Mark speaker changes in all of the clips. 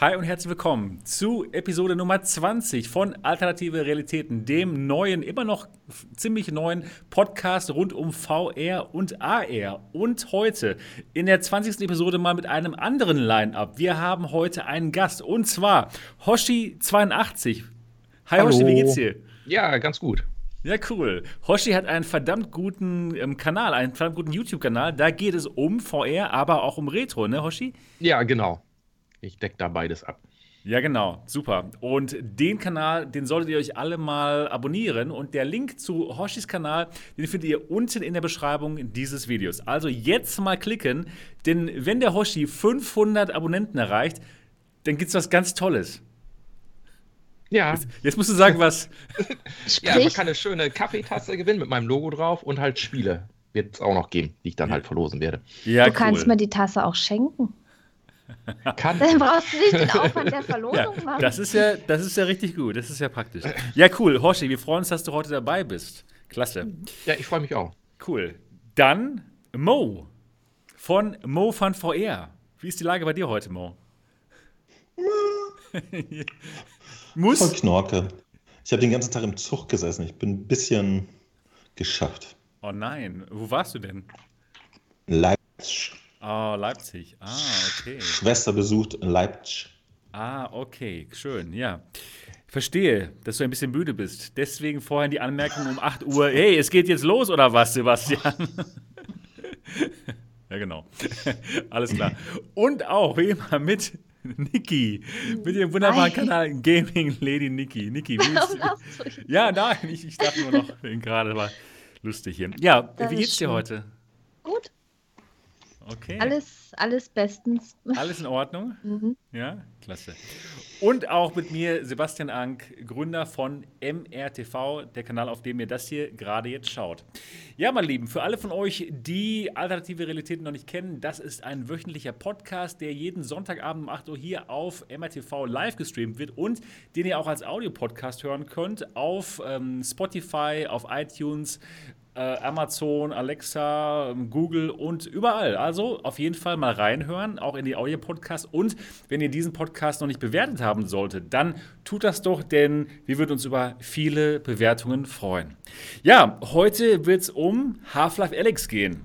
Speaker 1: Hi und herzlich willkommen zu Episode Nummer 20 von Alternative Realitäten, dem neuen, immer noch ziemlich neuen Podcast rund um VR und AR. Und heute in der 20. Episode mal mit einem anderen Line-Up. Wir haben heute einen Gast und zwar Hoshi82. Hi
Speaker 2: Hallo.
Speaker 1: Hoshi, wie geht's dir?
Speaker 2: Ja, ganz gut.
Speaker 1: Ja, cool. Hoshi hat einen verdammt guten ähm, Kanal, einen verdammt guten YouTube-Kanal. Da geht es um VR, aber auch um Retro, ne, Hoshi?
Speaker 2: Ja, genau. Ich decke da beides ab.
Speaker 1: Ja, genau. Super. Und den Kanal, den solltet ihr euch alle mal abonnieren. Und der Link zu Hoshis Kanal, den findet ihr unten in der Beschreibung dieses Videos. Also jetzt mal klicken, denn wenn der Hoshi 500 Abonnenten erreicht, dann gibt's was ganz Tolles.
Speaker 2: Ja,
Speaker 1: Jetzt musst du sagen, was.
Speaker 2: ja man kann eine schöne Kaffeetasse gewinnen mit meinem Logo drauf und halt Spiele. Wird es auch noch geben, die ich dann halt verlosen werde.
Speaker 1: Ja,
Speaker 3: du kannst mir die Tasse auch schenken.
Speaker 2: Kann.
Speaker 3: Dann brauchst du nicht den Aufwand der
Speaker 1: Ja,
Speaker 3: Verlosung machen.
Speaker 1: das ist ja, das ist ja richtig gut. Das ist ja praktisch. Ja, cool. Hoshi, wir freuen uns, dass du heute dabei bist. Klasse.
Speaker 2: Ja, ich freue mich auch.
Speaker 1: Cool. Dann Mo von Mo Fun VR. Wie ist die Lage bei dir heute, Mo?
Speaker 4: Voll
Speaker 1: Muss?
Speaker 4: Knorke. Ich habe den ganzen Tag im Zug gesessen. Ich bin ein bisschen geschafft.
Speaker 1: Oh nein. Wo warst du denn?
Speaker 4: Leipzig.
Speaker 1: Oh, Leipzig. Ah, okay.
Speaker 4: Schwester besucht in Leipzig.
Speaker 1: Ah, okay. Schön, ja. Verstehe, dass du ein bisschen müde bist. Deswegen vorhin die Anmerkung um 8 Uhr. Hey, es geht jetzt los oder was, Sebastian? ja, genau. Alles klar. Und auch wie immer mit Niki. Mit dem wunderbaren
Speaker 3: Hi.
Speaker 1: Kanal Gaming Lady Niki. Niki, wie ist? Ja, nein, ich, ich dachte nur noch, gerade war lustig hier. Ja,
Speaker 3: Das
Speaker 1: wie geht's dir heute?
Speaker 3: Gut,
Speaker 1: Okay.
Speaker 3: alles, alles bestens.
Speaker 1: Alles in Ordnung?
Speaker 3: Mhm.
Speaker 1: Ja, klasse. Und auch mit mir Sebastian Ank, Gründer von MRTV, der Kanal, auf dem ihr das hier gerade jetzt schaut. Ja, meine Lieben, für alle von euch, die alternative Realitäten noch nicht kennen, das ist ein wöchentlicher Podcast, der jeden Sonntagabend um 8 Uhr hier auf MRTV live gestreamt wird und den ihr auch als Audiopodcast hören könnt auf ähm, Spotify, auf iTunes, Amazon, Alexa, ähm, Google und überall. Also auf jeden Fall mal reinhören, auch in die Audio-Podcasts. Und wenn ihr diesen Podcast noch nicht bewertet haben solltet, dann tut das doch, denn wir würden uns über viele Bewertungen freuen. Ja, heute wird es um Half-Life Alyx gehen.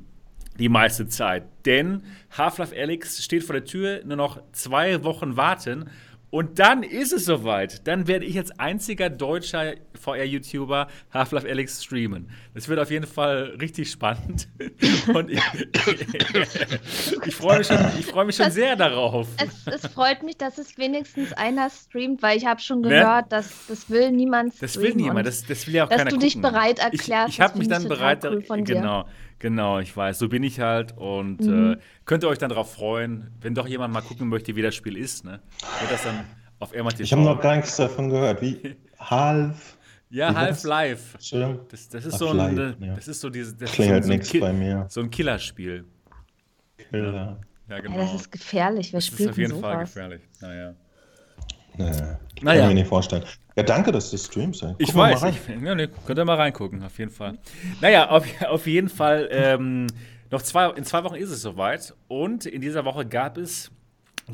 Speaker 1: Die meiste Zeit. Denn Half-Life Alyx steht vor der Tür, nur noch zwei Wochen warten. Und dann ist es soweit. Dann werde ich als einziger deutscher VR-YouTuber Half-Life Alyx streamen. Das wird auf jeden Fall richtig spannend. Und ich, ich freue mich, schon- ich freue mich schon
Speaker 3: Das-
Speaker 1: sehr darauf.
Speaker 3: Es, es freut mich, dass es wenigstens einer streamt, weil ich habe schon
Speaker 1: Ne?
Speaker 3: gehört, dass das will niemand streamen.
Speaker 1: Das will niemand, das, das will ja auch
Speaker 3: dass
Speaker 1: keiner
Speaker 3: du dich
Speaker 1: gucken.
Speaker 3: bereit
Speaker 1: Ich,
Speaker 3: erklärst,
Speaker 1: ich
Speaker 3: das
Speaker 1: habe mich dann
Speaker 3: ich
Speaker 1: bereit,
Speaker 3: cool von dir.
Speaker 1: genau, genau, ich weiß, so bin ich halt und
Speaker 3: Mhm.
Speaker 1: äh, könnt ihr euch dann darauf freuen, wenn doch jemand mal gucken möchte, wie das Spiel ist, ne? Wird das dann auf MRTV.
Speaker 4: Ich habe noch gar nichts davon gehört. Wie Half.
Speaker 1: ja? Half-Life. Das, das ist so ein,
Speaker 4: Live, ja.
Speaker 1: das ist so dieses, das
Speaker 4: Klingelt
Speaker 1: ist so ein,
Speaker 4: nichts
Speaker 1: Ki-
Speaker 4: bei mir.
Speaker 1: so ein Killerspiel.
Speaker 4: Killer.
Speaker 1: Ja,
Speaker 3: Ja,
Speaker 1: genau.
Speaker 3: das ist gefährlich. Wer
Speaker 1: Das ist
Speaker 3: spielt
Speaker 1: auf jeden
Speaker 3: denn
Speaker 1: Fall
Speaker 3: sowas?
Speaker 1: gefährlich. Naja.
Speaker 4: Nee,
Speaker 1: Naja.
Speaker 4: kann ich mir nicht vorstellen. Ja, danke, dass du streamst. ey.
Speaker 1: Ich weiß. Ich, ja, ne, könnt ihr mal reingucken, auf jeden Fall. Naja, auf, auf jeden Fall. Ähm, noch zwei, in zwei Wochen ist es soweit. Und in dieser Woche gab es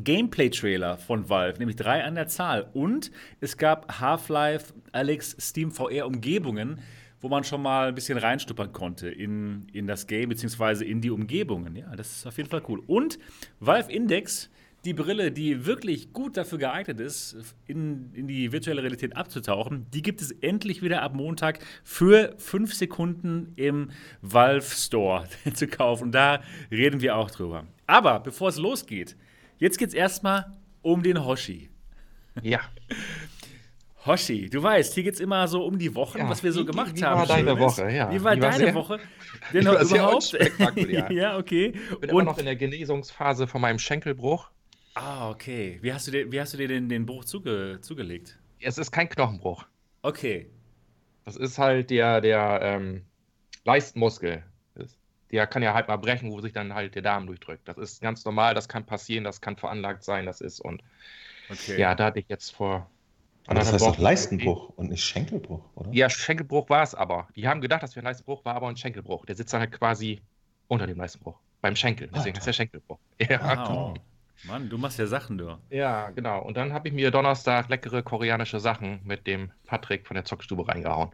Speaker 1: Gameplay-Trailer von Valve, nämlich drei an der Zahl. Und es gab Half-Life Alex Steam VR-Umgebungen, wo man schon mal ein bisschen reinstuppern konnte in, in das Game, beziehungsweise in die Umgebungen. Ja, das ist auf jeden Fall cool. Und Valve Index, die Brille, die wirklich gut dafür geeignet ist, in, in die virtuelle Realität abzutauchen, die gibt es endlich wieder ab Montag für fünf Sekunden im Valve Store zu kaufen. Und da reden wir auch drüber. Aber bevor es losgeht, jetzt geht es erstmal um den Hoshi.
Speaker 2: Ja.
Speaker 1: Hoshi, du weißt, hier geht es immer so um die Wochen,
Speaker 2: Ja,
Speaker 1: was wir so
Speaker 2: wie-
Speaker 1: gemacht
Speaker 2: wie
Speaker 1: haben.
Speaker 2: war deine. Woche? Ja,
Speaker 1: Wie war
Speaker 2: die war
Speaker 1: deine
Speaker 2: sehr-
Speaker 1: Woche? Denn überhaupt. ja, okay.
Speaker 2: Bin immer noch in der Genesungsphase von meinem Schenkelbruch.
Speaker 1: Ah, okay. Wie hast du dir, wie hast du dir den, den Bruch zuge, zugelegt?
Speaker 2: Es ist kein Knochenbruch.
Speaker 1: Okay.
Speaker 2: Das ist halt der, der ähm, Leistmuskel. Das- Der kann ja halt mal brechen, wo sich dann halt der Darm durchdrückt. Das ist ganz normal, das kann passieren, das kann veranlagt sein, das ist und
Speaker 1: okay.
Speaker 2: ja, da hatte ich jetzt vor
Speaker 4: Aber das heißt doch Leistenbruch und nicht Schenkelbruch, oder?
Speaker 2: Ja, Schenkelbruch war es aber. Die haben gedacht, das wäre ein Leistenbruch, war aber ein Schenkelbruch. Der sitzt dann halt quasi unter dem Leistenbruch. Beim Schenkel. Deswegen
Speaker 4: Ah,
Speaker 2: ist der Schenkelbruch. Ja,
Speaker 1: Wow. Mann, du machst ja Sachen, du.
Speaker 2: Ja, genau. Und dann habe ich mir Donnerstag leckere koreanische Sachen mit dem Patrick von der Zockstube reingehauen.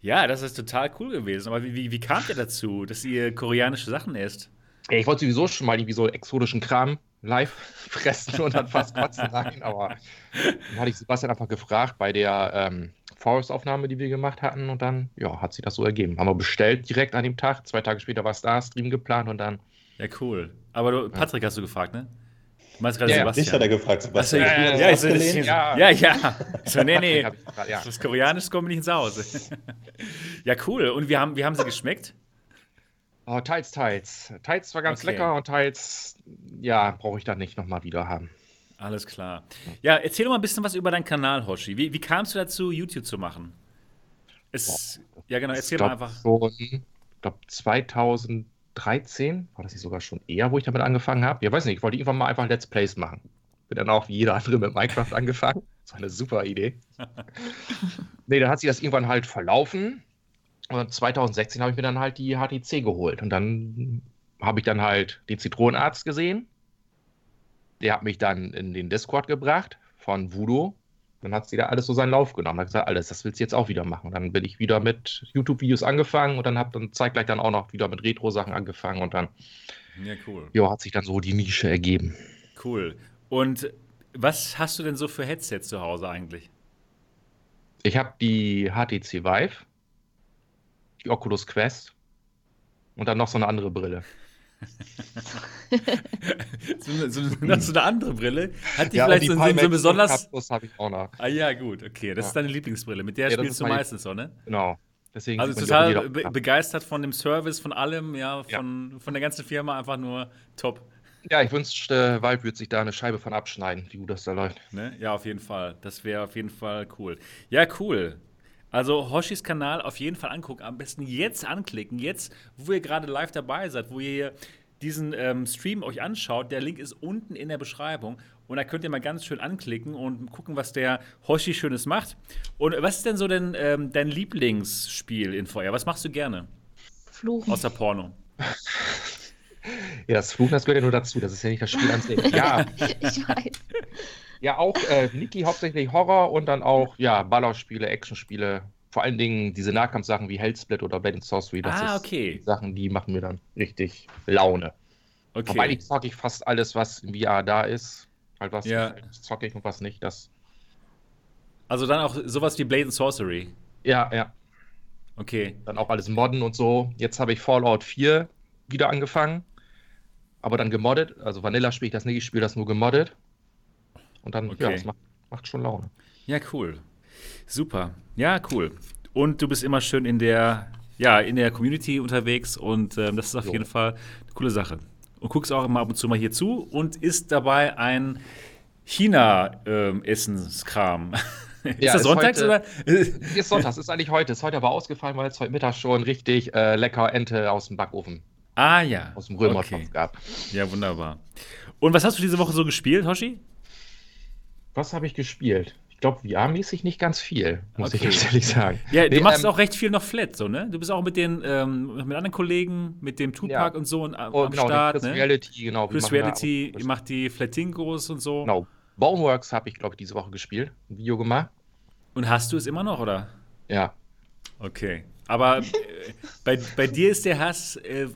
Speaker 1: Ja, das ist total cool gewesen. Aber wie, wie, wie kamt ihr dazu, dass ihr koreanische Sachen esst?
Speaker 2: Ich wollte sowieso schon mal irgendwie so exotischen Kram live fressen und dann fast kotzen rein, aber dann hatte ich Sebastian einfach gefragt bei der ähm, Forest-Aufnahme, die wir gemacht hatten und dann, ja, hat sich das so ergeben. Haben wir bestellt direkt an dem Tag, zwei Tage später war es da, Stream geplant und dann.
Speaker 1: Ja, cool. Aber du, Patrick hast du gefragt, ne? Du meinst gerade
Speaker 2: Ja, ja,
Speaker 1: Sebastian.
Speaker 4: Dich hat er gefragt,
Speaker 1: Achso,
Speaker 4: Sebastian.
Speaker 1: ja,
Speaker 4: du
Speaker 1: ja, ja, ich so, das, ja,
Speaker 2: Ja.
Speaker 1: ja, ja. So, nee, nee.
Speaker 2: Ja.
Speaker 1: Das Koreanisch kommt nicht ins Haus. ja, cool. Und wie haben, wie haben sie geschmeckt?
Speaker 2: Oh, teils, teils. Teils war ganz
Speaker 1: Okay.
Speaker 2: lecker und teils, ja, brauche ich dann nicht nochmal wieder haben.
Speaker 1: Alles klar. Ja, erzähl doch mal ein bisschen was über deinen Kanal, Hoshi. Wie, wie kamst du dazu, YouTube zu machen? Es, ja, genau, erzähl
Speaker 2: ich
Speaker 1: mal einfach.
Speaker 2: So, ich glaube 2013 war das nicht sogar schon eher, wo ich damit angefangen habe. Ja, weiß nicht, ich wollte irgendwann mal einfach Let's Plays machen. Bin dann auch wie jeder andere mit Minecraft angefangen. Das war eine super Idee. nee, dann hat sich das irgendwann halt verlaufen. Und 2016 habe ich mir dann halt die HTC geholt. Und dann habe ich dann halt den Zitronenarzt gesehen. Der hat mich dann in den Discord gebracht von Voodoo. Dann hat sie da alles so seinen Lauf genommen. Hat gesagt, alles, das willst du jetzt auch wieder machen. Und dann bin ich wieder mit YouTube-Videos angefangen und dann habe dann zeitgleich dann auch noch wieder mit Retro-Sachen angefangen und dann,
Speaker 1: Ja, cool.
Speaker 2: ja, hat sich dann so die Nische ergeben.
Speaker 1: Cool. Und was hast du denn so für Headsets zu Hause eigentlich?
Speaker 2: Ich habe die HTC Vive, die Oculus Quest und dann noch so eine andere Brille.
Speaker 1: So eine, so eine, so eine andere Brille? Hat die
Speaker 2: Ja,
Speaker 1: vielleicht
Speaker 2: die
Speaker 1: so, so, so besonders.
Speaker 2: 5K Plus habe ich auch noch.
Speaker 1: Ah ja, gut, okay. Das
Speaker 2: Ja.
Speaker 1: ist deine Lieblingsbrille. Mit der
Speaker 2: Ja,
Speaker 1: spielst du meistens so, ne?
Speaker 2: Genau. Deswegen
Speaker 1: Also total be begeistert von dem Service, von allem, ja,
Speaker 2: Ja.
Speaker 1: von, von der ganzen Firma, einfach nur top.
Speaker 2: Ja, ich wünschte, Valve würde sich da eine Scheibe von abschneiden, wie gut das da läuft.
Speaker 1: Ne? Ja, auf jeden Fall. Das wäre auf jeden Fall cool. Ja, cool. Also Hoshis Kanal auf jeden Fall angucken. Am besten jetzt anklicken. Jetzt, wo ihr gerade live dabei seid, wo ihr diesen ähm, Stream euch anschaut. Der Link ist unten in der Beschreibung. Und da könnt ihr mal ganz schön anklicken und gucken, was der Hoshi Schönes macht. Und was ist denn so denn, ähm, dein Lieblingsspiel in VR? Was machst du gerne?
Speaker 3: Fluchen.
Speaker 1: Außer Porno.
Speaker 2: Ja, das Fluchen, das gehört ja nur dazu. Das ist ja nicht das Spiel an sich. Ja,
Speaker 3: Ich weiß.
Speaker 2: Ja auch äh, Niki hauptsächlich Horror und dann auch ja Ballerspiele, Actionspiele. Vor allen Dingen diese Nahkampfsachen wie Hellsplit oder Blade and Sorcery. Das
Speaker 1: Ah,
Speaker 2: ist
Speaker 1: okay.
Speaker 2: die Sachen, die machen mir dann richtig Laune. Aber
Speaker 1: Okay.
Speaker 2: eigentlich zocke ich fast alles, was in VR da ist. Halt was
Speaker 1: Ja.
Speaker 2: zocke ich und was nicht. Das,
Speaker 1: Also dann auch sowas wie Blade and Sorcery.
Speaker 2: ja, ja.
Speaker 1: Okay.
Speaker 2: Dann auch alles modden und so. Jetzt habe ich Fallout 4 wieder angefangen. Aber dann gemoddet. Also Vanilla spiele ich das nicht, ich spiele das nur gemoddet. Und dann,
Speaker 1: Okay.
Speaker 2: ja, das macht, macht schon Laune.
Speaker 1: Ja, cool. Super. Ja, cool. Und du bist immer schön in der, ja, in der Community unterwegs und ähm, das ist auf
Speaker 2: Jo.
Speaker 1: jeden Fall eine coole Sache. Und guckst auch immer ab und zu mal hier zu und isst dabei ein China-Essenskram. ist
Speaker 2: Ja,
Speaker 1: das sonntags
Speaker 2: heute-
Speaker 1: oder?
Speaker 2: Ist Sonntags, ist eigentlich heute. Ist heute aber ausgefallen, weil es heute Mittag schon richtig äh, lecker Ente aus dem Backofen,
Speaker 1: ah ja.
Speaker 2: aus dem Römertopf
Speaker 1: Okay.
Speaker 2: gab.
Speaker 1: Ja, wunderbar. Und was hast du diese Woche so gespielt, Hoshi?
Speaker 2: Was habe ich gespielt? Ich glaube, VR-mäßig nicht ganz viel, muss ich
Speaker 1: Okay.
Speaker 2: ganz ehrlich sagen.
Speaker 1: Ja, du
Speaker 2: Nee,
Speaker 1: machst
Speaker 2: ähm,
Speaker 1: auch recht viel noch flat, so, ne? Du bist auch mit den, ähm, mit anderen Kollegen, mit dem Tupac
Speaker 2: Ja.
Speaker 1: und so und, am
Speaker 2: Oh,
Speaker 1: am
Speaker 2: genau,
Speaker 1: Start,
Speaker 2: Chris
Speaker 1: ne?
Speaker 2: Reality, genau.
Speaker 1: Chris Reality,
Speaker 2: auch-
Speaker 1: ihr macht die Flatingos und so.
Speaker 2: Genau. Boneworks habe ich, glaube ich, diese Woche gespielt. Ein Video gemacht.
Speaker 1: Und hast du es immer noch, oder?
Speaker 2: Ja.
Speaker 1: Okay. Aber äh, bei, bei dir ist der Hass äh,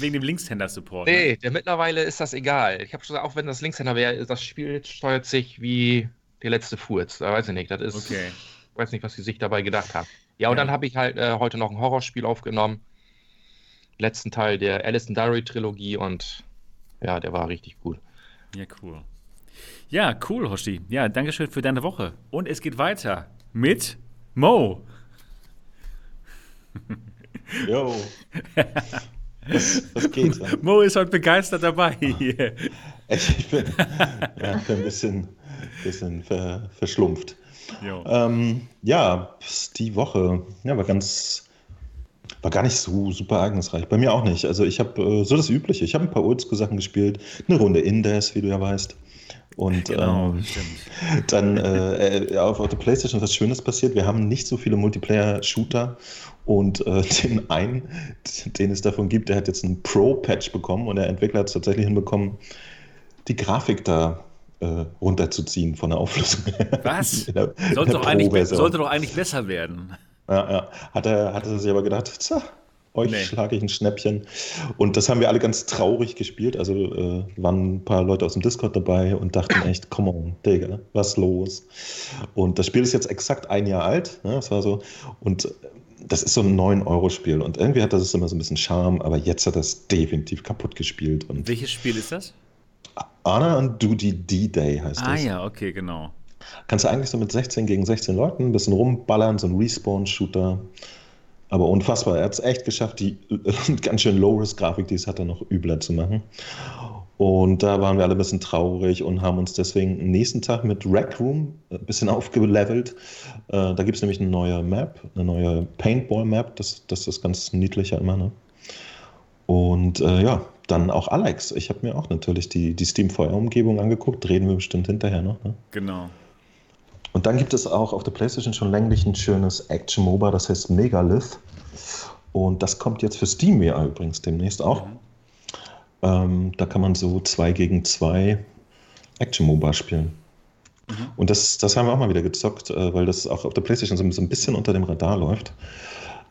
Speaker 1: wegen dem Linkshänder-Support. Ne?
Speaker 2: Nee, der mittlerweile ist das egal. Ich habe schon gesagt, auch wenn das Linkshänder wäre, das Spiel steuert sich wie der letzte Furz. Da weiß ich nicht. Das ist.
Speaker 1: Okay.
Speaker 2: Weiß nicht, was sie sich dabei gedacht haben. Ja, und
Speaker 1: Ja.
Speaker 2: dann habe ich halt äh, heute noch ein Horrorspiel aufgenommen. Letzten Teil der Alison Diary Trilogie und ja, der war richtig gut.
Speaker 1: Ja, cool. Ja, cool, Hoshi. Ja, danke schön für deine Woche. Und es geht weiter mit Mo.
Speaker 4: Jo. Was, geht? Ja?
Speaker 1: Mo ist heute begeistert dabei.
Speaker 4: Ich, ich bin, ja, bin ein bisschen, bisschen ver, verschlumpft. Ähm, ja, die Woche ja, war ganz, war gar nicht so super ereignisreich. Bei mir auch nicht. Also ich habe äh, so das Übliche. Ich habe ein paar Oldschool-Sachen gespielt, eine Runde Indes, wie du ja weißt. Und
Speaker 1: Genau,
Speaker 4: ähm,
Speaker 1: stimmt.
Speaker 4: dann äh, äh, auf, auf der Playstation ist was Schönes passiert. Wir haben nicht so viele Multiplayer-Shooter und äh, den einen, den es davon gibt, der hat jetzt einen Pro-Patch bekommen und der Entwickler hat es tatsächlich hinbekommen, die Grafik da äh, runterzuziehen von der Auflösung.
Speaker 1: Was?
Speaker 4: Der-
Speaker 1: Sollte
Speaker 4: der
Speaker 1: doch, sollte doch eigentlich besser werden.
Speaker 4: Ja, ja. Hat er, hat er sich aber gedacht, tja, euch
Speaker 1: Nee.
Speaker 4: schlage ich ein Schnäppchen. Und das haben wir alle ganz traurig gespielt. Also äh, waren ein paar Leute aus dem Discord dabei und dachten echt, come on, Digga, was los? Und das Spiel ist jetzt exakt ein Jahr alt. Ne? Das war so. Und das ist so ein 9-Euro-Spiel. Und irgendwie hat das immer so ein bisschen Charme, aber jetzt hat das definitiv kaputt gespielt. Und
Speaker 1: Welches Spiel ist das?
Speaker 4: Anna und Duty D-Day heißt
Speaker 1: Ah
Speaker 4: das.
Speaker 1: ja, okay, genau.
Speaker 4: Kannst du eigentlich so mit 16 gegen 16 Leuten ein bisschen rumballern, so ein Respawn-Shooter. Aber unfassbar. Er hat es echt geschafft, die ganz schön Low-Risk-Grafik, die es hatte, noch übler zu machen. Und da waren wir alle ein bisschen traurig und haben uns deswegen am nächsten Tag mit Rec Room ein bisschen aufgelevelt. Äh, da gibt es nämlich eine neue Map, eine neue Paintball-Map. Das, das ist ganz niedlicher immer. Ne? Und äh, ja, dann auch Alex. Ich habe mir auch natürlich die, die Steam-Feuer-Umgebung angeguckt. Reden wir bestimmt hinterher noch. Ne?
Speaker 1: Genau.
Speaker 4: Und dann gibt es auch auf der PlayStation schon länglich ein schönes Action-MOBA, das heißt Megalith. Und das kommt jetzt für Steam VR übrigens demnächst auch. Ähm, da kann man so 2 gegen 2 Action-MOBA spielen. Und das, das haben wir auch mal wieder gezockt, äh, weil das auch auf der PlayStation so, so ein bisschen unter dem Radar läuft.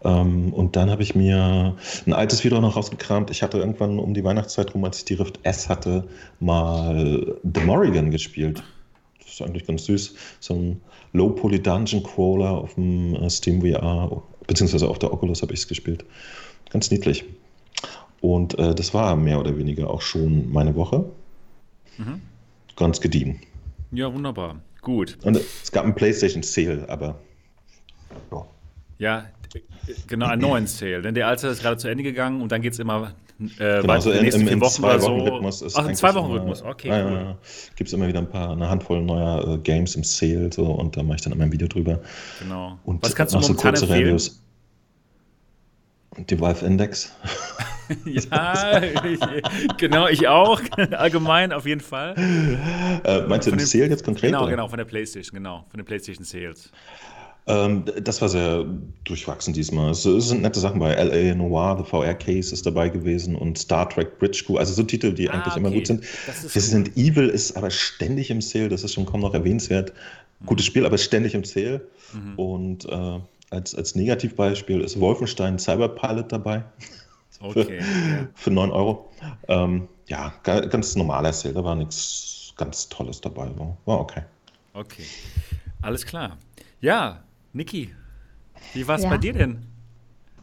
Speaker 4: Ähm, und dann habe ich mir ein altes Video noch rausgekramt. Ich hatte irgendwann um die Weihnachtszeit rum, als ich die Rift S hatte, mal The Morrigan gespielt. Das ist eigentlich ganz süß. So ein Low-Poly Dungeon Crawler auf dem äh, Steam VR, beziehungsweise auf der Oculus habe ich es gespielt. Ganz niedlich. Und äh, das war mehr oder weniger auch schon meine Woche.
Speaker 1: Mhm.
Speaker 4: Ganz gediegen.
Speaker 1: Ja, wunderbar. Gut.
Speaker 4: Und es gab einen PlayStation Sale, aber ja.
Speaker 1: Ja, genau, einen neuen Sale. Denn der alte ist gerade zu Ende gegangen und dann geht es immer äh,
Speaker 4: Genau,
Speaker 1: weiter
Speaker 4: so in, im,
Speaker 1: vier
Speaker 4: im
Speaker 1: Wochen so.
Speaker 4: Zwei-Wochen-Rhythmus ist
Speaker 1: Ach, im
Speaker 4: eigentlich
Speaker 1: Zwei-Wochen-Rhythmus,
Speaker 4: immer-
Speaker 1: okay.
Speaker 4: Ja,
Speaker 1: cool.
Speaker 4: ja, ja. Gibt es immer wieder ein paar, eine Handvoll neuer äh, Games im Sale so, und da mache ich dann immer ein Video drüber.
Speaker 1: Genau.
Speaker 4: Und
Speaker 1: Was kannst du
Speaker 4: auch so kurze
Speaker 1: empfehlen?
Speaker 4: Reviews. Die Valve Index.
Speaker 1: Ja, ich, genau, ich auch. Allgemein auf jeden Fall.
Speaker 4: Äh, meinst du den Sale jetzt konkret?
Speaker 1: Genau,
Speaker 4: oder?
Speaker 1: genau, von der PlayStation, genau, von den PlayStation Sales.
Speaker 4: Ähm, das war sehr durchwachsen diesmal. Es, es sind nette Sachen bei LA Noir, The VR Case ist dabei gewesen und Star Trek Bridge Crew. Also so Titel, die
Speaker 1: Ah,
Speaker 4: eigentlich immer
Speaker 1: okay.
Speaker 4: gut sind. Resident Evil ist aber ständig im Sale, das ist schon kaum noch erwähnenswert. Gutes Spiel, aber ständig im Sale.
Speaker 1: Mhm.
Speaker 4: Und äh, als, als Negativbeispiel ist Wolfenstein Cyberpilot dabei
Speaker 1: Okay. ja.
Speaker 4: für 9 Euro. Ähm, ja, ga- ganz normaler Sale, da war nichts ganz Tolles dabei. War, war okay.
Speaker 1: Okay. Alles klar. Ja, Niki, wie war es
Speaker 3: Ja.
Speaker 1: bei dir denn?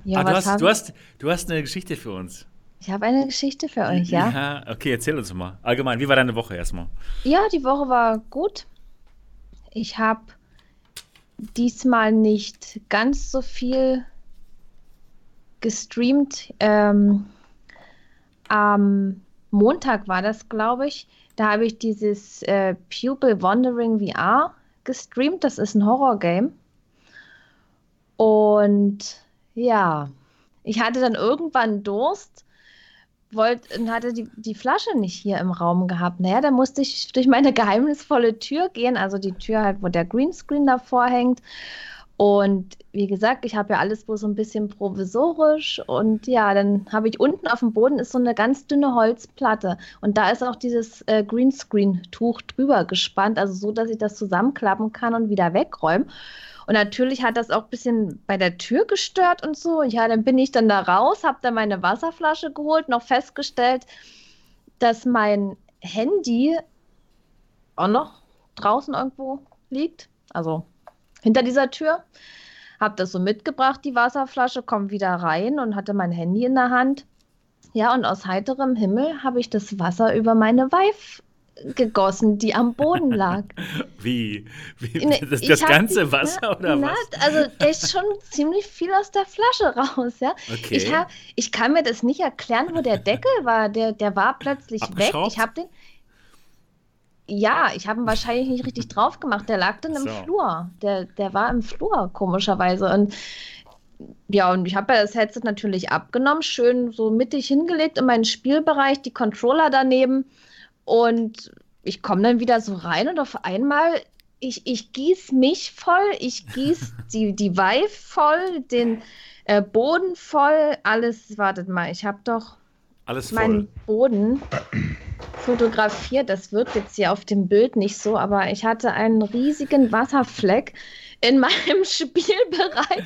Speaker 3: Ja,
Speaker 1: ah, du,
Speaker 3: was
Speaker 1: hast,
Speaker 3: haben-
Speaker 1: du, hast, du hast eine Geschichte für uns.
Speaker 3: Ich habe eine Geschichte für euch, ja?
Speaker 1: Ja, okay, erzähl uns mal. Allgemein, wie war deine Woche erstmal?
Speaker 3: Ja, die Woche war gut. Ich habe diesmal nicht ganz so viel gestreamt. Ähm, am Montag war das, glaube ich. Da habe ich dieses äh, Pupil Wandering VR gestreamt. Das ist ein Horror-Game. Und ja, ich hatte dann irgendwann Durst wollte und hatte die, die Flasche nicht hier im Raum gehabt. Naja, da musste ich durch meine geheimnisvolle Tür gehen, also die Tür halt, wo der Greenscreen davor hängt. Und wie gesagt, ich habe ja alles bloß so ein bisschen provisorisch. Und ja, dann habe ich unten auf dem Boden ist so eine ganz dünne Holzplatte. Und da ist auch dieses äh, Greenscreen-Tuch drüber gespannt, also so, dass ich das zusammenklappen kann und wieder wegräumen. Und natürlich hat das auch ein bisschen bei der Tür gestört und so. Ja, dann bin ich dann da raus, habe dann meine Wasserflasche geholt, noch festgestellt, dass mein Handy auch noch draußen irgendwo liegt. Also hinter dieser Tür. Habe das so mitgebracht, die Wasserflasche, komm wieder rein und hatte mein Handy in der Hand. Ja, und aus heiterem Himmel habe ich das Wasser über meine Wife gegossen, die am Boden lag.
Speaker 1: Wie? wie
Speaker 3: Nee,
Speaker 1: das das ganze
Speaker 3: die-
Speaker 1: Wasser
Speaker 3: na,
Speaker 1: oder
Speaker 3: na,
Speaker 1: was?
Speaker 3: Also echt schon ziemlich viel aus der Flasche raus, ja.
Speaker 1: Okay.
Speaker 3: Ich, hab, ich kann mir das nicht erklären, wo der Deckel war. Der, der war plötzlich weg. Ich habe den. Ja, ich habe ihn wahrscheinlich nicht richtig drauf gemacht. Der lag dann im
Speaker 1: So.
Speaker 3: Flur. Der, der war im Flur, komischerweise. Und ja, und ich habe ja das Headset natürlich abgenommen, schön so mittig hingelegt in meinen Spielbereich, die Controller daneben. Und ich komme dann wieder so rein und auf einmal, ich, ich gieß mich voll, ich gieß die, die Vive voll, den äh, Boden voll, alles. Wartet mal, ich habe doch
Speaker 1: Alles voll.
Speaker 3: meinen Boden. fotografiert. Das wirkt jetzt hier auf dem Bild nicht so, aber ich hatte einen riesigen Wasserfleck in meinem Spielbereich.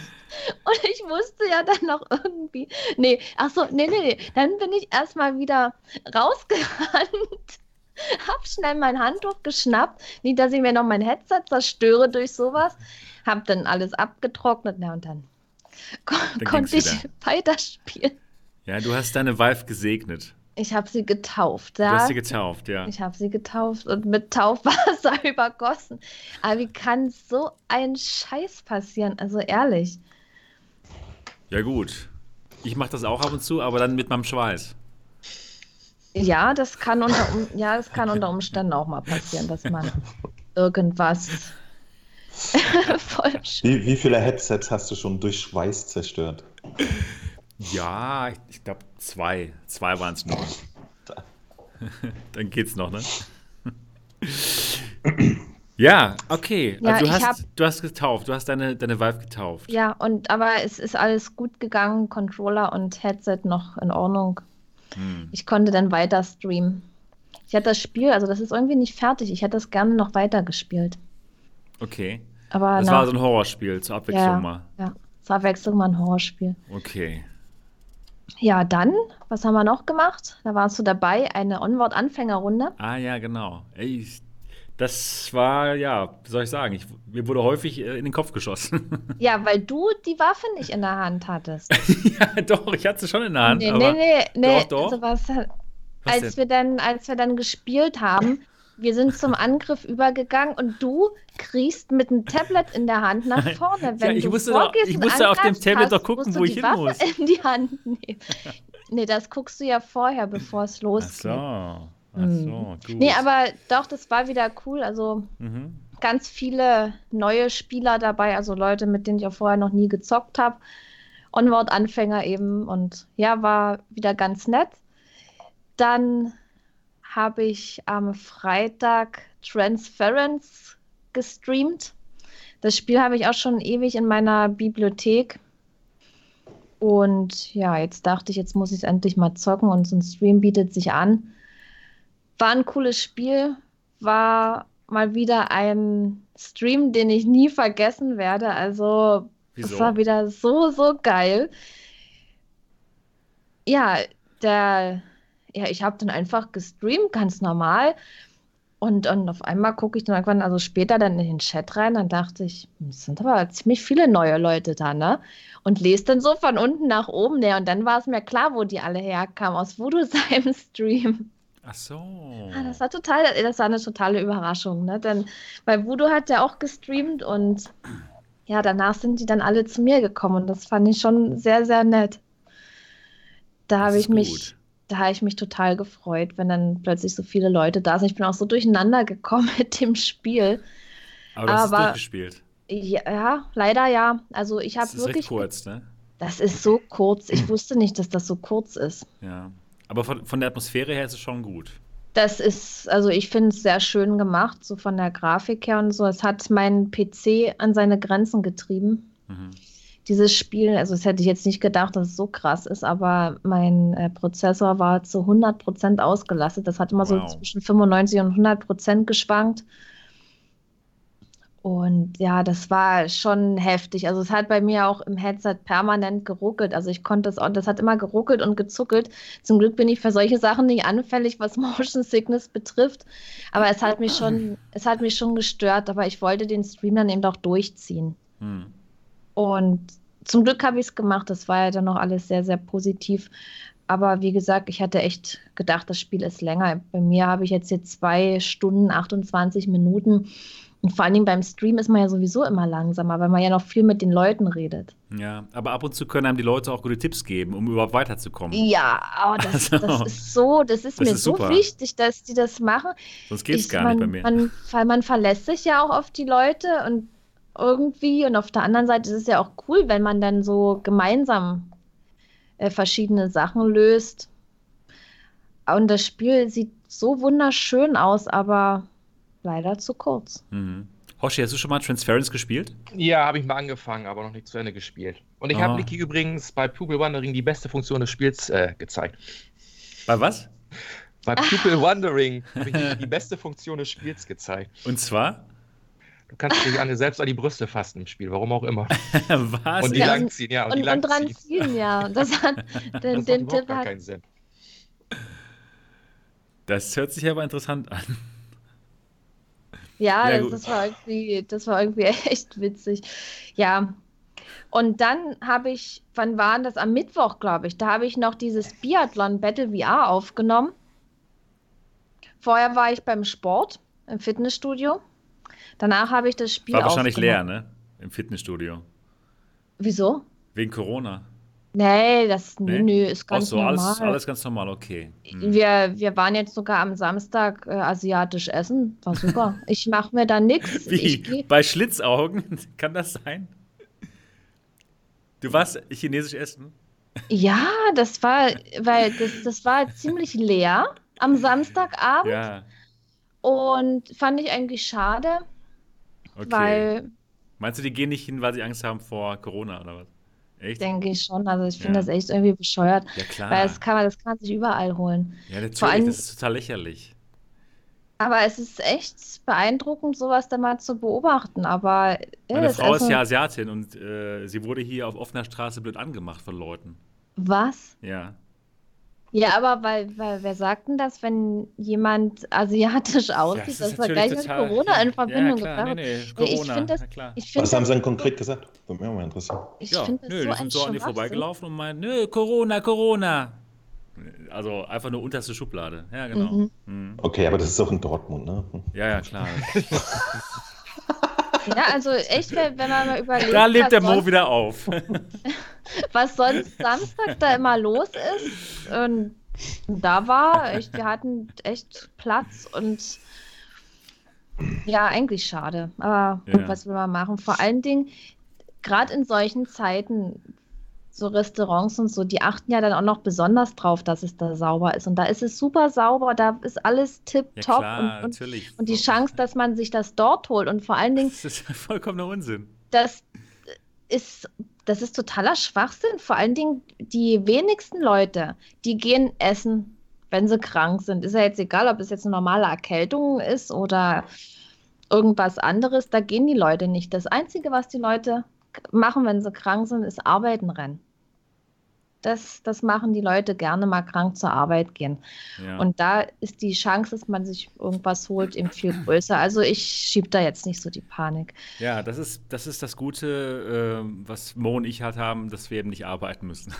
Speaker 3: Und ich musste ja dann noch irgendwie. Nee, ach so, nee, nee, nee. Dann bin ich erstmal wieder rausgerannt. Hab schnell mein Handtuch geschnappt. Nicht, dass ich mir noch mein Headset zerstöre durch sowas. Hab dann alles abgetrocknet. Na, und dann, kon
Speaker 1: Dann
Speaker 3: konnte ich weiterspielen.
Speaker 1: Ja, du hast deine Vive gesegnet.
Speaker 3: Ich habe sie getauft.
Speaker 1: Du
Speaker 3: Ja?
Speaker 1: hast sie getauft, ja.
Speaker 3: Ich habe sie getauft und mit Taufwasser übergossen. Aber wie kann so ein Scheiß passieren? Also ehrlich.
Speaker 1: Ja, gut. Ich mache das auch ab und zu, aber dann mit meinem Schweiß.
Speaker 3: Ja, das kann unter, um ja, das kann unter Umständen auch mal passieren, dass man irgendwas voll
Speaker 4: Wie, wie viele Headsets hast du schon durch Schweiß zerstört?
Speaker 1: Ja, ich, ich glaube zwei. Zwei waren es nur. dann geht's noch, ne? ja, okay.
Speaker 3: Ja,
Speaker 1: also du
Speaker 3: ich hab-
Speaker 1: hast, du hast getauft, du hast deine, deine Vive getauft.
Speaker 3: Ja, und aber es ist alles gut gegangen, Controller und Headset noch in Ordnung.
Speaker 1: Hm.
Speaker 3: Ich konnte dann weiter streamen. Ich hatte das Spiel, also das ist irgendwie nicht fertig. Ich hätte das gerne noch weiter gespielt.
Speaker 1: Okay.
Speaker 3: Aber
Speaker 1: Das
Speaker 3: nach,
Speaker 1: war so ein Horrorspiel zur Abwechslung
Speaker 3: ja,
Speaker 1: mal.
Speaker 3: ja, zur Abwechslung mal ein Horrorspiel.
Speaker 1: Okay.
Speaker 3: Ja, dann, was haben wir noch gemacht? Da warst du dabei, eine Onward-Anfängerrunde.
Speaker 1: Ah ja, genau. Ey, ich- das war, ja, wie soll ich sagen, ich, mir wurde häufig äh, in den Kopf geschossen.
Speaker 3: Ja, weil du die Waffe nicht in der Hand hattest.
Speaker 1: ja, doch, ich hatte sie schon in der Hand.
Speaker 3: nee,
Speaker 1: aber
Speaker 3: nee, nee, nee.
Speaker 1: Doch, doch.
Speaker 3: Sowas,
Speaker 1: Was
Speaker 3: als
Speaker 1: denn?
Speaker 3: wir dann, als wir dann gespielt haben, wir sind zum Angriff übergegangen und du kriegst mit einem Tablet in der Hand nach vorne. Wenn
Speaker 1: ich
Speaker 3: du
Speaker 1: musste doch-
Speaker 3: vorgehst
Speaker 1: ich
Speaker 3: und
Speaker 1: musste auf dem Tablet
Speaker 3: hast-
Speaker 1: doch gucken, wo ich hin
Speaker 3: Waffe
Speaker 1: muss.
Speaker 3: in die Hand nehmen. Nee, das guckst du ja vorher, bevor es
Speaker 1: Ach
Speaker 3: losgeht.
Speaker 1: so. Ach
Speaker 3: Mhm.
Speaker 1: so, gut.
Speaker 3: Nee, aber doch, das war wieder cool. Also
Speaker 1: Mhm.
Speaker 3: ganz viele neue Spieler dabei, also Leute, mit denen ich auch vorher noch nie gezockt habe. Onward-Anfänger eben und ja, war wieder ganz nett. Dann habe ich am Freitag Transference gestreamt. Das Spiel habe ich auch schon ewig in meiner Bibliothek. Und ja, jetzt dachte ich, jetzt muss ich es endlich mal zocken und so ein Stream bietet sich an. War ein cooles Spiel, war mal wieder ein Stream, den ich nie vergessen werde. Also, es war wieder so, so geil. Ja, der, ja, ich habe dann einfach gestreamt, ganz normal. Und, und auf einmal gucke ich dann irgendwann, also später dann in den Chat rein, dann dachte ich, hm, es sind aber ziemlich viele neue Leute da, ne? Und lese dann so von unten nach oben, ne? Und dann war es mir klar, wo die alle herkamen, aus Voodoo seinem Stream.
Speaker 1: Ach so.
Speaker 3: Ah, das war total, das war eine totale Überraschung, ne? Denn bei Voodoo hat der auch gestreamt und ja, danach sind die dann alle zu mir gekommen und das fand ich schon sehr, sehr nett. Da habe ich mich,
Speaker 1: gut.
Speaker 3: Da habe ich mich total gefreut, wenn dann plötzlich so viele Leute da sind. Ich bin auch so durcheinander gekommen mit dem Spiel.
Speaker 1: aber es
Speaker 3: aber-
Speaker 1: durchgespielt.
Speaker 3: Ja, ja, leider ja. Also ich habe
Speaker 1: Das ist
Speaker 3: wirklich,
Speaker 1: kurz, ne?
Speaker 3: das ist so kurz. Ich wusste nicht, dass das so kurz ist.
Speaker 1: Ja. Aber von, von der Atmosphäre her ist es schon gut.
Speaker 3: Das ist, also ich finde es sehr schön gemacht, so von der Grafik her und so. Es hat meinen PC an seine Grenzen getrieben.
Speaker 1: Mhm.
Speaker 3: Dieses Spiel, also das hätte ich jetzt nicht gedacht, dass es so krass ist, aber mein äh, Prozessor war zu 100% ausgelastet. Das hat immer
Speaker 1: Wow.
Speaker 3: so zwischen 95 und 100% geschwankt. Und ja, das war schon heftig. Also es hat bei mir auch im Headset permanent geruckelt. Also ich konnte es auch, das hat immer geruckelt und gezuckelt. Zum Glück bin ich für solche Sachen nicht anfällig, was Motion Sickness betrifft. Aber es hat mich schon, es hat mich schon gestört. Aber ich wollte den Stream dann eben auch durchziehen.
Speaker 1: Hm.
Speaker 3: Und zum Glück habe ich es gemacht. Das war ja dann noch alles sehr, sehr positiv. Aber wie gesagt, ich hatte echt gedacht, das Spiel ist länger. Bei mir habe ich jetzt hier zwei Stunden, 28 Minuten. Und vor allen Dingen beim Stream ist man ja sowieso immer langsamer, weil man ja noch viel mit den Leuten redet.
Speaker 1: Ja, aber ab und zu können einem die Leute auch gute Tipps geben, um überhaupt weiterzukommen.
Speaker 3: Ja, aber das,
Speaker 1: Also,
Speaker 3: das ist so, das ist
Speaker 1: das
Speaker 3: mir
Speaker 1: ist
Speaker 3: so
Speaker 1: super.
Speaker 3: wichtig, dass die das machen.
Speaker 1: Sonst geht es
Speaker 3: Ich-
Speaker 1: gar
Speaker 3: man,
Speaker 1: nicht bei mir.
Speaker 3: Man, weil man verlässt sich ja auch auf die Leute und irgendwie, und auf der anderen Seite ist es ja auch cool, wenn man dann so gemeinsam äh, verschiedene Sachen löst. Und das Spiel sieht so wunderschön aus, aber leider zu kurz.
Speaker 1: Mhm. Hoshi, hast du schon mal Transference gespielt?
Speaker 2: Ja, habe ich mal angefangen, aber noch nicht zu Ende gespielt. Und ich
Speaker 1: Ah.
Speaker 2: habe Niki übrigens bei Pupil Wandering die beste Funktion des Spiels äh, gezeigt.
Speaker 1: Bei was?
Speaker 2: Bei Pupil Wondering habe ich dir die beste Funktion des Spiels gezeigt.
Speaker 1: Und zwar?
Speaker 2: Du kannst dich an dir selbst an die Brüste fassen im Spiel, warum auch immer.
Speaker 1: Was?
Speaker 2: Und die
Speaker 3: Ja,
Speaker 2: langziehen, ja. Und, die
Speaker 3: Und, und dran ziehen, ja. Das hat
Speaker 2: Das
Speaker 3: den,
Speaker 2: macht
Speaker 3: den Tipp
Speaker 2: gar
Speaker 3: hat.
Speaker 2: keinen Sinn.
Speaker 1: Das hört sich aber interessant an.
Speaker 3: Ja,
Speaker 1: Ja,
Speaker 3: das, das war irgendwie, das war irgendwie echt witzig. Ja. Und dann habe ich, wann war denn das? Am Mittwoch, glaube ich. Da habe ich noch dieses Biathlon Battle VR aufgenommen. Vorher war ich beim Sport im Fitnessstudio. Danach habe ich das Spiel
Speaker 1: War wahrscheinlich leer, ne? Im Fitnessstudio.
Speaker 3: Wieso?
Speaker 1: Wegen Corona.
Speaker 3: Nee, das
Speaker 1: Nee?
Speaker 3: nö, ist ganz
Speaker 1: so,
Speaker 3: normal.
Speaker 1: alles, alles ganz normal, okay. Hm.
Speaker 3: Wir, wir waren jetzt sogar am Samstag äh, asiatisch essen. War super. Ich mache mir da nichts. Ich
Speaker 1: Wie?
Speaker 3: geh,
Speaker 1: Bei Schlitzaugen? Kann das sein? Du warst chinesisch essen?
Speaker 3: ja, das war, weil das, das war ziemlich leer am Samstagabend
Speaker 1: Ja,
Speaker 3: und fand ich eigentlich schade,
Speaker 1: okay.
Speaker 3: weil
Speaker 1: Meinst du, die gehen nicht hin, weil sie Angst haben vor Corona oder was? Echt?
Speaker 3: denke ich schon, also ich finde
Speaker 1: Ja.
Speaker 3: das echt irgendwie bescheuert,
Speaker 1: Ja, klar.
Speaker 3: weil das kann man, das kann man sich überall holen.
Speaker 1: ja, natürlich,
Speaker 3: vor allem-
Speaker 1: das ist total lächerlich.
Speaker 3: Aber es ist echt beeindruckend, sowas da mal zu beobachten. Aber äh,
Speaker 1: Meine Frau ist
Speaker 3: Essen-
Speaker 1: ja Asiatin und äh, sie wurde hier auf offener Straße blöd angemacht von Leuten.
Speaker 3: was?
Speaker 1: Ja.
Speaker 3: Ja, aber weil, weil wer sagt denn das, wenn jemand asiatisch aussieht,
Speaker 1: das
Speaker 3: dass
Speaker 1: ist
Speaker 3: er gleich
Speaker 1: natürlich
Speaker 3: mit
Speaker 1: total-
Speaker 3: Corona in Verbindung
Speaker 1: ja, klar,
Speaker 3: gebracht
Speaker 1: nee, nee, Corona,
Speaker 3: find das-
Speaker 1: na klar.
Speaker 3: Ich finde
Speaker 4: Was haben sie denn konkret gesagt? Würde mich auch mal interessieren.
Speaker 3: ich
Speaker 1: Ja, nö,
Speaker 3: so
Speaker 1: die sind so an
Speaker 3: Schwachsinn.
Speaker 1: vorbeigelaufen und meinen, nö, Corona, Corona. Also einfach nur unterste Schublade. Ja, genau.
Speaker 3: Mhm.
Speaker 1: Mhm.
Speaker 4: Okay, aber das ist auch in Dortmund, ne?
Speaker 1: Ja, ja, klar.
Speaker 3: Ja, also echt, wenn, man mal überlegt,
Speaker 1: Da lebt
Speaker 3: was,
Speaker 1: der Mo
Speaker 3: sonst,
Speaker 1: wieder auf.
Speaker 3: was sonst Samstag da immer los ist. Und da war, echt, wir hatten echt Platz und ja, eigentlich schade. Aber gut,
Speaker 1: Ja.
Speaker 3: was will man machen? Vor allen Dingen, gerade in solchen Zeiten, so Restaurants und so, die achten ja dann auch noch besonders drauf, dass es da sauber ist. Und da ist es super sauber, da ist alles
Speaker 1: Ja,
Speaker 3: tipptopp
Speaker 1: klar,
Speaker 3: und, und,
Speaker 1: natürlich.
Speaker 3: und die Chance, dass man sich das dort holt und vor allen Dingen,
Speaker 1: Das ist vollkommener Unsinn.
Speaker 3: das ist, das ist totaler Schwachsinn. Vor allen Dingen die wenigsten Leute, die gehen essen, wenn sie krank sind. Ist ja jetzt egal, ob es jetzt eine normale Erkältung ist oder irgendwas anderes. Da gehen die Leute nicht. Das Einzige, was die Leute machen, wenn sie krank sind, ist arbeiten rennen. Das, das machen die Leute gerne mal krank zur Arbeit gehen.
Speaker 1: Ja.
Speaker 3: Und da ist die Chance, dass man sich irgendwas holt, eben viel größer. Also ich schiebe da jetzt nicht so die Panik.
Speaker 1: Ja, das ist das, ist das Gute, ähm, was Mo und ich halt haben, dass wir eben nicht arbeiten müssen.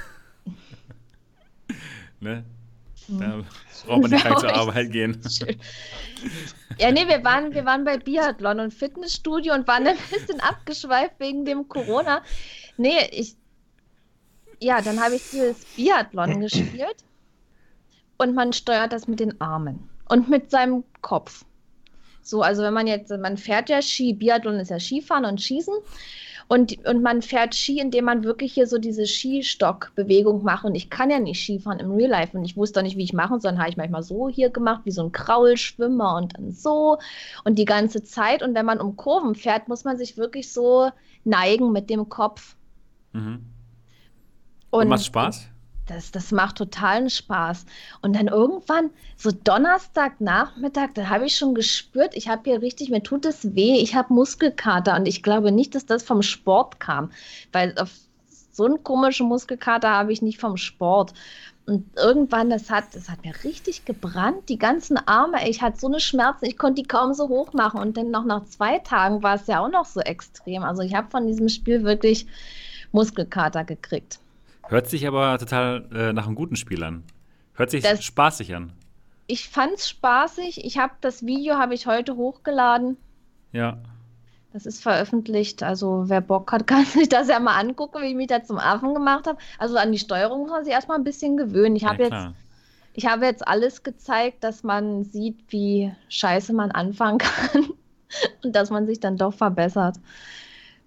Speaker 1: ne? Da braucht man nicht gleich zur Arbeit gehen.
Speaker 3: Schön. Ja, nee, wir waren, wir waren bei Biathlon und Fitnessstudio und waren ein bisschen abgeschweift wegen dem Corona. Nee, ich. Ja, dann habe ich dieses Biathlon gespielt und man steuert das mit den Armen und mit seinem Kopf. So, also wenn man jetzt, man fährt ja Ski, Biathlon ist ja Skifahren und Schießen. Und, und man fährt Ski, indem man wirklich hier so diese Skistockbewegung macht. Und ich kann ja nicht Skifahren im Real Life. Und ich wusste auch nicht, wie ich machen soll. Dann habe ich manchmal so hier gemacht, wie so ein Kraulschwimmer und dann so. Und die ganze Zeit. Und wenn man um Kurven fährt, muss man sich wirklich so neigen mit dem Kopf.
Speaker 1: Mhm. Und macht Spaß?
Speaker 3: Das, das macht totalen Spaß. Und dann irgendwann, so Donnerstagnachmittag, da habe ich schon gespürt, ich habe hier richtig, mir tut es weh, ich habe Muskelkater. Und ich glaube nicht, dass das vom Sport kam, weil auf so einen komischen Muskelkater habe ich nicht vom Sport. Und irgendwann, das hat, das hat mir richtig gebrannt, die ganzen Arme. Ich hatte so eine Schmerzen, ich konnte die kaum so hoch machen. Und dann noch nach zwei Tagen war es ja auch noch so extrem. Also ich habe von diesem Spiel wirklich Muskelkater gekriegt.
Speaker 1: Hört sich aber total äh, nach einem guten Spiel an. Hört sich
Speaker 3: Das-
Speaker 1: spaßig an.
Speaker 3: Ich fand's spaßig. Ich habe das Video habe ich heute hochgeladen.
Speaker 1: Ja.
Speaker 3: Das ist veröffentlicht. Also wer Bock hat, kann sich das ja mal angucken, wie ich mich da zum Affen gemacht habe. Also an die Steuerung muss man sich erstmal ein bisschen gewöhnen. Ich
Speaker 1: ja,
Speaker 3: habe jetzt,
Speaker 1: klar.
Speaker 3: ich habe jetzt alles gezeigt, dass man sieht, wie scheiße man anfangen kann und dass man sich dann doch verbessert.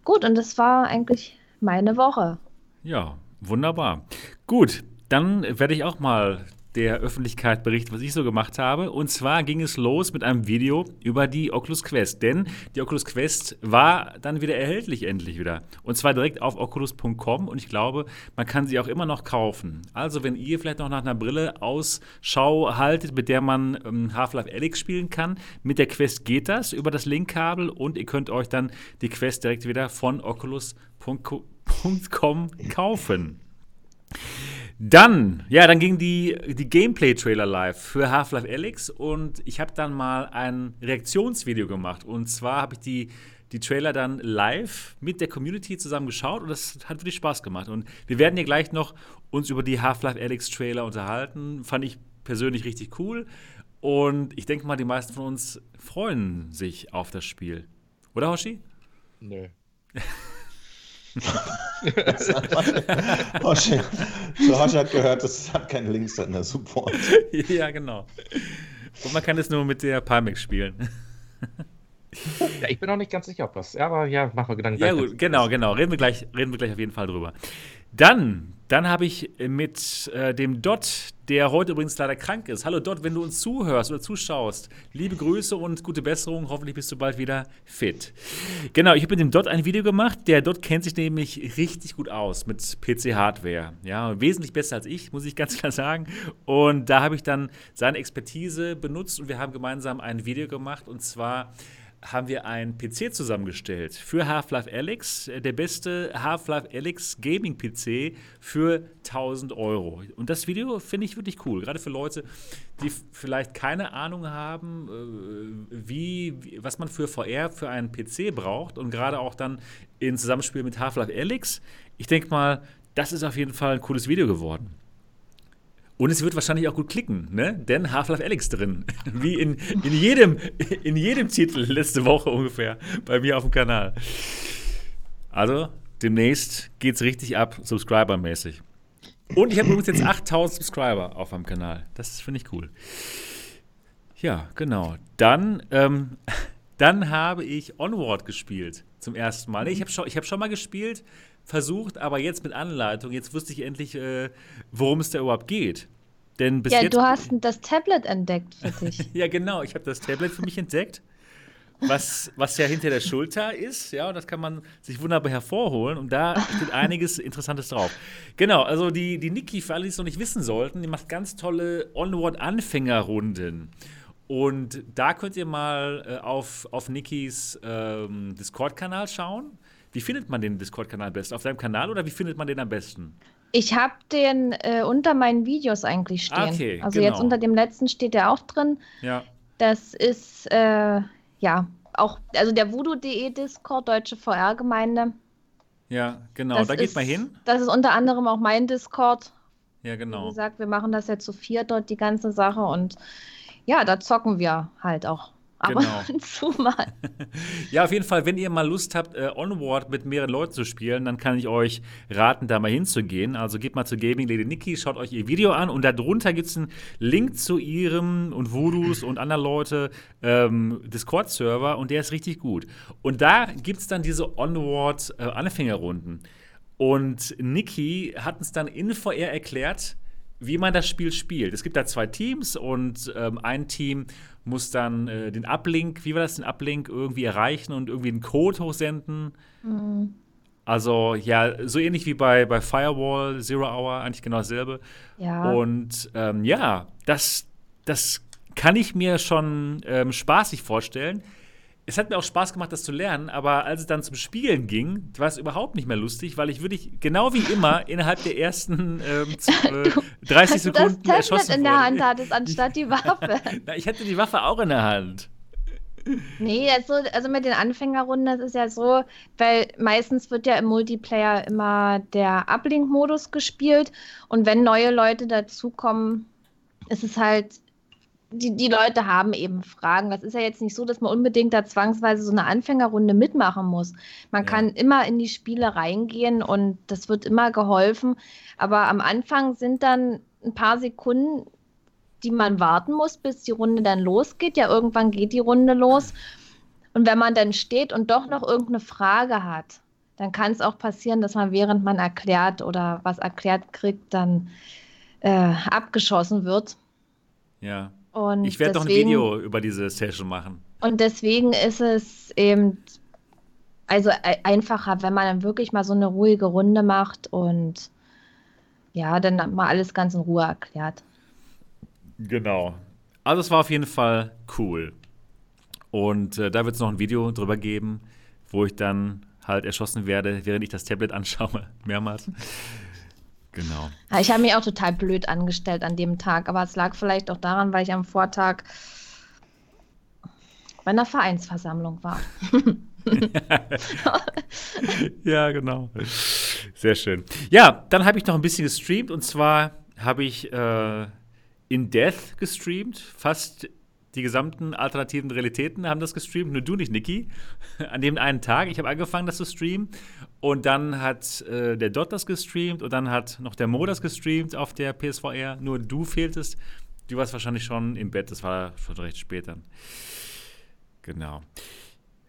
Speaker 3: Gut, und das war eigentlich meine Woche.
Speaker 1: Ja, wunderbar. Gut, dann werde ich auch mal der Öffentlichkeit berichtet, was ich so gemacht habe. Und zwar ging es los mit einem Video über die Oculus Quest. Denn die Oculus Quest war dann wieder erhältlich, endlich wieder. Und zwar direkt auf oculus.com. Und ich glaube, man kann sie auch immer noch kaufen. Also, wenn ihr vielleicht noch nach einer Brille Ausschau haltet, mit der man ähm, Half-Life Alyx spielen kann, mit der Quest geht das über das Linkkabel. Und ihr könnt euch dann die Quest direkt wieder von oculus.com kaufen. Dann, ja, dann ging die, die Gameplay-Trailer live für Half-Life Alyx und ich habe dann mal ein Reaktionsvideo gemacht. Und zwar habe ich die, die Trailer dann live mit der Community zusammen geschaut und das hat wirklich Spaß gemacht. Und wir werden hier gleich noch uns über die Half-Life Alyx-Trailer unterhalten. Fand ich persönlich richtig cool. Und ich denke mal, die meisten von uns freuen sich auf das Spiel. Oder, Hoshi?
Speaker 2: Nö.
Speaker 4: Hoshi, hat gehört, es hat keine Links in der Support.
Speaker 1: ja, genau. Und man kann es nur mit der Palmix spielen.
Speaker 2: Ja, ich bin auch nicht ganz sicher, ob das. Ja, aber ja, machen wir Gedanken.
Speaker 1: Ja, gut, genau, genau. Reden wir, gleich, reden wir gleich auf jeden Fall drüber. Dann, dann habe ich mit äh, dem Dot, der heute übrigens leider krank ist. Hallo Dot, wenn du uns zuhörst oder zuschaust, liebe Grüße und gute Besserung. Hoffentlich bist du bald wieder fit. Genau, ich habe mit dem Dot ein Video gemacht. Der Dot kennt sich nämlich richtig gut aus mit PC-Hardware. Ja, wesentlich besser als ich, muss ich ganz klar sagen. Und da habe ich dann seine Expertise benutzt und wir haben gemeinsam ein Video gemacht und zwar haben wir einen PC zusammengestellt für Half-Life Alyx, der beste Half-Life Alyx Gaming-PC für 1000 Euro. Und das Video finde ich wirklich cool, gerade für Leute, die vielleicht keine Ahnung haben, äh, wie, was man für VR für einen PC braucht und gerade auch dann in Zusammenspiel mit Half-Life Alyx. Ich denke mal, das ist auf jeden Fall ein cooles Video geworden. Und es wird wahrscheinlich auch gut klicken, ne? Denn Half-Life Alyx drin. Wie in, in, jedem, in jedem Titel letzte Woche ungefähr bei mir auf dem Kanal. Also, demnächst geht's richtig ab, subscribermäßig. Und ich habe übrigens jetzt 8000 Subscriber auf meinem Kanal. Das finde ich cool. Ja, genau. Dann, ähm, dann habe ich Onward gespielt zum ersten Mal. Ich habe schon, hab schon mal gespielt, versucht, aber jetzt mit Anleitung. Jetzt wusste ich endlich, äh, worum es da überhaupt geht. Denn bis
Speaker 3: ja,
Speaker 1: jetzt,
Speaker 3: du hast das Tablet entdeckt für dich.
Speaker 1: ja, genau. Ich habe das Tablet für mich entdeckt. Was, was ja hinter der Schulter ist, ja, und das kann man sich wunderbar hervorholen und da steht einiges Interessantes drauf. Genau, also die, die Niki, für alle, die es noch nicht wissen sollten, die macht ganz tolle Onward-Anfängerrunden. Und da könnt ihr mal äh, auf, auf Nikis ähm, Discord-Kanal schauen. Wie findet man den Discord-Kanal am besten? Auf deinem Kanal oder wie findet man den am besten?
Speaker 3: Ich habe den äh, unter meinen Videos eigentlich stehen.
Speaker 1: Okay,
Speaker 3: also
Speaker 1: genau.
Speaker 3: jetzt unter dem letzten steht der auch drin.
Speaker 1: Ja.
Speaker 3: Das ist äh, ja auch, also der voodoo.de Discord, Deutsche VR-Gemeinde.
Speaker 1: Ja, genau.
Speaker 3: Das
Speaker 1: da geht
Speaker 3: ist,
Speaker 1: man hin.
Speaker 3: Das ist unter anderem auch mein Discord.
Speaker 1: Ja,
Speaker 3: Wie
Speaker 1: genau.
Speaker 3: gesagt, wir machen das ja zu vier dort, die ganze Sache. Und ja, da zocken wir halt auch ab
Speaker 1: Genau.
Speaker 3: und zu mal.
Speaker 1: Ja, auf jeden Fall, wenn ihr mal Lust habt, äh, Onward mit mehreren Leuten zu spielen, dann kann ich euch raten, da mal hinzugehen. Also geht mal zu Gaming Lady Nikki, schaut euch ihr Video an und darunter gibt es einen Link zu ihrem und Voodoos und anderen Leute ähm, Discord-Server und der ist richtig gut. Und da gibt es dann diese Onward-Anfängerrunden. und Nikki hat uns dann in VR erklärt, wie man das Spiel spielt. Es gibt da zwei Teams und ähm, ein Team muss dann äh, den Uplink, wie war das, den Uplink irgendwie erreichen und irgendwie einen Code hochsenden.
Speaker 3: Mhm.
Speaker 1: Also ja, so ähnlich wie bei, bei Firewall, Zero Hour, eigentlich genau dasselbe.
Speaker 3: Ja.
Speaker 1: Und ähm, ja, das, das kann ich mir schon ähm, spaßig vorstellen. Es hat mir auch Spaß gemacht, das zu lernen, aber als es dann zum Spielen ging, war es überhaupt nicht mehr lustig, weil ich wirklich, genau wie immer, innerhalb der ersten ähm, z- äh, 30
Speaker 3: Dass du das
Speaker 1: Sekunden
Speaker 3: Tablet
Speaker 1: erschossen
Speaker 3: in der. Hand hattest, anstatt die Waffe.
Speaker 1: Na, ich hatte die Waffe auch in der Hand.
Speaker 3: Nee, also, also mit den Anfängerrunden, das ist ja so, weil meistens wird ja im Multiplayer immer der Uplink-Modus gespielt und wenn neue Leute dazukommen, ist es halt, die, die Leute haben eben Fragen. Das ist ja jetzt nicht so, dass man unbedingt da zwangsweise so eine Anfängerrunde mitmachen muss. Man
Speaker 1: Ja.
Speaker 3: kann immer in die Spiele reingehen und das wird immer geholfen, aber am Anfang sind dann ein paar Sekunden, die man warten muss, bis die Runde dann losgeht. Ja, irgendwann geht die Runde los. Und wenn man dann steht und doch noch irgendeine Frage hat, dann kann es auch passieren, dass man während man erklärt oder was erklärt kriegt, dann äh, abgeschossen wird.
Speaker 1: Ja.
Speaker 3: Und
Speaker 1: Ich werde doch ein Video über diese Session machen.
Speaker 3: Und deswegen ist es eben also e- einfacher, wenn man dann wirklich mal so eine ruhige Runde macht und ja, dann mal alles ganz in Ruhe erklärt.
Speaker 1: Genau. Also es war auf jeden Fall cool. Und äh, da wird es noch ein Video drüber geben, wo ich dann halt erschossen werde, während ich das Tablet anschaue, mehrmals. Genau.
Speaker 3: Ich habe mich auch total blöd angestellt an dem Tag, aber es lag vielleicht auch daran, weil ich am Vortag bei einer Vereinsversammlung war.
Speaker 1: ja, genau. Sehr schön. Ja, dann habe ich noch ein bisschen gestreamt und zwar habe ich äh, in Death gestreamt. Fast die gesamten alternativen Realitäten haben das gestreamt, nur du nicht, Niki. An dem einen Tag. Ich habe angefangen, das zu streamen und dann hat äh, der Dot das gestreamt und dann hat noch der Mo das gestreamt auf der PSVR. Nur du fehltest. Du warst wahrscheinlich schon im Bett, das war schon recht spät dann. Genau.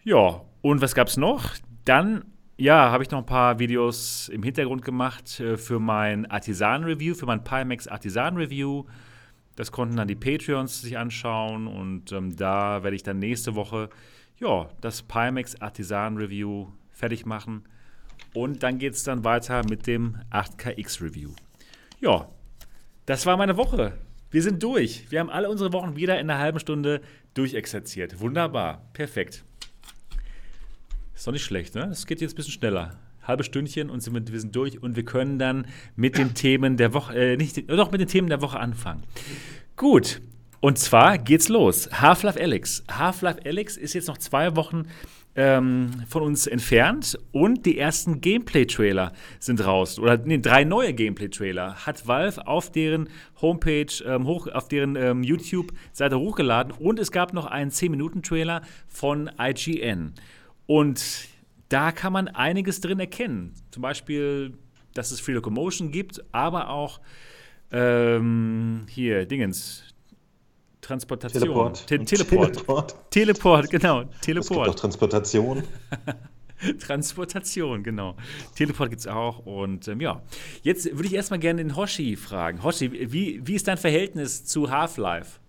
Speaker 1: Ja, und was gab's noch? Dann, ja, habe ich noch ein paar Videos im Hintergrund gemacht äh, für mein Artisan-Review, für mein Pimax Artisan-Review. Das konnten dann die Patreons sich anschauen und ähm, da werde ich dann nächste Woche, ja, das Pimax Artisan-Review fertig machen. Und dann geht es dann weiter mit dem 8KX-Review. Ja, das war meine Woche. Wir sind durch. Wir haben alle unsere Wochen wieder in einer halben Stunde durchexerziert. Wunderbar. Perfekt. Ist doch nicht schlecht, ne? Es geht jetzt ein bisschen schneller. Halbe Stündchen und sind wir, sind durch und wir können dann mit den Themen der Woche, äh, nicht, doch mit den Themen der Woche anfangen. Gut. Und zwar geht's los. Half-Life Alyx. Half-Life Alyx ist jetzt noch zwei Wochen ähm, von uns entfernt und die ersten Gameplay-Trailer sind raus. Oder nee, drei neue Gameplay-Trailer hat Valve auf deren Homepage, ähm, hoch, auf deren ähm, YouTube-Seite hochgeladen und es gab noch einen 10-Minuten-Trailer von IGN. Und da kann man einiges drin erkennen. Zum Beispiel, dass es Free Locomotion gibt, aber auch ähm, hier, Dingens. Transportation.
Speaker 4: Teleport.
Speaker 1: Te Teleport.
Speaker 4: Teleport.
Speaker 1: Teleport, genau.
Speaker 4: Es gibt auch
Speaker 1: Teleport.
Speaker 4: Transportation.
Speaker 1: Transportation, genau. Teleport gibt es auch. Und ähm, ja, jetzt würde ich erstmal gerne den Hoshi fragen. Hoshi, wie, wie ist dein Verhältnis zu Half-Life?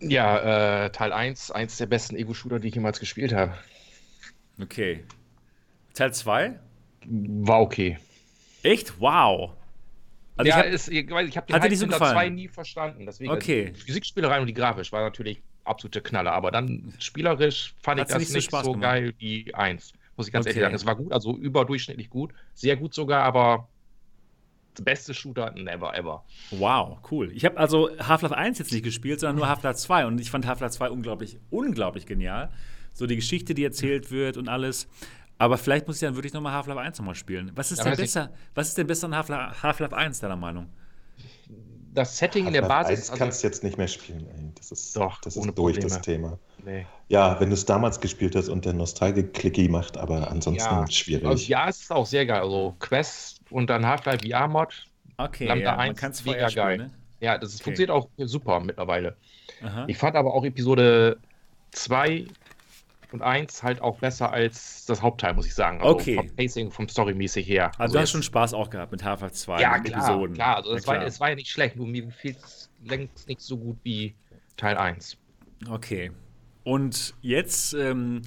Speaker 2: Ja, äh, Teil 1, eins der besten Ego-Shooter, die ich jemals gespielt habe.
Speaker 1: Okay. Teil 2?
Speaker 2: War okay.
Speaker 1: Echt? Wow. Also
Speaker 2: ja,
Speaker 1: ich hab,
Speaker 2: ist, ich, weiß, ich habe den
Speaker 1: so gefallen?
Speaker 2: 2 nie verstanden. Deswegen,
Speaker 1: Okay.
Speaker 2: also die Physikspielereien und die Grafik war natürlich absolute Knaller, aber dann spielerisch fand
Speaker 1: Hat's
Speaker 2: ich das
Speaker 1: nicht
Speaker 2: nicht,
Speaker 1: so Spaß
Speaker 2: so
Speaker 1: gemacht?
Speaker 2: geil wie 1. Muss ich ganz
Speaker 1: Okay.
Speaker 2: ehrlich sagen. Es war gut, also überdurchschnittlich gut, sehr gut sogar, aber beste Shooter never ever.
Speaker 1: wow, cool. Ich habe also Half-Life 1 jetzt nicht gespielt, sondern nur Half-Life 2. Und ich fand Half-Life 2 unglaublich, unglaublich genial. So die Geschichte, die erzählt wird und alles. Aber vielleicht muss ich dann wirklich nochmal Half-Life 1 nochmal spielen. Was ist,
Speaker 2: Ja,
Speaker 1: denn besser, was ist denn besser an Half-Life Half 1, deiner Meinung?
Speaker 2: Das Setting in der Basis.
Speaker 4: 1 kannst du jetzt nicht mehr spielen. Ey. Das ist,
Speaker 2: Doch,
Speaker 4: das
Speaker 2: ohne
Speaker 4: ist durch
Speaker 2: Probleme.
Speaker 4: das Thema.
Speaker 2: nee.
Speaker 4: Ja, wenn du es damals gespielt hast und der Nostalgik-Clicky macht, aber ansonsten
Speaker 2: Ja,
Speaker 4: schwierig.
Speaker 2: Also, ja, es ist auch sehr geil. Also Quest und dann Half-Life VR-Mod.
Speaker 1: Okay,
Speaker 2: Lambda
Speaker 1: ja, man
Speaker 2: 1,
Speaker 1: kann es
Speaker 2: mega
Speaker 1: spielen,
Speaker 2: geil.
Speaker 1: ne?
Speaker 2: Ja, das
Speaker 1: Okay.
Speaker 2: funktioniert auch super mittlerweile.
Speaker 1: Aha.
Speaker 2: Ich fand aber auch Episode 2 und 1 halt auch besser als das Hauptteil, muss ich sagen. Also
Speaker 1: Okay.
Speaker 2: Vom Pacing, vom Storymäßig her.
Speaker 1: Also du hast schon Spaß auch gehabt mit Half-Life 2,
Speaker 2: Ja, klar,
Speaker 1: Episoden.
Speaker 2: klar. Also
Speaker 1: Ja,
Speaker 2: es, war,
Speaker 1: klar.
Speaker 2: es war ja nicht schlecht, nur mir gefiel es längst nicht so gut wie Teil 1.
Speaker 1: Okay. Und jetzt, ähm,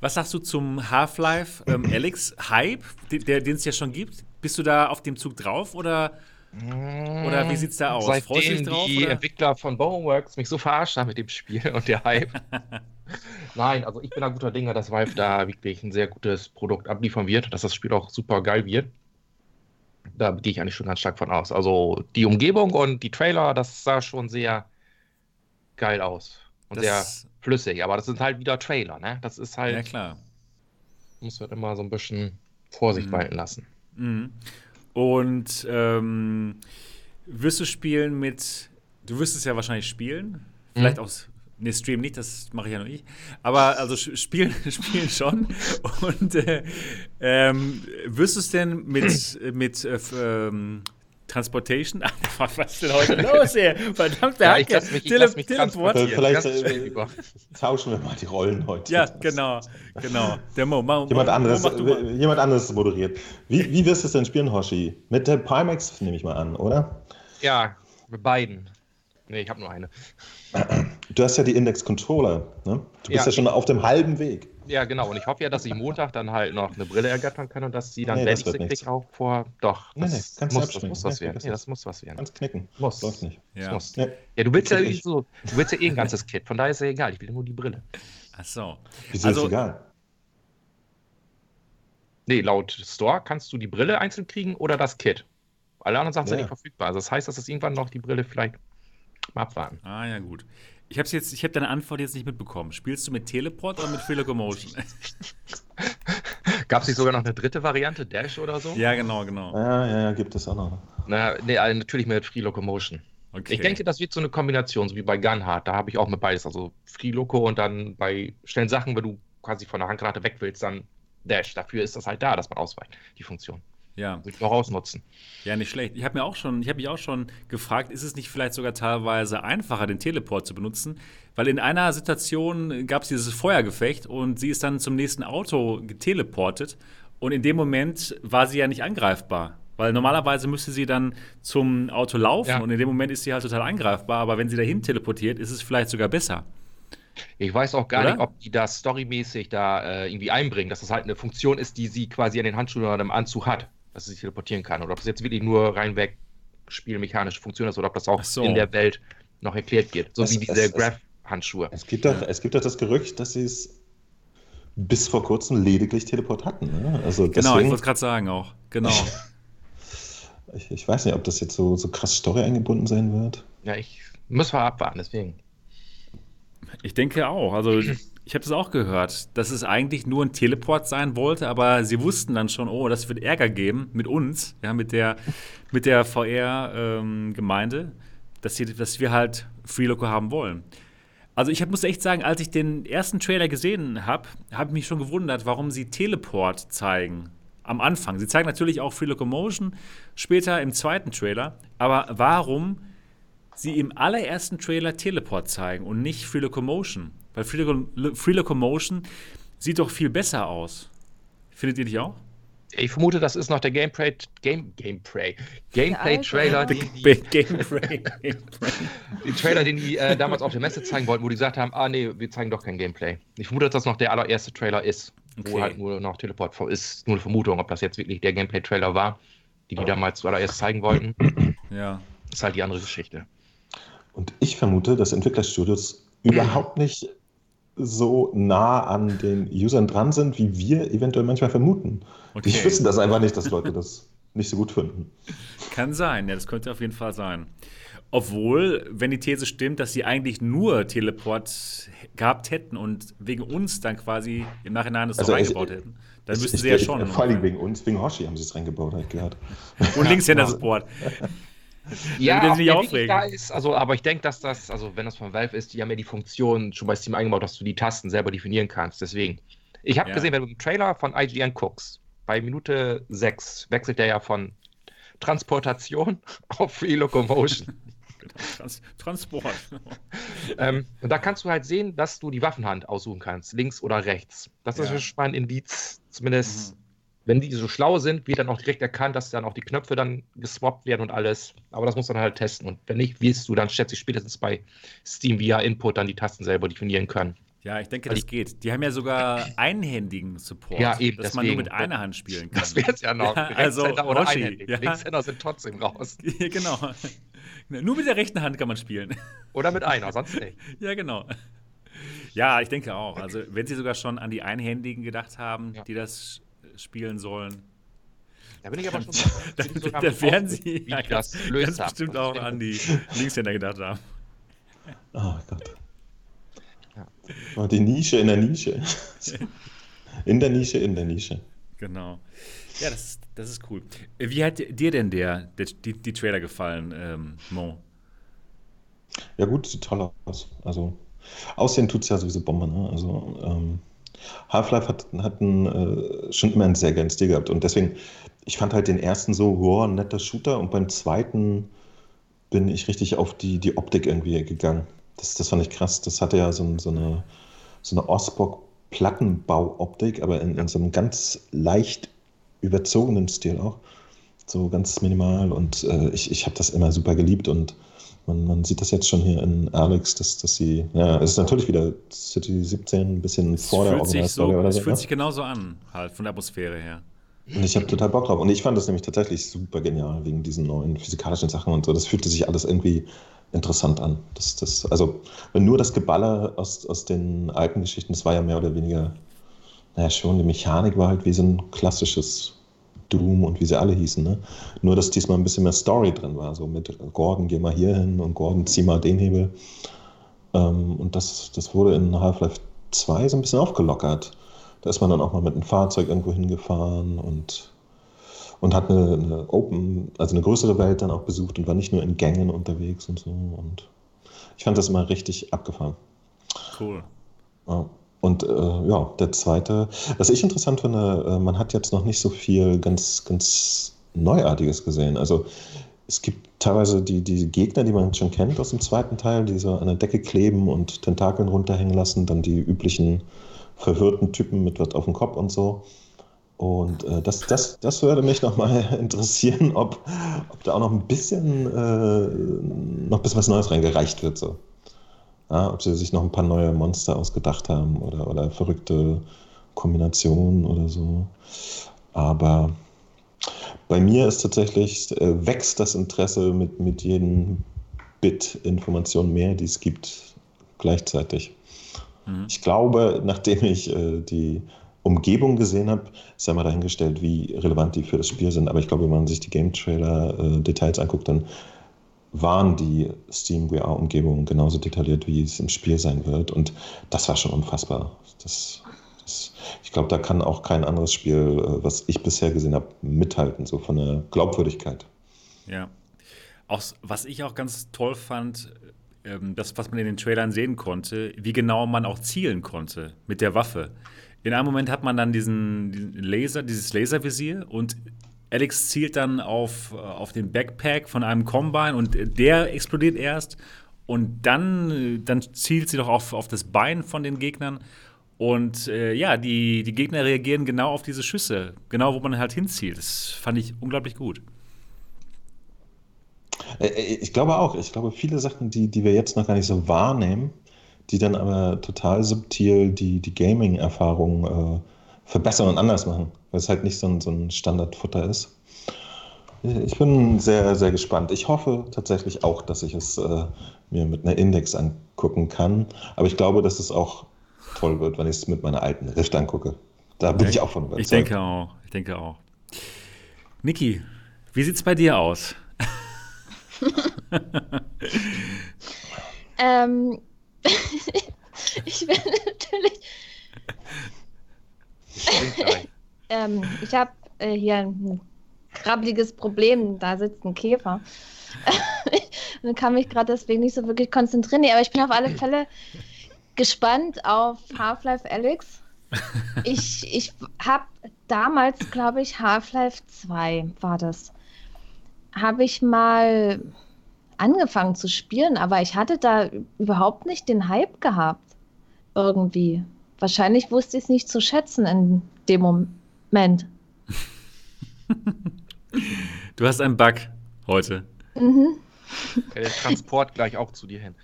Speaker 1: was sagst du zum Half-Life ähm, Alex Hype, den es ja schon gibt? Bist du da auf dem Zug drauf oder? Oder wie sieht's da aus?
Speaker 2: Seitdem
Speaker 1: Freust du dich drauf,
Speaker 2: die
Speaker 1: oder?
Speaker 2: Entwickler von Boneworks mich so verarscht haben mit dem Spiel und der Hype. Nein, also ich bin da guter Dinge, dass Valve da wirklich ein sehr gutes Produkt abliefern wird, dass das Spiel auch super geil wird. Da gehe ich eigentlich schon ganz stark von aus. Also die Umgebung und die Trailer, das sah schon sehr geil aus. Und sehr
Speaker 1: Das,
Speaker 2: flüssig. Aber das sind halt wieder Trailer, ne? Das ist halt,
Speaker 1: ja, klar.
Speaker 2: muss man immer so ein bisschen Vorsicht
Speaker 1: Mhm.
Speaker 2: walten lassen.
Speaker 1: Mhm. Und ähm, wirst du spielen mit, du wirst es ja wahrscheinlich spielen, vielleicht
Speaker 2: Mhm.
Speaker 1: aus, ne, Stream nicht, das mache ich ja nur ich, aber also spielen, spielen schon. Und äh, ähm, wirst du es denn mit, mit äh, ähm, Transportation, was ist denn heute los hier? Verdammte
Speaker 2: Ja, ich
Speaker 1: Hacke,
Speaker 2: lass mich- ich lass mich
Speaker 1: Teleport
Speaker 4: Äh,
Speaker 1: hier.
Speaker 4: vielleicht äh, tauschen wir mal die Rollen heute.
Speaker 1: Ja, genau, genau. Der Mo, Mo,
Speaker 4: Jemand
Speaker 1: Mo,
Speaker 4: anderes,
Speaker 1: Mo, mach
Speaker 4: äh, jemand anderes moderiert. Wie, wie wirst du es denn spielen, Hoshi? Mit der Pimax nehme ich mal an, oder?
Speaker 2: Ja, mit beiden. Nee, ich habe nur eine.
Speaker 4: Du hast ja die Index-Controller, ne? Du bist ja,
Speaker 2: Ja.
Speaker 4: schon auf dem halben Weg.
Speaker 2: Ja, genau. Und ich hoffe ja, dass ich Montag dann halt noch eine Brille ergattern kann und dass sie dann,
Speaker 4: Nee,
Speaker 2: wenn ich sie kriege, auch vor. Doch,
Speaker 4: Nee,
Speaker 2: das,
Speaker 4: nee, kannst du
Speaker 2: muss, das muss was
Speaker 4: Nee,
Speaker 2: werden.
Speaker 4: das
Speaker 2: Nee, das muss was werden.
Speaker 4: Kannst knicken.
Speaker 2: Muss.
Speaker 4: Läuft nicht.
Speaker 1: Ja.
Speaker 2: muss.
Speaker 4: Nee.
Speaker 2: Ja, du willst ja,
Speaker 4: Wirklich.
Speaker 2: so, du willst ja eh ein ganzes Kit, von daher ist ja egal, ich will nur die Brille.
Speaker 1: Ach so.
Speaker 4: Wieso
Speaker 1: Also-
Speaker 4: ist egal?
Speaker 2: Nee, laut Store kannst du die Brille einzeln kriegen oder das Kit. Alle anderen Sachen sind
Speaker 4: Ja.
Speaker 2: nicht verfügbar. Also das heißt, dass es irgendwann noch die Brille vielleicht mal abwarten.
Speaker 1: Ah, ja, gut. Ich habe jetzt, ich habe deine Antwort jetzt nicht mitbekommen. Spielst du mit Teleport oder mit Free Locomotion?
Speaker 2: Gab es nicht sogar noch eine dritte Variante, Dash oder so?
Speaker 1: ja, genau, genau.
Speaker 4: Ja, ja, ja, gibt es auch noch.
Speaker 2: Na, nee, also natürlich mit Free Locomotion.
Speaker 1: Okay.
Speaker 2: Ich denke, das wird so eine Kombination, so wie bei Gunhard. Da habe ich auch mit beides. Also Free Loco und dann bei schnellen Sachen, wenn du quasi von der Handgranate weg willst, dann Dash. Dafür ist das halt da, dass man ausweicht, die Funktion.
Speaker 1: Ja.
Speaker 2: Muss ich noch ausnutzen.
Speaker 1: ja, nicht schlecht. Ich habe mir auch schon, ich habe mich auch schon gefragt, ist es nicht vielleicht sogar teilweise einfacher, den Teleport zu benutzen? Weil in einer Situation gab es dieses Feuergefecht und sie ist dann zum nächsten Auto geteleportet und in dem Moment war sie ja nicht angreifbar. Weil normalerweise müsste sie dann zum Auto laufen
Speaker 2: Ja.
Speaker 1: und in dem Moment ist sie halt total angreifbar, aber wenn sie dahin teleportiert, ist es vielleicht sogar besser.
Speaker 2: Ich weiß auch gar
Speaker 1: Oder?
Speaker 2: nicht, ob die das storymäßig da äh, irgendwie einbringen, dass das halt eine Funktion ist, die sie quasi an den Handschuhen oder am Anzug hat, dass sie sich teleportieren kann. Oder ob das jetzt wirklich nur reinweg spielmechanische Funktion ist oder ob das auch
Speaker 1: so.
Speaker 2: in der Welt noch erklärt wird. So
Speaker 4: Es-
Speaker 2: wie
Speaker 4: es-
Speaker 2: diese
Speaker 4: es-
Speaker 2: Graph-Handschuhe.
Speaker 4: Es gibt doch, es gibt doch das Gerücht, dass sie es bis vor kurzem lediglich Teleport hatten. Ne? Also
Speaker 1: Genau, ich
Speaker 4: deswegen,
Speaker 1: wollte es gerade sagen auch. Genau.
Speaker 4: ich, ich weiß nicht, ob das jetzt so, so krass Story eingebunden sein wird.
Speaker 2: Ja, ich muss mal abwarten, deswegen.
Speaker 1: Ich denke auch. Also ich habe das auch gehört, dass es eigentlich nur ein Teleport sein wollte, aber sie wussten dann schon, oh, das wird Ärger geben mit uns, ja, mit der, mit der VR-Gemeinde, dass, sie- dass wir halt Freeloco haben wollen. Also ich hab, muss echt sagen, als ich den ersten Trailer gesehen habe, habe ich mich schon gewundert, warum sie Teleport zeigen. Am Anfang. Sie zeigen natürlich auch Free Locomotion später im zweiten Trailer. Aber warum sie im allerersten Trailer Teleport zeigen und nicht Free Locomotion? Weil Free, Free Locomotion sieht doch viel besser aus. Findet ihr nicht auch?
Speaker 2: Ich vermute, das ist noch der Gameplay, Game, Gameplay, Gameplay-Trailer, den die,
Speaker 1: Gameplay.
Speaker 2: die Trailer, den die äh, damals auf der Messe zeigen wollten, wo die gesagt haben, ah nee, wir zeigen doch kein Gameplay. Ich vermute, dass das noch der allererste Trailer ist,
Speaker 1: Okay.
Speaker 2: wo halt nur noch Teleport vor ist. Nur eine Vermutung, ob das jetzt wirklich der Gameplay-Trailer war, die die damals zuallererst zeigen wollten.
Speaker 1: ja.
Speaker 2: ist halt die andere Geschichte.
Speaker 4: Und ich vermute, dass Entwicklerstudios überhaupt nicht so nah an den Usern dran sind, wie wir eventuell manchmal vermuten.
Speaker 1: Okay.
Speaker 4: Die wissen das einfach nicht, dass Leute das nicht so gut finden.
Speaker 1: Kann sein, ja, das könnte auf jeden Fall sein. Obwohl, wenn die These stimmt, dass sie eigentlich nur Teleport gehabt hätten und wegen uns dann quasi im Nachhinein das
Speaker 4: Also
Speaker 1: so
Speaker 4: ich-
Speaker 1: reingebaut hätten, dann
Speaker 4: Ich-
Speaker 1: müssten
Speaker 4: ich-
Speaker 1: sie ja
Speaker 4: ich-
Speaker 1: schon.
Speaker 4: Vor allem wegen uns, wegen Hoshi haben sie es reingebaut, habe ich gehört.
Speaker 1: Und Linkshänder-Support.
Speaker 2: Ja,
Speaker 1: nicht
Speaker 2: der
Speaker 1: aufregen.
Speaker 2: da ist, also, aber ich denke, dass das, also wenn das von Valve ist, die haben ja die Funktion schon bei Steam eingebaut, dass du die Tasten selber definieren kannst. Deswegen. Ich habe
Speaker 1: Ja.
Speaker 2: gesehen, wenn du einen Trailer von IGN guckst, bei Minute 6 wechselt der ja von Transportation auf Free Locomotion.
Speaker 1: Trans Transport.
Speaker 2: ähm, und da kannst du halt sehen, dass du die Waffenhand aussuchen kannst, links oder rechts. Das ist
Speaker 1: Ja.
Speaker 2: schon mal ein Indiz, zumindest
Speaker 1: Mhm.
Speaker 2: Wenn die so schlau sind, wird dann auch direkt erkannt, dass dann auch die Knöpfe dann geswappt werden und alles. Aber das muss man halt testen. Und wenn nicht, wirst du dann, schätze ich, spätestens bei Steam via Input dann die Tasten selber definieren können.
Speaker 1: Ja, ich denke, das geht. Die haben ja sogar einhändigen Support,
Speaker 2: Ja, eben,
Speaker 1: dass man nur
Speaker 2: deswegen.
Speaker 1: mit einer Hand spielen kann.
Speaker 2: Das wäre es ja noch.
Speaker 1: Ja, also,
Speaker 2: Rechtshänder oder
Speaker 1: Hoshi,
Speaker 2: einhändig.
Speaker 1: ja.
Speaker 2: Linkshänder sind trotzdem raus.
Speaker 1: Ja, genau. Nur mit der rechten Hand kann man spielen.
Speaker 2: Oder mit einer, sonst nicht.
Speaker 1: Ja, genau. Ja, ich denke auch. Also, wenn sie sogar schon an die Einhändigen gedacht haben,
Speaker 2: Ja.
Speaker 1: die das spielen sollen,
Speaker 2: Da bin ich aber schon. sogar
Speaker 1: dann
Speaker 2: am
Speaker 1: werden sie ja, ganz, ganz bestimmt auch an die Linkshänder gedacht haben.
Speaker 4: Oh Gott.
Speaker 2: Ja.
Speaker 4: Oh, die Nische in der Nische. In der Nische, in der Nische.
Speaker 1: Genau. Ja, das, ist- das ist cool. Äh, Wie hat dir denn der, der die, die Trailer gefallen, ähm, Mo?
Speaker 4: Ja gut, sieht toll aus. Also aussehen tut es ja sowieso Bombe. Ne? Also ähm, Half-Life hat, hat einen, äh, schon immer einen sehr geilen Stil gehabt. Und deswegen, ich fand halt den ersten so, wow, netter Shooter. Und beim zweiten bin ich richtig auf die, die Optik irgendwie gegangen. Das, das fand ich krass. Das hatte ja so, so eine, so eine Osborg-Plattenbau-Optik, aber in, in so einem ganz leicht überzogenen Stil auch. so ganz minimal und äh, ich, ich habe das immer super geliebt und man, man sieht das jetzt schon hier in Alex, dass, dass sie, ja, es ist natürlich wieder City 17, ein bisschen
Speaker 1: Es
Speaker 4: vor der
Speaker 1: sich, so,
Speaker 4: oder
Speaker 1: es
Speaker 4: so.
Speaker 1: fühlt
Speaker 4: ne?
Speaker 1: sich genauso an, halt von der Atmosphäre her.
Speaker 4: Und ich habe total Bock drauf. Und ich fand das nämlich tatsächlich super genial wegen diesen neuen physikalischen Sachen und so. Das fühlte sich alles irgendwie interessant an. Das, das, also, wenn nur das Geballer aus, aus den alten Geschichten, das war ja mehr oder weniger, naja, schon, die Mechanik war halt wie so ein klassisches Doom und wie sie alle hießen. Ne? Nur, dass diesmal ein bisschen mehr Story drin war. So mit Gordon, geh mal hier hin und Gordon, zieh mal den Hebel. Ähm, und das, das wurde in Half-Life 2 so ein bisschen aufgelockert. Da ist man dann auch mal mit einem Fahrzeug irgendwo hingefahren und, und hat eine, eine Open, also eine größere Welt dann auch besucht und war nicht nur in Gängen unterwegs und so. Und ich fand das immer richtig abgefahren.
Speaker 1: Cool.
Speaker 4: Ja. Und äh, ja, der zweite, was ich interessant finde, äh, man hat jetzt noch nicht so viel ganz, ganz Neuartiges gesehen. Also es gibt teilweise die, die Gegner, die man schon kennt aus dem zweiten Teil, die so an der Decke kleben und Tentakeln runterhängen lassen, dann die üblichen verwirrten Typen mit was auf dem Kopf und so. Und äh, das, das, das würde mich nochmal interessieren, ob, ob da auch noch ein bisschen, äh, noch ein bisschen was Neues reingereicht wird. So. Ja, ob sie sich noch ein paar neue Monster ausgedacht haben oder, oder verrückte Kombinationen oder so. Aber bei mir ist tatsächlich, äh, wächst das Interesse mit, mit jedem Bit Information mehr, die es gibt, gleichzeitig.
Speaker 1: Mhm.
Speaker 4: Ich glaube, nachdem ich äh, die Umgebung gesehen habe, sei mal dahingestellt, wie relevant die für das Spiel sind. Aber ich glaube, wenn man sich die Game Trailer äh, Details anguckt, dann waren die Steam VR-Umgebungen genauso detailliert, wie es im Spiel sein wird. Und das war schon unfassbar. Das, das, ich glaube, da kann auch kein anderes Spiel, äh, was ich bisher gesehen habe, mithalten, so von der Glaubwürdigkeit.
Speaker 1: Ja. Auch, was ich auch ganz toll fand, ähm, das, was man in den Trailern sehen konnte, wie genau man auch zielen konnte mit der Waffe. In einem Moment hat man dann diesen Laser, dieses Laservisier und Alex zielt dann auf, äh, auf den Backpack von einem Combine und der explodiert erst und dann, äh, dann zielt sie doch auf, auf das Bein von den Gegnern und äh, ja, die, die Gegner reagieren genau auf diese Schüsse, genau wo man halt hinzielt. Das fand ich unglaublich gut.
Speaker 4: Äh, Ich glaube auch. Ich glaube, viele Sachen, die, die wir jetzt noch gar nicht so wahrnehmen, die dann aber total subtil die, die Gaming-Erfahrung äh, verbessern und anders machen, weil es halt nicht so ein, so ein Standardfutter ist. Ich bin sehr, sehr gespannt. Ich hoffe tatsächlich auch, dass ich es äh, mir mit einer Index angucken kann. Aber ich glaube, dass es auch toll wird, wenn ich es mit meiner alten Rift angucke. Da bin ich auch von überzeugt.
Speaker 1: Ich denke auch. Ich denke auch. Niki, wie sieht's bei dir aus?
Speaker 3: Ähm, ich bin natürlich.
Speaker 2: Gleich.
Speaker 3: Ähm, ich habe äh, hier ein krabbeliges Problem. Da sitzt ein Käfer. und kann mich gerade deswegen nicht so wirklich konzentrieren. Nee, aber ich bin auf alle Fälle gespannt auf Half-Life Alyx. Ich, ich habe damals, glaube ich, Half-Life 2 war das. Habe ich mal angefangen zu spielen, aber ich hatte da überhaupt nicht den Hype gehabt. Irgendwie. Wahrscheinlich wusste ich es nicht zu schätzen in dem Moment.
Speaker 1: Du hast einen Bug heute.
Speaker 3: Mhm.
Speaker 2: Der Transport gleich auch zu dir hin.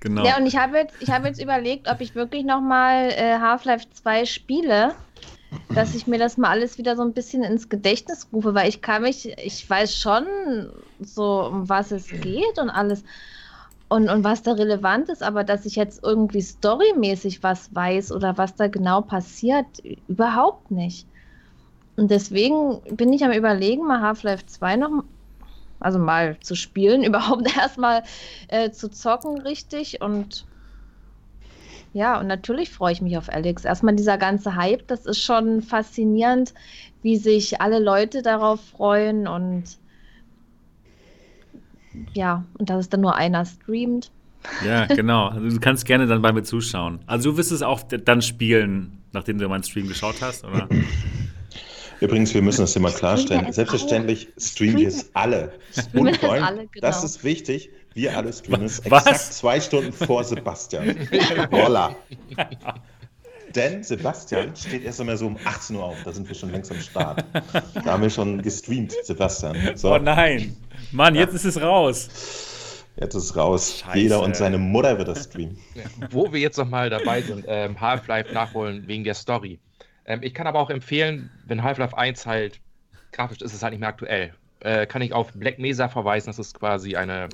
Speaker 1: Genau.
Speaker 3: Ja, und ich habe jetzt, ich hab jetzt überlegt, ob ich wirklich nochmal äh, Half-Life 2 spiele, dass ich mir das mal alles wieder so ein bisschen ins Gedächtnis rufe, weil ich kann mich, ich weiß schon so, um was es geht und alles und, und was da relevant ist, aber dass ich jetzt irgendwie storymäßig was weiß oder was da genau passiert, überhaupt nicht. Und deswegen bin ich am überlegen, mal Half-Life 2 noch, also mal zu spielen, überhaupt erstmal äh, zu zocken richtig und ja, und natürlich freue ich mich auf Alex. Erstmal dieser ganze Hype, das ist schon faszinierend, wie sich alle Leute darauf freuen und ja, und dass es dann nur einer streamt.
Speaker 1: Ja, genau. Also du kannst gerne dann bei mir zuschauen. Also du wirst es auch dann spielen, nachdem du meinen Stream geschaut hast, oder?
Speaker 4: Übrigens, wir müssen das hier mal
Speaker 3: Streamen
Speaker 4: klarstellen. Selbstverständlich streamen wir es alle. Und
Speaker 3: wir es
Speaker 4: Freund,
Speaker 3: alle, genau.
Speaker 4: das ist wichtig. Wir alle streamen es
Speaker 1: Was?
Speaker 4: exakt zwei Stunden vor Sebastian. Voila. Denn Sebastian steht erst einmal so um 18 Uhr auf. Da sind wir schon längst am Start. Da haben wir schon gestreamt, Sebastian. So,
Speaker 1: Oh nein. Mann, jetzt ist es raus.
Speaker 4: jetzt ist es raus.
Speaker 1: Scheiße.
Speaker 4: Jeder und seine Mutter wird das streamen.
Speaker 2: Wo wir jetzt nochmal dabei sind, ähm, Half-Life nachholen wegen der Story. Ähm, ich kann aber auch empfehlen, wenn Half-Life 1 halt grafisch ist, ist es halt nicht mehr aktuell. Äh, kann ich auf Black Mesa verweisen. Das ist quasi eine,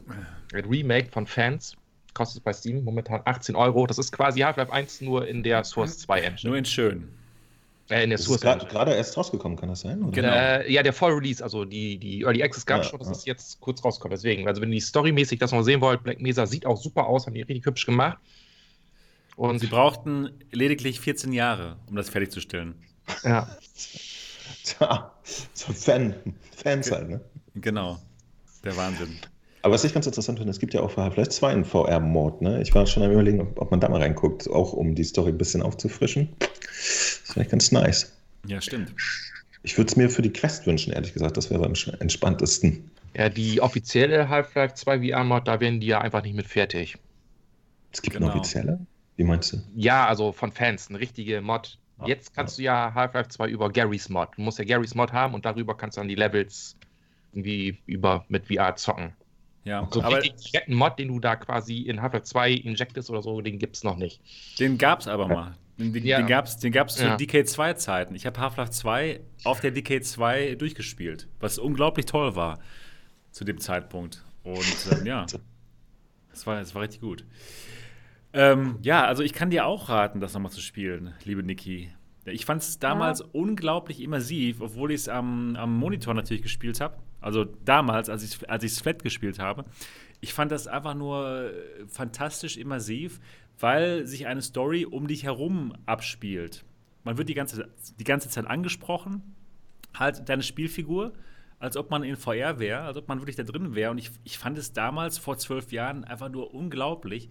Speaker 2: ein Remake von Fans. Kostet bei Steam momentan 18 Euro. Das ist quasi Half-Life 1 nur in der Source 2 Engine.
Speaker 1: Nur in schön.
Speaker 2: Äh, in der
Speaker 4: Das ist
Speaker 2: Source Engine.
Speaker 4: gerade erst rausgekommen, kann das sein? Oder?
Speaker 1: Genau.
Speaker 2: Äh, ja, der Voll Release, also die, die Early Access gab
Speaker 4: Ja,
Speaker 2: schon, das
Speaker 4: ja.
Speaker 2: ist jetzt kurz rausgekommen. Deswegen, also wenn ihr die storymäßig das noch sehen wollt, Black Mesa sieht auch super aus, haben die richtig hübsch gemacht. Und
Speaker 1: Sie brauchten lediglich 14 Jahre, um das fertigzustellen.
Speaker 2: ja,
Speaker 4: Tja, so Fan, Fans halt, ne?
Speaker 1: Genau. Der Wahnsinn.
Speaker 4: Aber was ich ganz interessant finde, es gibt ja auch für Half-Life 2 einen VR-Mode, ne? Ich war schon am überlegen, ob, ob man da mal reinguckt, auch um die Story ein bisschen aufzufrischen. Das ist vielleicht ganz nice.
Speaker 1: Ja, stimmt.
Speaker 4: Ich würde es mir für die Quest wünschen, ehrlich gesagt. Das wäre am entspanntesten.
Speaker 2: ja, die offizielle Half-Life 2 VR-Mod, da werden die ja einfach nicht mit fertig.
Speaker 4: Es gibt
Speaker 1: Genau.
Speaker 4: eine offizielle? Wie meinst du?
Speaker 2: Ja, also von Fans, eine richtige Mod.
Speaker 4: Ah,
Speaker 2: Jetzt kannst du ja Half-Life 2 über Garys Mod. Du musst ja Garys Mod haben und darüber kannst du dann die Levels irgendwie über mit VR zocken.
Speaker 1: Ja,
Speaker 2: So
Speaker 1: aber
Speaker 2: fetten Mod, den du da quasi in Half-Life 2 injectest oder so, den gibt's noch nicht.
Speaker 1: den gab's aber mal. Den, den,
Speaker 2: Ja.
Speaker 1: den gab's, den gab's zu
Speaker 2: Ja.
Speaker 1: DK2-Zeiten. Ich habe Half-Life 2 auf der DK2 durchgespielt, was unglaublich toll war zu dem Zeitpunkt. Und ähm, ja, das war, das war richtig gut. Ähm, ja, also ich kann dir auch raten, das nochmal zu spielen, liebe Niki. Ich fand es damals unglaublich immersiv, obwohl ich es am, am Monitor natürlich gespielt habe. Also damals, als ich es als ich's flat gespielt habe. Ich fand das einfach nur äh, fantastisch immersiv, weil sich eine Story um dich herum abspielt. Man wird die ganze, die ganze Zeit angesprochen, halt deine Spielfigur, als ob man in VR wäre, als ob man wirklich da drin wäre. Und ich, ich fand es damals, vor zwölf Jahren, einfach nur unglaublich,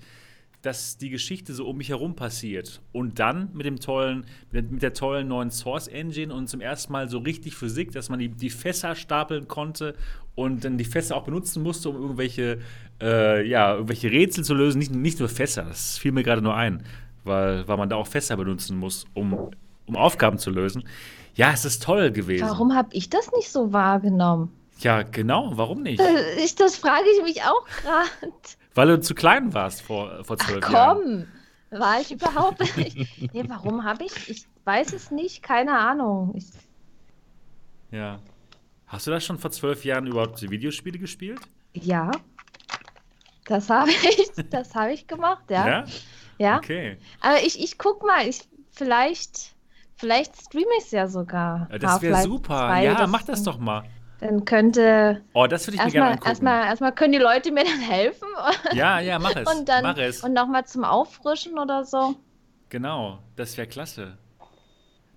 Speaker 1: dass die Geschichte so um mich herum passiert. Und dann mit dem tollen, mit der, tollen neuen Source Engine und zum ersten Mal so richtig Physik, dass man die, die Fässer stapeln konnte und dann die Fässer auch benutzen musste, um irgendwelche, äh, ja, irgendwelche Rätsel zu lösen. Nicht, nicht nur Fässer, das fiel mir gerade nur ein, weil, weil man da auch Fässer benutzen muss, um, um Aufgaben zu lösen. Ja, es ist toll gewesen.
Speaker 3: Warum habe ich das nicht so wahrgenommen?
Speaker 1: Ja, genau, warum nicht?
Speaker 3: Äh, Ich, das frage ich mich auch gerade.
Speaker 1: Weil du zu klein warst vor, vor
Speaker 3: Ach
Speaker 1: zwölf Jahren.
Speaker 3: komm, war ich überhaupt nicht. Nee, warum habe ich? Ich weiß es nicht, keine Ahnung. Ich,
Speaker 1: Ja. Hast du das schon vor zwölf Jahren überhaupt Videospiele gespielt?
Speaker 3: ja, das habe ich, das habe ich gemacht, ja. Ja,
Speaker 1: Okay.
Speaker 3: aber ich, ich guck mal, ich, vielleicht, vielleicht streame ich es ja sogar.
Speaker 1: Ja, das wäre super.
Speaker 3: 2,
Speaker 1: ja, mach das doch mal.
Speaker 3: Dann könnte
Speaker 1: Oh, das würde ich mir gerne
Speaker 3: erstmal,
Speaker 1: angucken.
Speaker 3: erstmal, erstmal können die Leute mir dann helfen
Speaker 1: Ja, ja, mach es.
Speaker 3: und dann
Speaker 1: mach es.
Speaker 3: und nochmal zum Auffrischen oder so.
Speaker 1: genau, das wäre klasse.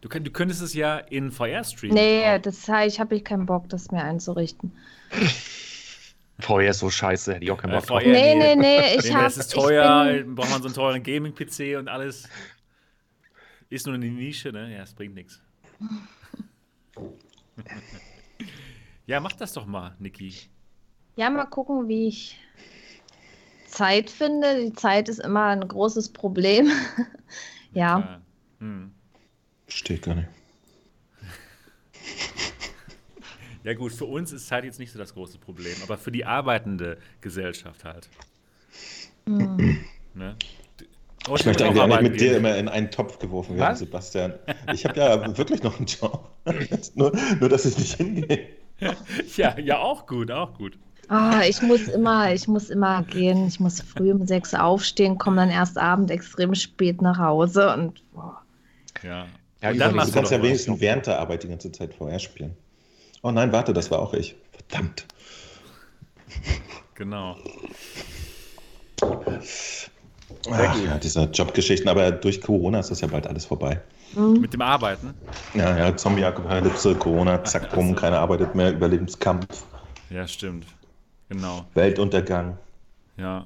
Speaker 1: Du, könnt, du könntest es ja in VR streamen.
Speaker 3: Nee,
Speaker 1: auch.
Speaker 3: das ich habe ich keinen Bock, das mir einzurichten.
Speaker 2: VR ist so scheiße, hätte ich auch keinen
Speaker 1: Äh,
Speaker 2: Bock drauf.
Speaker 1: VR,
Speaker 3: Nee, nee, nee, ich
Speaker 1: nee, das ist teuer,
Speaker 3: bin,
Speaker 1: braucht man so einen teuren Gaming-PC und alles. Ist nur eine Nische, ne? Ja, es bringt nichts. Ja, mach das doch mal, Niki.
Speaker 3: ja, mal gucken, wie ich Zeit finde. Die Zeit ist immer ein großes Problem. ja.
Speaker 1: Klar. Hm.
Speaker 4: Steht gar nicht.
Speaker 1: Ja gut, für uns ist Zeit jetzt nicht so das große Problem, aber für die arbeitende Gesellschaft halt.
Speaker 3: Hm.
Speaker 1: Ne?
Speaker 4: Ich möchte eigentlich auch nicht mit dir
Speaker 1: gehen.
Speaker 4: immer in einen Topf geworfen werden,
Speaker 2: Was?
Speaker 4: Sebastian. Ich habe ja wirklich noch einen Job. nur, nur, dass ich nicht hingehe.
Speaker 1: Ja, ja, auch gut, auch gut.
Speaker 3: Ah, ich muss immer, ich muss immer gehen. Ich muss früh um sechs aufstehen, komme dann erst abend extrem spät nach Hause und boah.
Speaker 1: Ja.
Speaker 2: Ja,
Speaker 1: und dann
Speaker 4: Du kannst ja wenigstens während der Arbeit die ganze Zeit vorher spielen. Oh nein, warte, das war auch ich. Verdammt.
Speaker 1: Genau.
Speaker 4: Ach, ja, diese Jobgeschichten, aber durch Corona ist das ja bald alles vorbei.
Speaker 3: Hm.
Speaker 1: Mit dem Arbeiten.
Speaker 4: Ja, ja, Zombie-Apokalypse, Corona, zack, bumm, keiner arbeitet mehr, Überlebenskampf,
Speaker 1: Ja, stimmt. Genau.
Speaker 4: Weltuntergang.
Speaker 1: Ja.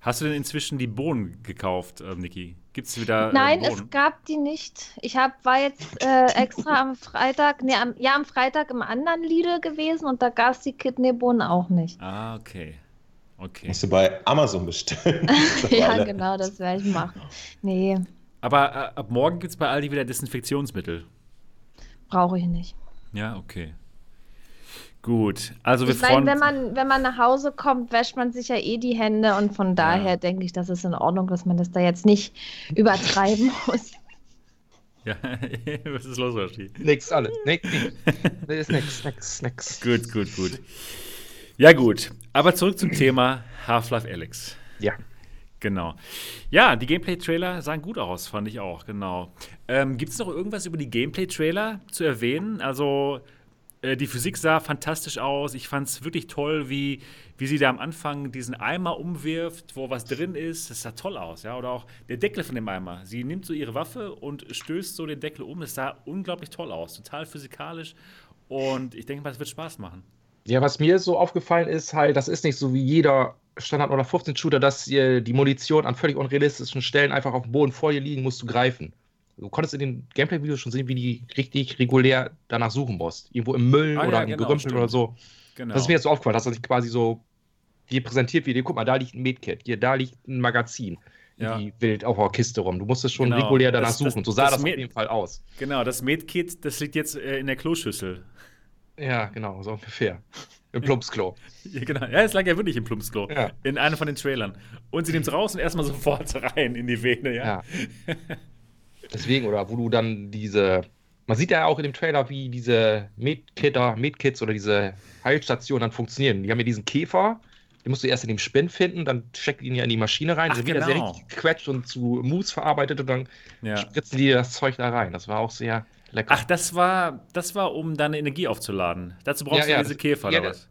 Speaker 1: Hast du denn inzwischen die Bohnen gekauft, äh, Niki? Gibt es wieder äh,
Speaker 3: Nein,
Speaker 1: Bohnen?
Speaker 3: es gab die nicht. Ich hab, war jetzt äh, extra am Freitag, nee, am, ja, am Freitag im anderen Lidl gewesen und da gab es die Kidneybohnen auch nicht.
Speaker 1: Ah, okay. Okay.
Speaker 4: Musst du bei Amazon bestellen.
Speaker 3: ja, genau, das werde ich machen. Nee,
Speaker 1: Aber äh, ab morgen gibt es bei Aldi wieder Desinfektionsmittel.
Speaker 3: Brauche ich nicht.
Speaker 1: Ja, okay. Gut, also wir
Speaker 3: Ich
Speaker 1: freuen
Speaker 3: meine, wenn man, wenn man nach Hause kommt, wäscht man sich ja eh die Hände und von daher denke ich, das ist in Ordnung, dass man das da jetzt nicht übertreiben muss.
Speaker 1: Ja, was ist los, Rashi?
Speaker 2: Nix, alles. Nix, nix. Das ist nix, nix, nix.
Speaker 1: Gut, gut, gut. Ja, gut. Aber zurück zum Thema Half-Life Alex.
Speaker 2: Ja.
Speaker 1: Genau. Ja, die Gameplay-Trailer sahen gut aus, fand ich auch, genau. Ähm, Gibt es noch irgendwas über die Gameplay-Trailer zu erwähnen? Also, äh, die Physik sah fantastisch aus. Ich fand es wirklich toll, wie, wie sie da am Anfang diesen Eimer umwirft, wo was drin ist. Das sah toll aus, ja. Oder auch der Deckel von dem Eimer. Sie nimmt so ihre Waffe und stößt so den Deckel um. Das sah unglaublich toll aus. Total physikalisch. Und ich denke mal, es wird Spaß machen.
Speaker 2: Ja, was mir so aufgefallen ist, halt, das ist nicht so wie jeder Standard- oder 15-Shooter, dass dir die Munition an völlig unrealistischen Stellen einfach auf dem Boden vor dir liegen musst du greifen. Du konntest in den Gameplay-Videos schon sehen, wie die richtig regulär danach suchen musst. Irgendwo im Müll
Speaker 1: Ah,
Speaker 2: oder
Speaker 1: ja,
Speaker 2: im
Speaker 1: genau,
Speaker 2: Gerümpel
Speaker 1: stimmt.
Speaker 2: oder so.
Speaker 1: Genau.
Speaker 2: Das ist mir jetzt so aufgefallen, dass das sich quasi so dir präsentiert wird. Guck mal, da liegt ein Medkit, hier, da liegt ein Magazin.
Speaker 1: Ja.
Speaker 2: Die wild auf der Kiste rum. Du musstest schon
Speaker 1: Genau.
Speaker 2: regulär danach
Speaker 1: Das- das-
Speaker 2: suchen. so sah
Speaker 1: das
Speaker 2: das, auf jeden Fall aus.
Speaker 1: Genau, das Medkit, das liegt jetzt äh, in der Kloschüssel.
Speaker 2: Ja, genau, so ungefähr. Im Plumpsklo.
Speaker 1: Ja, genau. Ja, es lag ja wirklich im Plumpsklo.
Speaker 2: Ja.
Speaker 1: In einem von den Trailern. Und sie nimmt es raus und erstmal sofort rein in die Vene, ja.
Speaker 2: Ja. Deswegen, oder wo du dann diese. Man sieht ja auch in dem Trailer, wie diese Medkitter, Medkits oder diese Heilstationen dann funktionieren. Die haben ja diesen Käfer, den musst du erst in dem Spin finden, dann steckt ihn ja in die Maschine rein,
Speaker 1: Ach,
Speaker 2: dann wird er sehr
Speaker 1: genau.
Speaker 2: richtig gequetscht und zu Mousse verarbeitet und dann
Speaker 1: Ja.
Speaker 2: spritzen die das Zeug da rein. Das war auch sehr lecker.
Speaker 1: Ach, das war, das war, um deine Energie aufzuladen. Dazu brauchst
Speaker 2: Ja,
Speaker 1: du
Speaker 2: ja,
Speaker 1: diese
Speaker 2: das-
Speaker 1: Käfer,
Speaker 2: ja,
Speaker 1: oder was?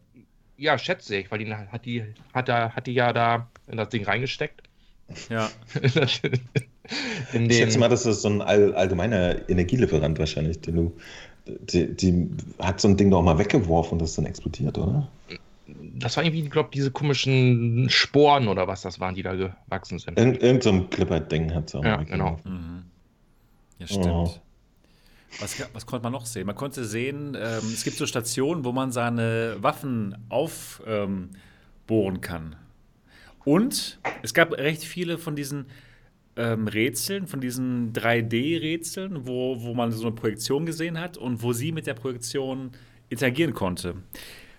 Speaker 2: Ja, schätze ich, weil die hat die, hat, da, hat die ja da in das Ding reingesteckt.
Speaker 1: Ja.
Speaker 2: in
Speaker 4: Ich schätze mal, das ist so ein all, allgemeiner Energielieferant wahrscheinlich, den du. Die, die hat so ein Ding doch mal weggeworfen und das ist dann explodiert, oder?
Speaker 2: das war irgendwie, ich glaube, diese komischen Sporen oder was das waren, die da gewachsen sind.
Speaker 4: Irgend, irgend so ein Clipper-Ding hat es auch
Speaker 2: Ja,
Speaker 4: mal
Speaker 2: genau.
Speaker 1: Mhm. Ja, stimmt.
Speaker 4: Oh.
Speaker 1: Was, was konnte man noch sehen? Man konnte sehen, ähm, es gibt so Stationen, wo man seine Waffen aufbohren ähm, kann. Und es gab recht viele von diesen ähm, Rätseln, von diesen 3D-Rätseln, wo, wo man so eine Projektion gesehen hat und wo sie mit der Projektion interagieren konnte.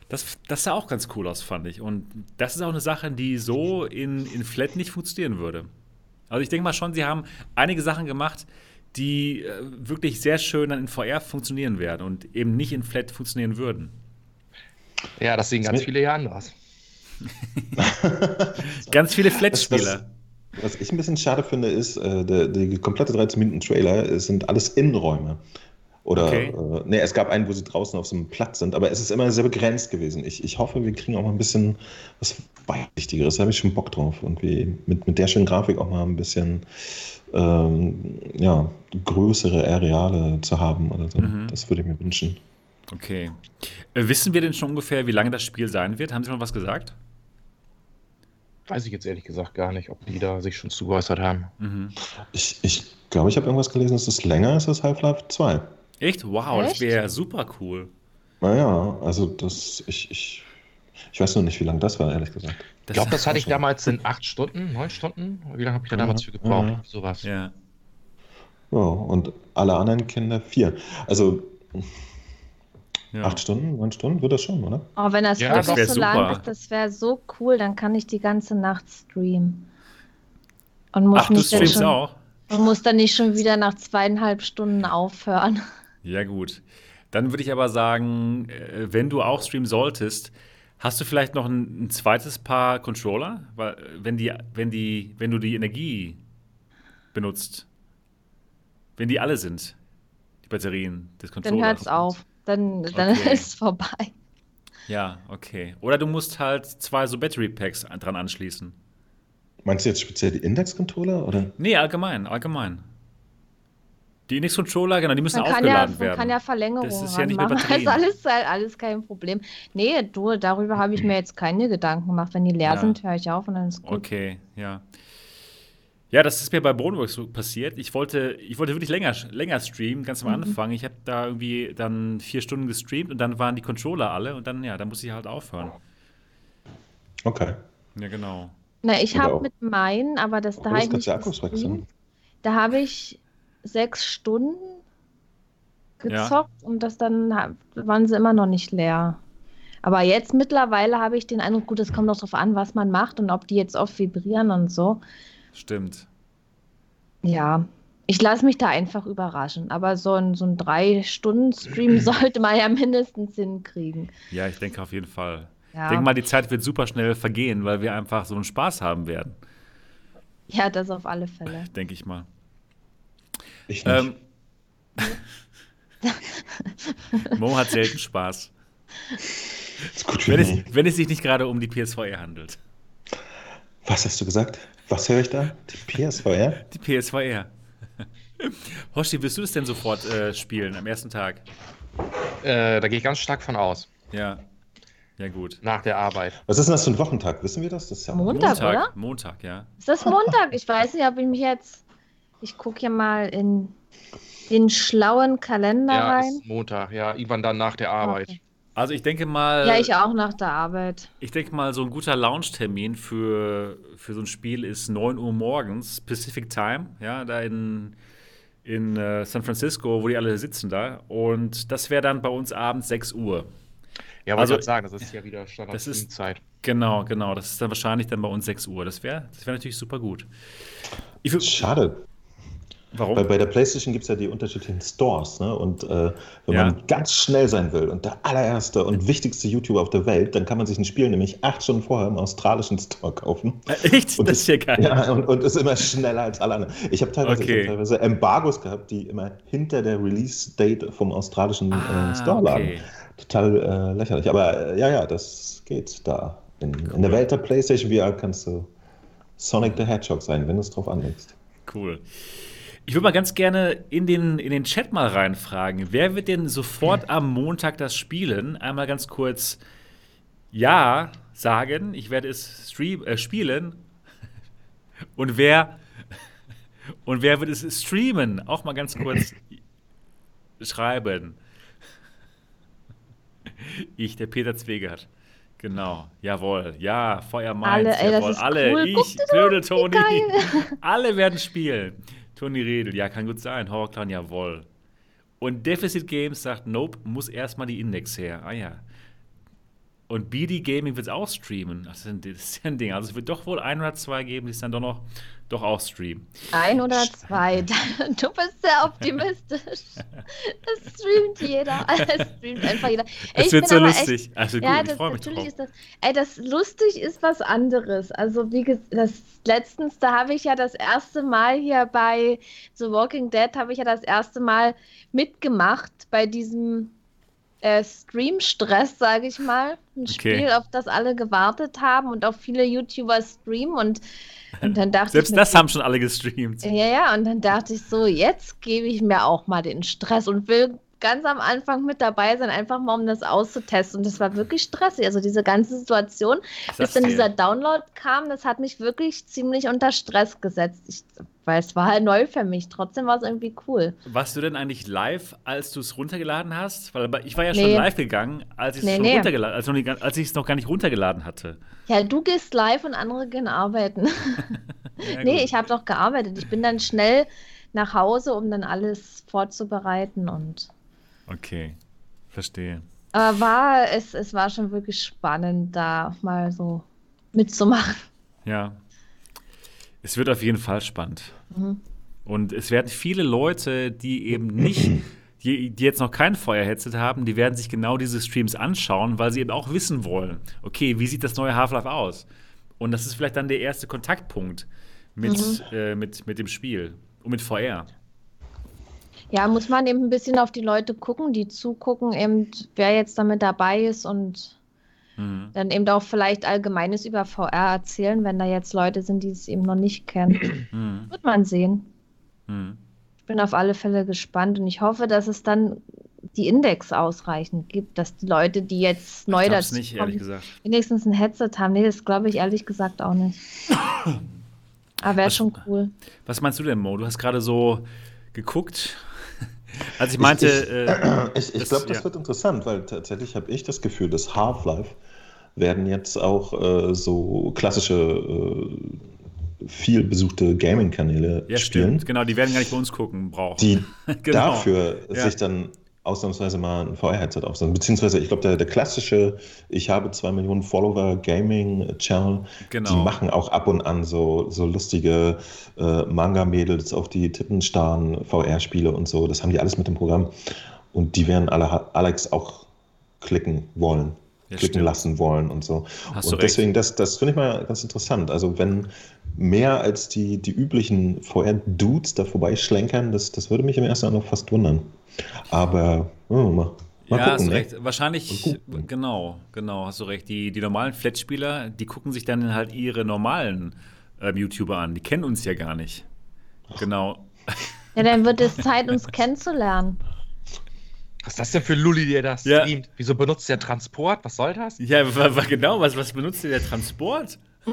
Speaker 1: Das, das sah auch ganz cool aus, fand ich. Und das ist auch eine Sache, die so in, in Flat nicht funktionieren würde. Also ich denke mal schon, sie haben einige Sachen gemacht, die äh, wirklich sehr schön dann in VR funktionieren werden und eben nicht in Flat funktionieren würden.
Speaker 2: Ja, das sehen ganz viele ja anders.
Speaker 1: Ganz viele Flat-Spieler.
Speaker 4: was ich ein bisschen schade finde, ist, äh, der, die komplette 13-Minuten-Trailer es sind alles Innenräume. Oder,
Speaker 1: Okay.
Speaker 4: äh, nee, es gab einen, wo sie draußen auf so einem Platz sind, aber es ist immer sehr begrenzt gewesen. Ich, ich hoffe, wir kriegen auch mal ein bisschen was Weitsichtigeres. Da habe ich schon Bock drauf. Und wie mit, mit der schönen Grafik auch mal ein bisschen ähm, ja, größere Areale zu haben oder so.
Speaker 1: Mhm.
Speaker 4: Das würde ich mir wünschen.
Speaker 1: Okay. Äh, wissen wir denn schon ungefähr, wie lange das Spiel sein wird? Haben Sie schon was gesagt?
Speaker 2: Weiß ich jetzt ehrlich gesagt gar nicht, ob die da sich schon zu geäußert haben.
Speaker 1: Mhm.
Speaker 4: Ich, ich glaube, ich habe irgendwas gelesen, es ist länger als das Half-Life 2.
Speaker 1: Echt? Wow, das
Speaker 3: Echt?
Speaker 1: wäre super cool.
Speaker 4: Naja, also das, ich, ich, ich weiß noch nicht, wie lange das war, ehrlich gesagt.
Speaker 2: Ich glaube, das hatte ich damals in acht Stunden, neun Stunden. Wie lange habe ich da damals für gebraucht?
Speaker 4: Mhm.
Speaker 2: Sowas.
Speaker 1: Ja.
Speaker 4: Ja, und alle anderen Kinder vier. Also
Speaker 1: ja.
Speaker 4: acht Stunden, neun Stunden wird das schon, oder?
Speaker 3: Oh, wenn das
Speaker 2: Ja, das
Speaker 3: wirklich
Speaker 1: wär
Speaker 3: so lang ist, das wäre so cool, dann kann ich die ganze Nacht streamen. Und muss,
Speaker 1: Ach, du streamst
Speaker 3: schon,
Speaker 1: auch?
Speaker 3: und muss dann nicht schon wieder nach zweieinhalb Stunden aufhören.
Speaker 1: Ja, gut. Dann würde ich aber sagen, äh, wenn du auch streamen solltest, hast du vielleicht noch ein, ein zweites Paar Controller? Weil, äh, wenn, die, wenn, die, wenn du die Energie benutzt, wenn die alle sind, die Batterien des Controllers.
Speaker 3: Dann hört's auf. Dann, dann
Speaker 1: Okay.
Speaker 3: ist es vorbei.
Speaker 1: Ja, okay. Oder du musst halt zwei so Battery Packs an- dran anschließen.
Speaker 4: Meinst du jetzt speziell die Index-Controller? Oder?
Speaker 1: Nee, allgemein, allgemein. Die Index-Controller, genau, die müssen
Speaker 3: Man kann, ja,
Speaker 1: aufgeladen
Speaker 3: man
Speaker 1: werden.
Speaker 3: kann ja Verlängerungen
Speaker 1: Das ist ja nicht mit
Speaker 3: ranmachen.
Speaker 1: Batterien.
Speaker 3: Also alles, alles kein Problem. Nee, du, darüber habe ich mir jetzt keine Gedanken gemacht. Wenn die leer
Speaker 1: Ja.
Speaker 3: sind, höre ich auf und dann ist gut.
Speaker 1: Okay, ja. Ja, das ist mir bei Bodenworks so passiert. Ich wollte, ich wollte wirklich länger, länger streamen, ganz am
Speaker 3: Mhm.
Speaker 1: Anfang. Ich habe da irgendwie dann vier Stunden gestreamt und dann waren die Controller alle und dann, ja, dann musste ich halt aufhören.
Speaker 4: Okay.
Speaker 1: Ja, genau.
Speaker 3: Na, ich habe mit meinen, aber das da
Speaker 4: das
Speaker 3: habe ich. Da habe ich sechs Stunden gezockt ja. und das dann waren sie immer noch nicht leer. Aber jetzt mittlerweile habe ich den Eindruck, gut, es kommt auch darauf an, was man macht und ob die jetzt oft vibrieren und so.
Speaker 1: Stimmt.
Speaker 3: Ja, ich lasse mich da einfach überraschen. Aber so ein, so ein Drei-Stunden-Stream sollte man ja mindestens hinkriegen.
Speaker 1: Ja, ich denke auf jeden Fall. Ja. Ich denke mal, die Zeit wird super schnell vergehen, weil wir einfach so einen Spaß haben werden.
Speaker 3: Ja, das auf alle Fälle.
Speaker 1: Denke ich mal.
Speaker 4: Ich nicht. Ähm,
Speaker 1: Mo hat selten Spaß. wenn, es, wenn es sich nicht gerade um die PSVR handelt.
Speaker 4: Was hast du gesagt? Was höre ich da? Die PSVR?
Speaker 1: Die PSVR. Hoshi, willst du das denn sofort äh, spielen am ersten Tag?
Speaker 2: Äh, da gehe ich ganz stark von aus.
Speaker 1: Ja. Ja, gut.
Speaker 2: Nach der Arbeit.
Speaker 4: Was ist denn das für ein Wochentag? Wissen wir das? das ist
Speaker 3: ja Montag, Montag, oder?
Speaker 1: Montag, ja.
Speaker 3: Ist das Montag? Ich weiß nicht, ob ich mich jetzt. Ich gucke hier mal in den schlauen Kalender
Speaker 2: ja,
Speaker 3: rein.
Speaker 2: Ist Montag, ja. Irgendwann dann nach der Arbeit. Okay.
Speaker 1: Also ich denke mal.
Speaker 3: Ja, ich auch nach der Arbeit.
Speaker 1: Ich denke mal, so ein guter Launch-Termin für, für so ein Spiel ist 9 Uhr morgens, Pacific Time, ja, da in, in uh, San Francisco, wo die alle sitzen da. Und das wäre dann bei uns abends 6 Uhr.
Speaker 2: Ja, also ich sagen, das ist ja wieder Standardzeit.
Speaker 1: Genau, genau. Das ist dann wahrscheinlich dann bei uns 6 Uhr. Das wäre das wär natürlich super gut.
Speaker 4: Schade.
Speaker 1: Warum?
Speaker 4: Weil bei der PlayStation gibt es ja die unterschiedlichen Stores. Ne? Und äh, wenn ja. man ganz schnell sein will und der allererste und wichtigste YouTuber auf der Welt, dann kann man sich ein Spiel nämlich acht Stunden vorher im australischen Store kaufen.
Speaker 1: Äh, echt?
Speaker 4: Und
Speaker 1: das ist ja geil.
Speaker 4: Ja, und, und ist immer schneller als alle anderen. Ich habe teilweise, okay. hab teilweise Embargos gehabt, die immer hinter der Release-Date vom australischen äh, ah, äh, Store lagen. Okay. Total äh, lächerlich. Aber äh, ja, ja, das geht da. In, cool. in der Welt der PlayStation VR kannst du Sonic the Hedgehog sein, wenn du es drauf anlegst.
Speaker 1: Cool. Ich würde mal ganz gerne in den, in den Chat mal reinfragen. Wer wird denn sofort am Montag das spielen? Einmal ganz kurz Ja sagen. Ich werde es stream, äh, spielen. Und wer, und wer wird es streamen? Auch mal ganz kurz schreiben. Ich, der Peter Zwegert. Genau, jawohl. Ja, Feuer Mainz,
Speaker 3: alle,
Speaker 1: jawohl.
Speaker 3: Ey,
Speaker 1: alle.
Speaker 3: Cool.
Speaker 1: Ich, Knödel Toni. Alle werden spielen. Toni Redel, ja, kann gut sein. Horrorclan, jawohl. Und Deficit Games sagt, nope, muss erstmal die Index her. Ah ja. Und BD Gaming wird es auch streamen. Das ist ein Ding. Also es wird doch wohl ein oder zwei geben, die es dann doch noch doch auch streamen.
Speaker 3: Ein oder zwei. Du bist sehr optimistisch. Das streamt jeder. Das streamt einfach jeder.
Speaker 1: Es wird so lustig. Echt, also gut,
Speaker 3: ja,
Speaker 1: ich freue mich
Speaker 3: drauf. Ist das, ey, das lustig ist was anderes. Also wie gesagt, das letztens, da habe ich ja das erste Mal hier bei The Walking Dead habe ich ja das erste Mal mitgemacht bei diesem äh, Stream-Stress, sage ich mal. Ein okay. Spiel, auf das alle gewartet haben und auch viele YouTuber streamen und, und dann dachte
Speaker 1: Selbst
Speaker 3: ich.
Speaker 1: das haben schon alle gestreamt.
Speaker 3: Ja, ja, und dann dachte ich so, jetzt gebe ich mir auch mal den Stress und will ganz am Anfang mit dabei sein, einfach mal um das auszutesten. Und das war wirklich stressig. Also diese ganze Situation, bis dann dieser Download kam, das hat mich wirklich ziemlich unter Stress gesetzt. Ich, weil es war halt neu für mich. Trotzdem war es irgendwie cool.
Speaker 1: Warst du denn eigentlich live, als du es runtergeladen hast? Weil ich war ja schon nee. live gegangen, als ich es nee, nee. runtergeladen, als, als ich es noch gar nicht runtergeladen hatte.
Speaker 3: Ja, du gehst live und andere gehen arbeiten. ja, nee, ich habe doch gearbeitet. Ich bin dann schnell nach Hause, um dann alles vorzubereiten und
Speaker 1: Okay, verstehe.
Speaker 3: Aber war, es, es war schon wirklich spannend, da mal so mitzumachen.
Speaker 1: Ja. Es wird auf jeden Fall spannend. Mhm. Und es werden viele Leute, die eben nicht, die, die jetzt noch kein Feuerheadset haben, die werden sich genau diese Streams anschauen, weil sie eben auch wissen wollen, okay, wie sieht das neue Half-Life aus? Und das ist vielleicht dann der erste Kontaktpunkt mit, mhm. äh, mit, mit dem Spiel und mit VR.
Speaker 3: Ja, muss man eben ein bisschen auf die Leute gucken, die zugucken, eben wer jetzt damit dabei ist und mhm. dann eben auch vielleicht Allgemeines über VR erzählen, wenn da jetzt Leute sind, die es eben noch nicht kennen. Mhm. Wird man sehen. Mhm. Ich bin auf alle Fälle gespannt und ich hoffe, dass es dann die Index ausreichend gibt, dass die Leute, die jetzt neu dazu
Speaker 1: nicht, kommen,
Speaker 3: wenigstens ein Headset haben. Nee, das glaube ich ehrlich gesagt auch nicht. Aber wäre schon cool.
Speaker 1: Was meinst du denn, Mo? Du hast gerade so geguckt also ich meinte.
Speaker 4: Ich, äh, ich, ich glaube, das ja. wird interessant, weil tatsächlich habe ich das Gefühl, dass Half-Life werden jetzt auch äh, so klassische äh, viel besuchte Gaming-Kanäle
Speaker 1: Ja,
Speaker 4: spielen,
Speaker 1: stimmt. Genau, die werden gar nicht bei uns gucken brauchen.
Speaker 4: die
Speaker 1: Genau.
Speaker 4: dafür
Speaker 1: Ja.
Speaker 4: sich dann ausnahmsweise mal ein VR-Headset aufsetzen. Beziehungsweise, ich glaube, der, der klassische, ich habe zwei Millionen Follower Gaming-Channel,
Speaker 1: Genau.
Speaker 4: die machen auch ab und an so, so lustige äh, Manga-Mädels auf die Tippen starren VR-Spiele und so. Das haben die alles mit dem Programm. Und die werden alle Alex auch klicken wollen,
Speaker 1: Ja,
Speaker 4: klicken
Speaker 1: stimmt.
Speaker 4: lassen wollen und so.
Speaker 1: Hast
Speaker 4: und
Speaker 1: recht.
Speaker 4: deswegen, das, das finde ich mal ganz interessant. Also wenn mehr als die, die üblichen VR-Dudes da vorbeischlenkern, das, das würde mich im ersten Mal fast wundern. Aber oh, mal, mal
Speaker 1: ja,
Speaker 4: gucken.
Speaker 1: hast du
Speaker 4: ne?
Speaker 1: recht. Wahrscheinlich,
Speaker 4: Mal gucken.
Speaker 1: genau, genau, hast du recht. Die, die normalen Flat-Spieler, die gucken sich dann halt ihre normalen ähm, YouTuber an. Die kennen uns ja gar nicht. Genau.
Speaker 3: Ja, dann wird es Zeit, uns kennenzulernen.
Speaker 2: Was ist das denn für Lulli, der das
Speaker 1: Ja.
Speaker 2: streamt? Wieso benutzt der Transport? Was soll das?
Speaker 1: Ja, genau, was, was benutzt der Transport?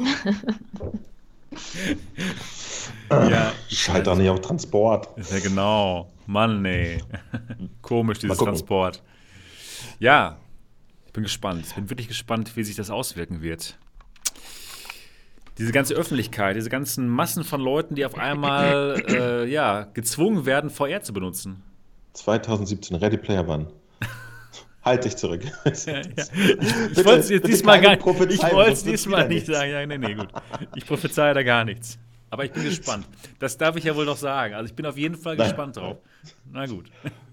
Speaker 1: ja,
Speaker 4: Schalt doch nicht auf Transport.
Speaker 1: Ja, genau. Mann, ey. Komisch, dieses. Transport. Ja, ich bin gespannt. Ich bin wirklich gespannt, wie sich das auswirken wird. Diese ganze Öffentlichkeit, diese ganzen Massen von Leuten, die auf einmal äh, ja, gezwungen werden, VR zu benutzen.
Speaker 4: 2017, Ready Player One. Halt dich zurück.
Speaker 1: Ja, ja. Ich, wollte es diesmal gar nicht. Ich wollte es diesmal nicht sagen. Ja, nee, nee, gut. Ich prophezeie da gar nichts. Aber ich bin gespannt. Das darf ich ja wohl noch sagen. Also ich bin auf jeden Fall
Speaker 4: Nein.
Speaker 1: gespannt drauf. Na gut.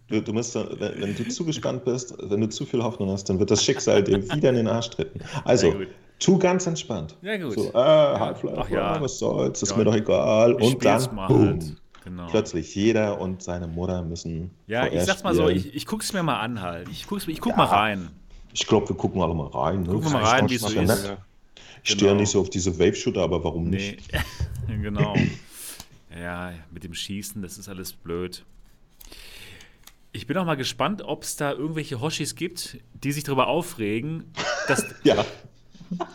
Speaker 4: Du, du musst, dann- wenn, wenn du zu gespannt bist, wenn du zu viel Hoffnung hast, dann wird das Schicksal dir wieder in den Arsch treten. Also, tu ganz entspannt.
Speaker 1: Ja, gut.
Speaker 4: So, äh, Half-Life,
Speaker 1: Ach ja.
Speaker 4: was soll's, ist mir doch egal.
Speaker 1: Ich
Speaker 4: Und dann,
Speaker 1: mal
Speaker 4: boom,
Speaker 1: halt. Genau.
Speaker 4: plötzlich jeder und seine Mutter müssen
Speaker 1: Ja, ich sag's mal so, ich, ich guck's mir mal an halt. Ich, guck's, ich guck
Speaker 4: Ja.
Speaker 1: mal rein.
Speaker 4: Ich glaube, wir gucken alle mal rein. Ne?
Speaker 1: Gucken wir mal rein, wie es so ist.
Speaker 4: nett. Ich stehe ja
Speaker 1: Genau.
Speaker 4: nicht so auf diese Wave-Shooter, aber warum
Speaker 1: Nee,
Speaker 4: nicht?
Speaker 1: genau. Ja, mit dem Schießen, das ist alles blöd. Ich bin auch mal gespannt, ob es da irgendwelche Hoshis gibt, die sich darüber aufregen, dass,
Speaker 4: Ja.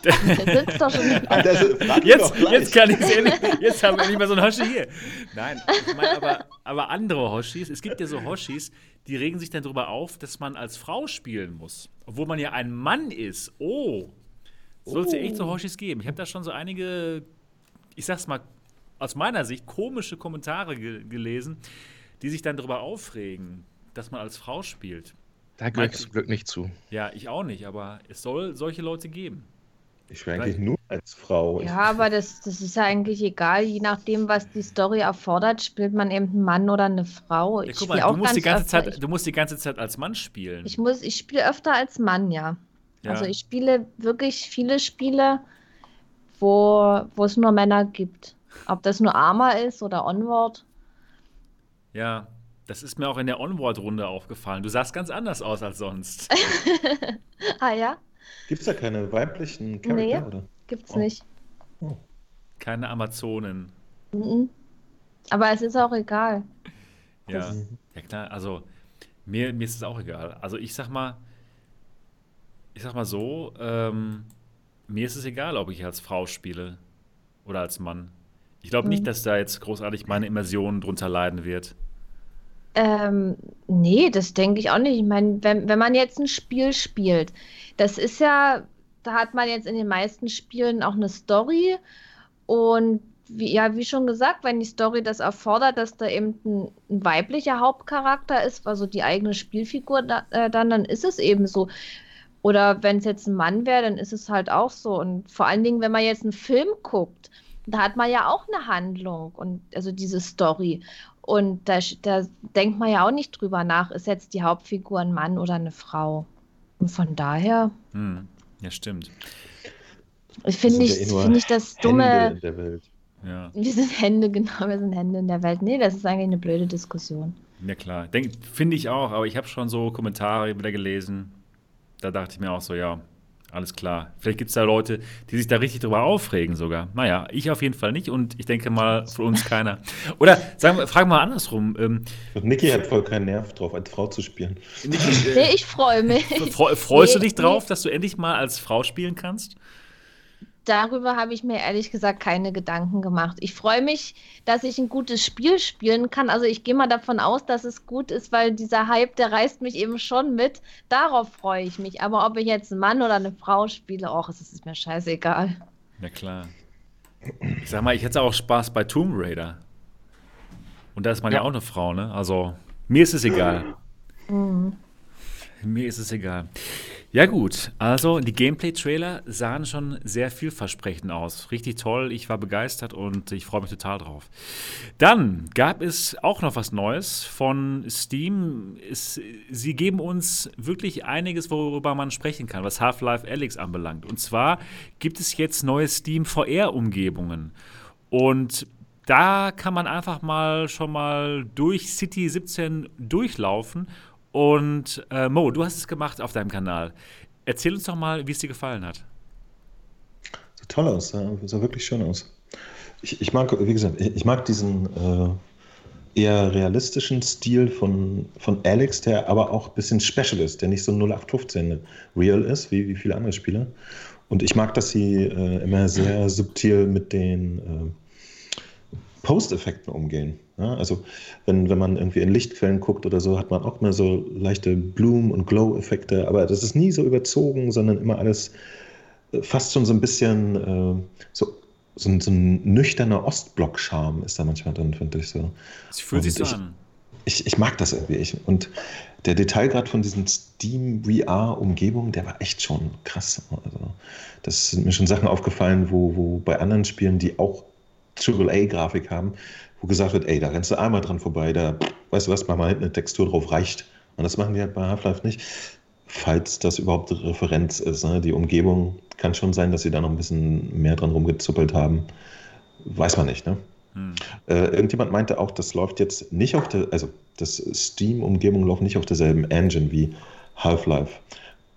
Speaker 3: Der sitzt doch schon.
Speaker 4: Ah,
Speaker 1: Jetzt, jetzt kann ich endlich, jetzt haben wir nicht mehr so einen Hoshi hier. Nein, ich meine aber, aber andere Hoshis. Es gibt ja so Hoshis, die regen sich dann darüber auf, dass man als Frau spielen muss. Obwohl man ja ein Mann ist. Oh. Soll es ja echt so Hoshis geben. Ich habe da schon so einige, ich sag's mal, aus meiner Sicht komische Kommentare ge gelesen, die sich dann darüber aufregen, dass man als Frau spielt.
Speaker 2: Da gehöre ich zum Glück nicht zu.
Speaker 1: Ja, ich auch nicht, aber es soll solche Leute geben.
Speaker 4: Ich wäre eigentlich nur als Frau. Ich-
Speaker 3: Ja, aber das, das ist ja eigentlich egal. Je nachdem, was die Story erfordert, spielt man eben einen Mann oder eine Frau.
Speaker 1: Ja, guck mal, du musst, die
Speaker 3: ganz
Speaker 1: ganze Zeit, du musst die ganze Zeit als Mann spielen.
Speaker 3: Ich, ich, muss, ich spiele öfter als Mann, ja.
Speaker 1: Ja.
Speaker 3: Also ich spiele wirklich viele Spiele, wo, wo es nur Männer gibt. Ob das nur Arma ist oder Onward.
Speaker 1: Ja, das ist mir auch in der Onward-Runde aufgefallen. Du sahst ganz anders aus als sonst.
Speaker 3: Ah ja,
Speaker 4: Gibt es da keine weiblichen Charakter?
Speaker 3: Nee.
Speaker 4: Oder?
Speaker 3: gibt's
Speaker 4: Oh.
Speaker 3: nicht.
Speaker 1: Keine Amazonen.
Speaker 3: Mhm. Aber es ist auch egal.
Speaker 1: Ja,
Speaker 3: Das-
Speaker 1: ja klar, also mir, mir ist es auch egal. Also ich sag mal, ich sag mal so, ähm, mir ist es egal, ob ich als Frau spiele oder als Mann. Ich glaube nicht,
Speaker 3: Mhm.
Speaker 1: dass da jetzt großartig meine Immersion drunter leiden wird.
Speaker 3: Ähm, nee, das denke ich auch nicht. Ich meine, wenn, wenn man jetzt ein Spiel spielt, das ist ja, da hat man jetzt in den meisten Spielen auch eine Story und wie, ja, wie schon gesagt, wenn die Story das erfordert, dass da eben ein, ein weiblicher Hauptcharakter ist, also die eigene Spielfigur da, äh, dann, dann ist es eben so. Oder wenn es jetzt ein Mann wäre, dann ist es halt auch so. Und vor allen Dingen, wenn man jetzt einen Film guckt, da hat man ja auch eine Handlung und also diese Story. Und da, da denkt man ja auch nicht drüber nach, ist jetzt die Hauptfigur ein Mann oder eine Frau. Und von daher
Speaker 1: Hm. Ja, stimmt.
Speaker 3: ich finde ich,
Speaker 4: ja eh nur
Speaker 3: finde ich das
Speaker 4: Hände
Speaker 3: dumme,
Speaker 4: in der Welt.
Speaker 1: Ja,
Speaker 3: wir sind Hände, genau, wir sind Hände in der Welt. Nee, das ist eigentlich eine blöde Diskussion.
Speaker 1: ja klar. Finde ich auch, aber ich habe schon so Kommentare wieder gelesen. Da dachte ich mir auch so, ja, alles klar. Vielleicht gibt es da Leute, die sich da richtig drüber aufregen sogar. Naja, ich auf jeden Fall nicht und ich denke mal von uns keiner. Oder sagen wir, fragen wir mal andersrum. Ähm,
Speaker 4: Und Niki hat voll keinen Nerv drauf, als Frau zu spielen.
Speaker 1: Niki,
Speaker 3: Nee, ich freue mich.
Speaker 1: freu- freust du
Speaker 3: Nee,
Speaker 1: dich drauf, dass du endlich mal als Frau spielen kannst?
Speaker 3: Darüber habe ich mir ehrlich gesagt keine Gedanken gemacht. Ich freue mich, dass ich ein gutes Spiel spielen kann. Also ich gehe mal davon aus, dass es gut ist, weil dieser Hype, der reißt mich eben schon mit. Darauf freue ich mich. Aber ob ich jetzt einen Mann oder eine Frau spiele, och, es ist mir scheißegal.
Speaker 1: Ja, klar. Ich sag mal, ich hätte auch Spaß bei Tomb Raider. Und da ist man ja, ja auch eine Frau, ne? Also, mir ist es egal. Mhm. Mir ist es egal. Ja gut, also die Gameplay-Trailer sahen schon sehr vielversprechend aus. Richtig toll, ich war begeistert und ich freue mich total drauf. Dann gab es auch noch was Neues von Steam. Es, sie geben uns wirklich einiges, worüber man sprechen kann, was Half-Life Alyx anbelangt. Und zwar gibt es jetzt neue Steam VR-Umgebungen. Und da kann man einfach mal schon mal durch City 17 durchlaufen und äh, Mo, du hast es gemacht auf deinem Kanal. Erzähl uns doch mal, wie es dir gefallen hat.
Speaker 4: Sah toll aus, sah, sah wirklich schön aus. Ich, ich, mag, wie gesagt, ich mag diesen äh, eher realistischen Stil von, von Alex, der aber auch ein bisschen special ist, der nicht so 0815 real ist, wie, wie viele andere Spiele. Und ich mag, dass sie äh, immer sehr subtil mit den äh, Post-Effekten umgehen. Ja, also wenn, wenn man irgendwie in Lichtquellen guckt oder so, hat man auch mal so leichte Bloom- und Glow-Effekte, aber das ist nie so überzogen, sondern immer alles äh, fast schon so ein bisschen äh, so, so, ein, so ein nüchterner Ostblock-Charme ist da manchmal drin, finde ich so.
Speaker 1: Es fühlt sich so an.
Speaker 4: Ich, ich mag das irgendwie. Ich, und der Detailgrad von diesen Steam VR-Umgebungen, der war echt schon krass. Also, das sind mir schon Sachen aufgefallen, wo, wo bei anderen Spielen, die auch AAA-Grafik haben, wo gesagt wird, ey, da rennst du einmal dran vorbei, da, weißt du was, mach mal hinten eine Textur drauf, reicht. Und das machen die halt bei Half-Life nicht, falls das überhaupt Referenz ist. Ne? Die Umgebung kann schon sein, dass sie da noch ein bisschen mehr dran rumgezuppelt haben. Weiß man nicht, ne? Hm. Äh, irgendjemand meinte auch, das läuft jetzt nicht auf der, also das Steam-Umgebung läuft nicht auf derselben Engine wie Half-Life.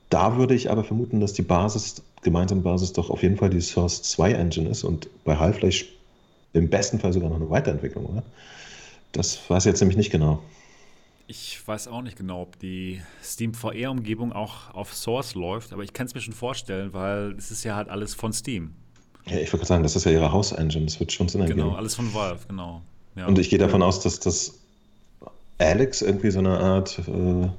Speaker 4: Da würde ich aber vermuten, dass die Basis, gemeinsame Basis doch auf jeden Fall die Source 2 Engine ist und bei Half-Life im besten Fall sogar noch eine Weiterentwicklung, oder? Das weiß ich jetzt nämlich nicht genau.
Speaker 1: Ich weiß auch nicht genau, ob die Steam VR-Umgebung auch auf Source läuft, aber ich kann es mir schon vorstellen, weil es ist ja halt alles von Steam.
Speaker 4: Ja, ich würde sagen, das ist ja ihre Haus-Engine, das wird schon Sinn
Speaker 1: ergeben. Genau, alles von Valve, genau.
Speaker 4: Ja. Und ich gehe davon aus, dass das Alex irgendwie so eine Art äh,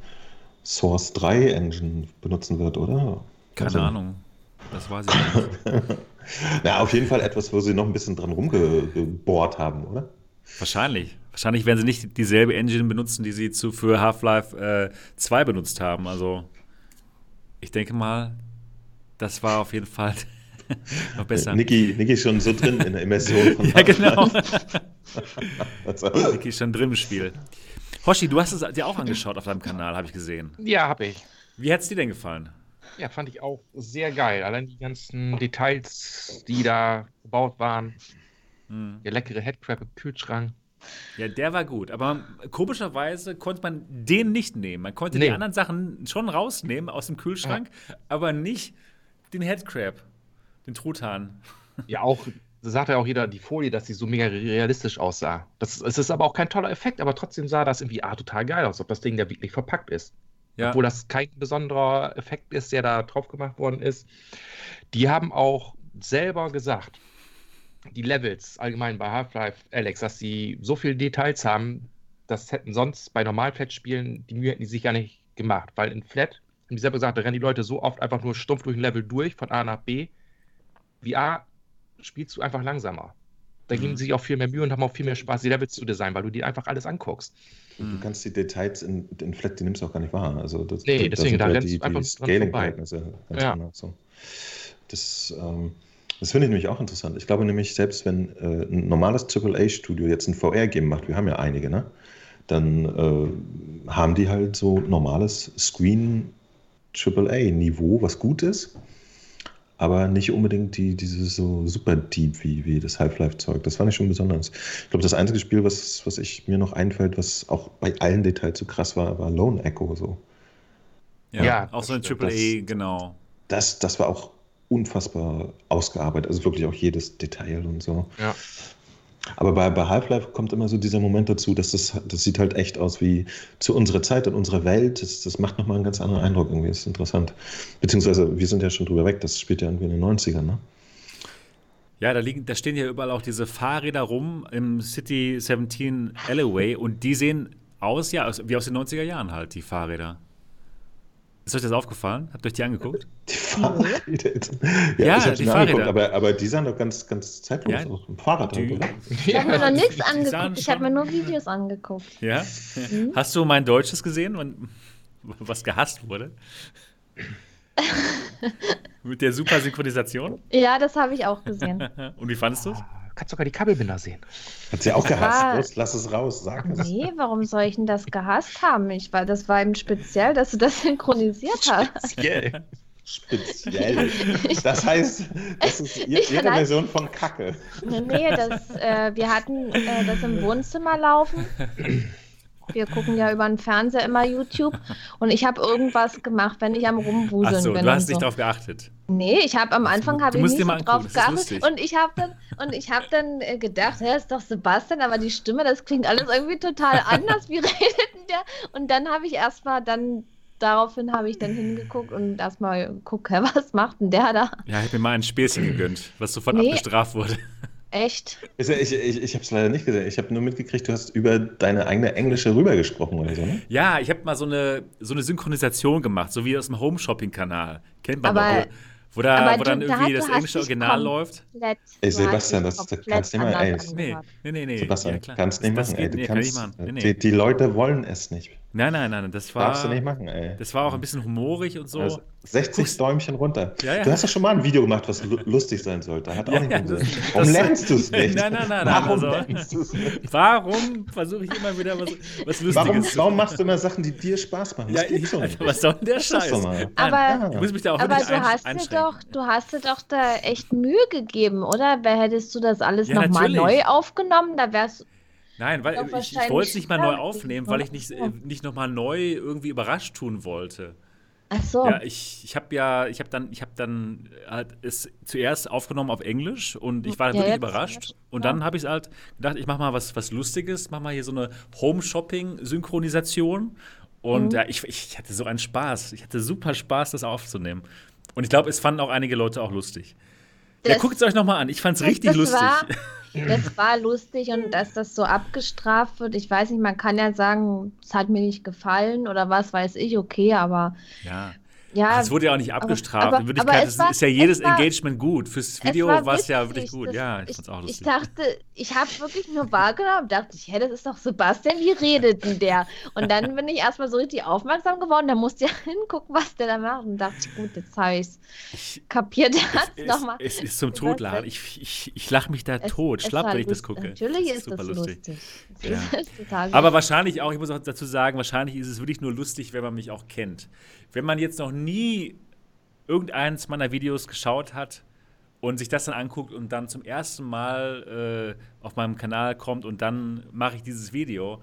Speaker 4: Source 3 Engine benutzen wird, oder?
Speaker 1: Keine also, Ahnung. Das weiß ich nicht.
Speaker 4: Na, auf jeden Fall etwas, wo sie noch ein bisschen dran rumgebohrt haben, oder?
Speaker 1: Wahrscheinlich. Wahrscheinlich werden sie nicht dieselbe Engine benutzen, die sie zu, für Half-Life äh, 2 benutzt haben. Also, ich denke mal, das war auf jeden Fall noch besser.
Speaker 4: Niki, Niki ist schon so drin in der Immersion
Speaker 1: von Ja, genau. Niki ist schon drin im Spiel. Hoshi, du hast es dir auch angeschaut auf deinem Kanal, habe ich gesehen.
Speaker 2: Ja, habe ich.
Speaker 1: Wie hat es dir denn gefallen?
Speaker 2: Ja, fand ich auch sehr geil. Allein die ganzen Details, die da gebaut waren. Hm. Der leckere Headcrab im Kühlschrank.
Speaker 1: Ja, der war gut. Aber komischerweise konnte man den nicht nehmen. Man konnte nee. die anderen Sachen schon rausnehmen aus dem Kühlschrank, ja. aber nicht den Headcrab, den Truthahn.
Speaker 2: Ja, auch, da sagte ja auch jeder, die Folie, dass sie so mega realistisch aussah. Das, es ist aber auch kein toller Effekt, aber trotzdem sah das irgendwie ah, total geil aus, ob das Ding da wirklich verpackt ist ja. obwohl das kein besonderer Effekt ist, der da drauf gemacht worden ist. Die haben auch selber gesagt, die Levels allgemein bei Half-Life Alex, dass sie so viele Details haben, das hätten sonst bei Normal-Flat-Spielen, die Mühe hätten die sich gar nicht gemacht, weil in Flat, haben die selber gesagt, da rennen die Leute so oft einfach nur stumpf durch ein Level durch, von A nach B. VR spielst du einfach langsamer. Da mhm. geben sie sich auch viel mehr Mühe und haben auch viel mehr Spaß, die Levels zu designen, weil du dir einfach alles anguckst.
Speaker 4: Du mhm. kannst die Details in, in Flat, die nimmst du auch gar nicht wahr. Also das,
Speaker 2: nee,
Speaker 4: das,
Speaker 2: deswegen,
Speaker 4: da
Speaker 2: rennst du einfach die
Speaker 4: Scaling-Verhältnisse ganz ja. genau so. Das, ähm, das finde ich nämlich auch interessant. Ich glaube nämlich, selbst wenn äh, ein normales AAA-Studio jetzt ein VR-Game macht, wir haben ja einige, ne? dann äh, haben die halt so normales Screen AAA-Niveau, was gut ist aber nicht unbedingt die, dieses so super deep wie, wie das Half-Life-Zeug. Das fand ich schon besonders. Ich glaube, das einzige Spiel, was, was ich mir noch einfällt, was auch bei allen Details so krass war, war Lone Echo so.
Speaker 1: Ja, ja auch so ein Triple A, genau.
Speaker 4: Das, das war auch unfassbar ausgearbeitet, also wirklich auch jedes Detail und so.
Speaker 2: Ja.
Speaker 4: Aber bei, bei Half-Life kommt immer so dieser Moment dazu, dass das, das sieht halt echt aus wie zu unserer Zeit und unserer Welt. Das, das macht nochmal einen ganz anderen Eindruck irgendwie. Das ist interessant. Beziehungsweise, wir sind ja schon drüber weg. Das spielt ja irgendwie in den 90ern, ne?
Speaker 1: Ja, da, liegen, da stehen ja überall auch diese Fahrräder rum im City 17 Alleyway und die sehen aus, ja, wie aus den 90er Jahren halt, die Fahrräder. Ist euch das aufgefallen? Habt ihr euch die angeguckt?
Speaker 4: Die Fahrräder.
Speaker 1: Ja,
Speaker 4: ja, ich hab
Speaker 1: die
Speaker 4: mir
Speaker 1: Fahrräder.
Speaker 4: angeguckt, aber, aber die sahen doch ganz, ganz zeitlos
Speaker 1: Ja,
Speaker 4: aus. Ein Fahrrad halt,
Speaker 1: Die,
Speaker 4: oder?
Speaker 3: Ich habe mir noch nichts
Speaker 1: die
Speaker 3: angeguckt. Ich habe mir nur Videos angeguckt.
Speaker 1: Ja?
Speaker 3: Mhm.
Speaker 1: Hast du mein Deutsches gesehen, was gehasst wurde? Mit der super Synchronisation?
Speaker 3: Ja, das habe ich auch gesehen.
Speaker 1: Und wie fandest du es?
Speaker 2: Kannst sogar die Kabelbinder sehen.
Speaker 4: Hat sie auch gehasst.
Speaker 3: war-
Speaker 4: Los, lass es raus, sag es.
Speaker 3: Nee, warum soll ich denn das gehasst haben? Ich war, das war eben speziell, dass du das synchronisiert hast.
Speaker 2: Speziell.
Speaker 4: Speziell. Das heißt, das ist ihre. Version von Kacke.
Speaker 3: Nee, nee das, äh, wir hatten äh, das im Wohnzimmer laufen. Wir gucken ja über den Fernseher immer YouTube und ich habe irgendwas gemacht, wenn ich am Rumwuseln
Speaker 1: Achso,
Speaker 3: bin.
Speaker 1: du hast
Speaker 3: und
Speaker 1: nicht
Speaker 3: so.
Speaker 1: darauf geachtet.
Speaker 3: Nee, ich habe am Anfang habe ich nicht so drauf geachtet und ich habe dann und ich habe dann äh, gedacht, ja, ist doch Sebastian, aber die Stimme, das klingt alles irgendwie total anders. Wie redet denn der? Und dann habe ich erstmal dann daraufhin habe ich dann hingeguckt und erstmal geguckt, hä, was macht denn der da?
Speaker 1: Ja, ich habe mir mal ein Späßchen gegönnt, was sofort
Speaker 3: Nee.
Speaker 1: abgestraft wurde.
Speaker 3: Echt?
Speaker 4: Ich, ich, ich, ich habe es leider nicht gesehen. Ich habe nur mitgekriegt, du hast über deine eigene Englische rübergesprochen oder so, ne?
Speaker 1: Ja, ich habe mal so eine, so eine Synchronisation gemacht, so wie aus dem Home-Shopping-Kanal. Kennt man
Speaker 3: Aber-
Speaker 1: doch, wo, da, wo dann irgendwie das englische Original läuft.
Speaker 4: Ey, Sebastian, das- kannst du nicht ey.
Speaker 1: Nee, nee, nee. nee.
Speaker 4: Sebastian,
Speaker 1: ja,
Speaker 4: kannst nicht machen, ey. Du kannst,
Speaker 1: machen. Nee, nee.
Speaker 4: Die, die Leute wollen es nicht.
Speaker 1: Nein, nein, nein, das war,
Speaker 4: Darfst du nicht machen, ey.
Speaker 1: das war auch ein bisschen humorig und so.
Speaker 4: Also 60 Däumchen runter.
Speaker 1: Ja, ja.
Speaker 4: Du hast doch schon mal ein Video gemacht, was lu- lustig sein sollte. Hat auch
Speaker 1: Ja,
Speaker 4: nicht
Speaker 1: ja, das-
Speaker 4: Warum
Speaker 1: das-
Speaker 4: lernst du es nicht?
Speaker 1: Nein, nein, nein,
Speaker 4: Warum
Speaker 1: also-
Speaker 4: lernst du es nicht?
Speaker 1: Warum versuche ich immer wieder was, was Lustiges
Speaker 4: Warum,
Speaker 1: zu
Speaker 4: warum machst du immer Sachen, die dir Spaß machen?
Speaker 1: Ja,
Speaker 4: Das geht
Speaker 1: ich,
Speaker 4: so nicht.
Speaker 1: was soll denn der Scheiß? Nein,
Speaker 3: Aber-
Speaker 1: ich muss mich da auch
Speaker 3: Aber du
Speaker 1: ein,
Speaker 3: hast, dir doch, du hast dir doch da echt Mühe gegeben, oder? Wer hättest du das alles
Speaker 1: Ja,
Speaker 3: nochmal neu aufgenommen? Da wär's.
Speaker 1: Nein, weil
Speaker 3: Doch
Speaker 1: ich, ich wollte es nicht mal neu aufnehmen, weil ich nicht, äh, nicht nochmal neu irgendwie überrascht tun wollte.
Speaker 3: Ach so.
Speaker 1: Ja, ich, ich habe ja, ich habe dann, ich habe dann halt es zuerst aufgenommen auf Englisch und ich war
Speaker 3: Ja,
Speaker 1: wirklich überrascht. Und dann habe ich halt gedacht, ich mache mal was, was Lustiges, mach mal hier so eine Home-Shopping-Synchronisation. Und
Speaker 3: Mhm.
Speaker 1: ja, ich, ich hatte so einen Spaß. Ich hatte super Spaß, das aufzunehmen. Und ich glaube, es fanden auch einige Leute auch lustig. Ja, guckt es euch nochmal an. Ich fand es richtig
Speaker 3: das
Speaker 1: lustig.
Speaker 3: War, das war lustig und dass das so abgestraft wird. Ich weiß nicht, man kann ja sagen, es hat mir nicht gefallen oder was weiß ich, okay, aber
Speaker 1: ja.
Speaker 3: Ja.
Speaker 1: Es wurde ja auch nicht abgestraft.
Speaker 3: aber-
Speaker 1: In Wirklichkeit
Speaker 3: aber es
Speaker 1: ist,
Speaker 3: war-
Speaker 1: ist ja jedes
Speaker 3: es war-
Speaker 1: Engagement gut. Fürs
Speaker 3: es
Speaker 1: Video war es ja wirklich gut.
Speaker 3: Das-
Speaker 1: ja, ich
Speaker 3: ich,
Speaker 1: auch
Speaker 3: ich
Speaker 1: lustig.
Speaker 3: dachte, ich habe wirklich nur wahrgenommen dachte, ich, hey, das ist doch Sebastian, wie redet denn der? Und dann bin ich erstmal so richtig aufmerksam geworden, da musste ich ja hingucken, was der da macht und dachte, ich, gut, jetzt habe ich es kapiert, er
Speaker 1: es,
Speaker 3: es nochmal.
Speaker 1: es ist zum Totlachen. Ich, ich, ich lache mich da tot, schlapp, wenn ich das gucke.
Speaker 3: Natürlich ist
Speaker 1: super
Speaker 3: das lustig. Das
Speaker 1: Ja.
Speaker 3: ist total
Speaker 1: Aber wahrscheinlich auch, ich muss auch dazu sagen, wahrscheinlich ist es wirklich nur lustig, wenn man mich auch kennt. Wenn man jetzt noch nie irgendeins meiner Videos geschaut hat und sich das dann anguckt und dann zum ersten Mal äh, auf meinem Kanal kommt und dann mache ich dieses Video,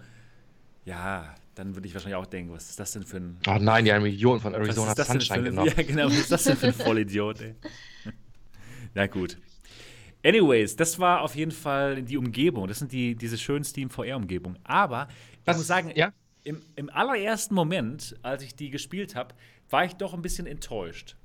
Speaker 1: ja, dann würde ich wahrscheinlich auch denken, was ist das denn für ein
Speaker 2: Oh nein, die haben Millionen von Arizona
Speaker 1: das
Speaker 2: Sunshine
Speaker 1: ein,
Speaker 2: genommen.
Speaker 1: Ja, genau, was ist das denn für ein Vollidiot, ey? Na gut. Anyways, das war auf jeden Fall die Umgebung. Das sind die, diese schönen Steam VR-Umgebungen. Aber ich
Speaker 2: Was-
Speaker 1: muss sagen,
Speaker 2: ja?
Speaker 1: im, im allerersten Moment, als ich die gespielt habe, war ich doch ein bisschen enttäuscht.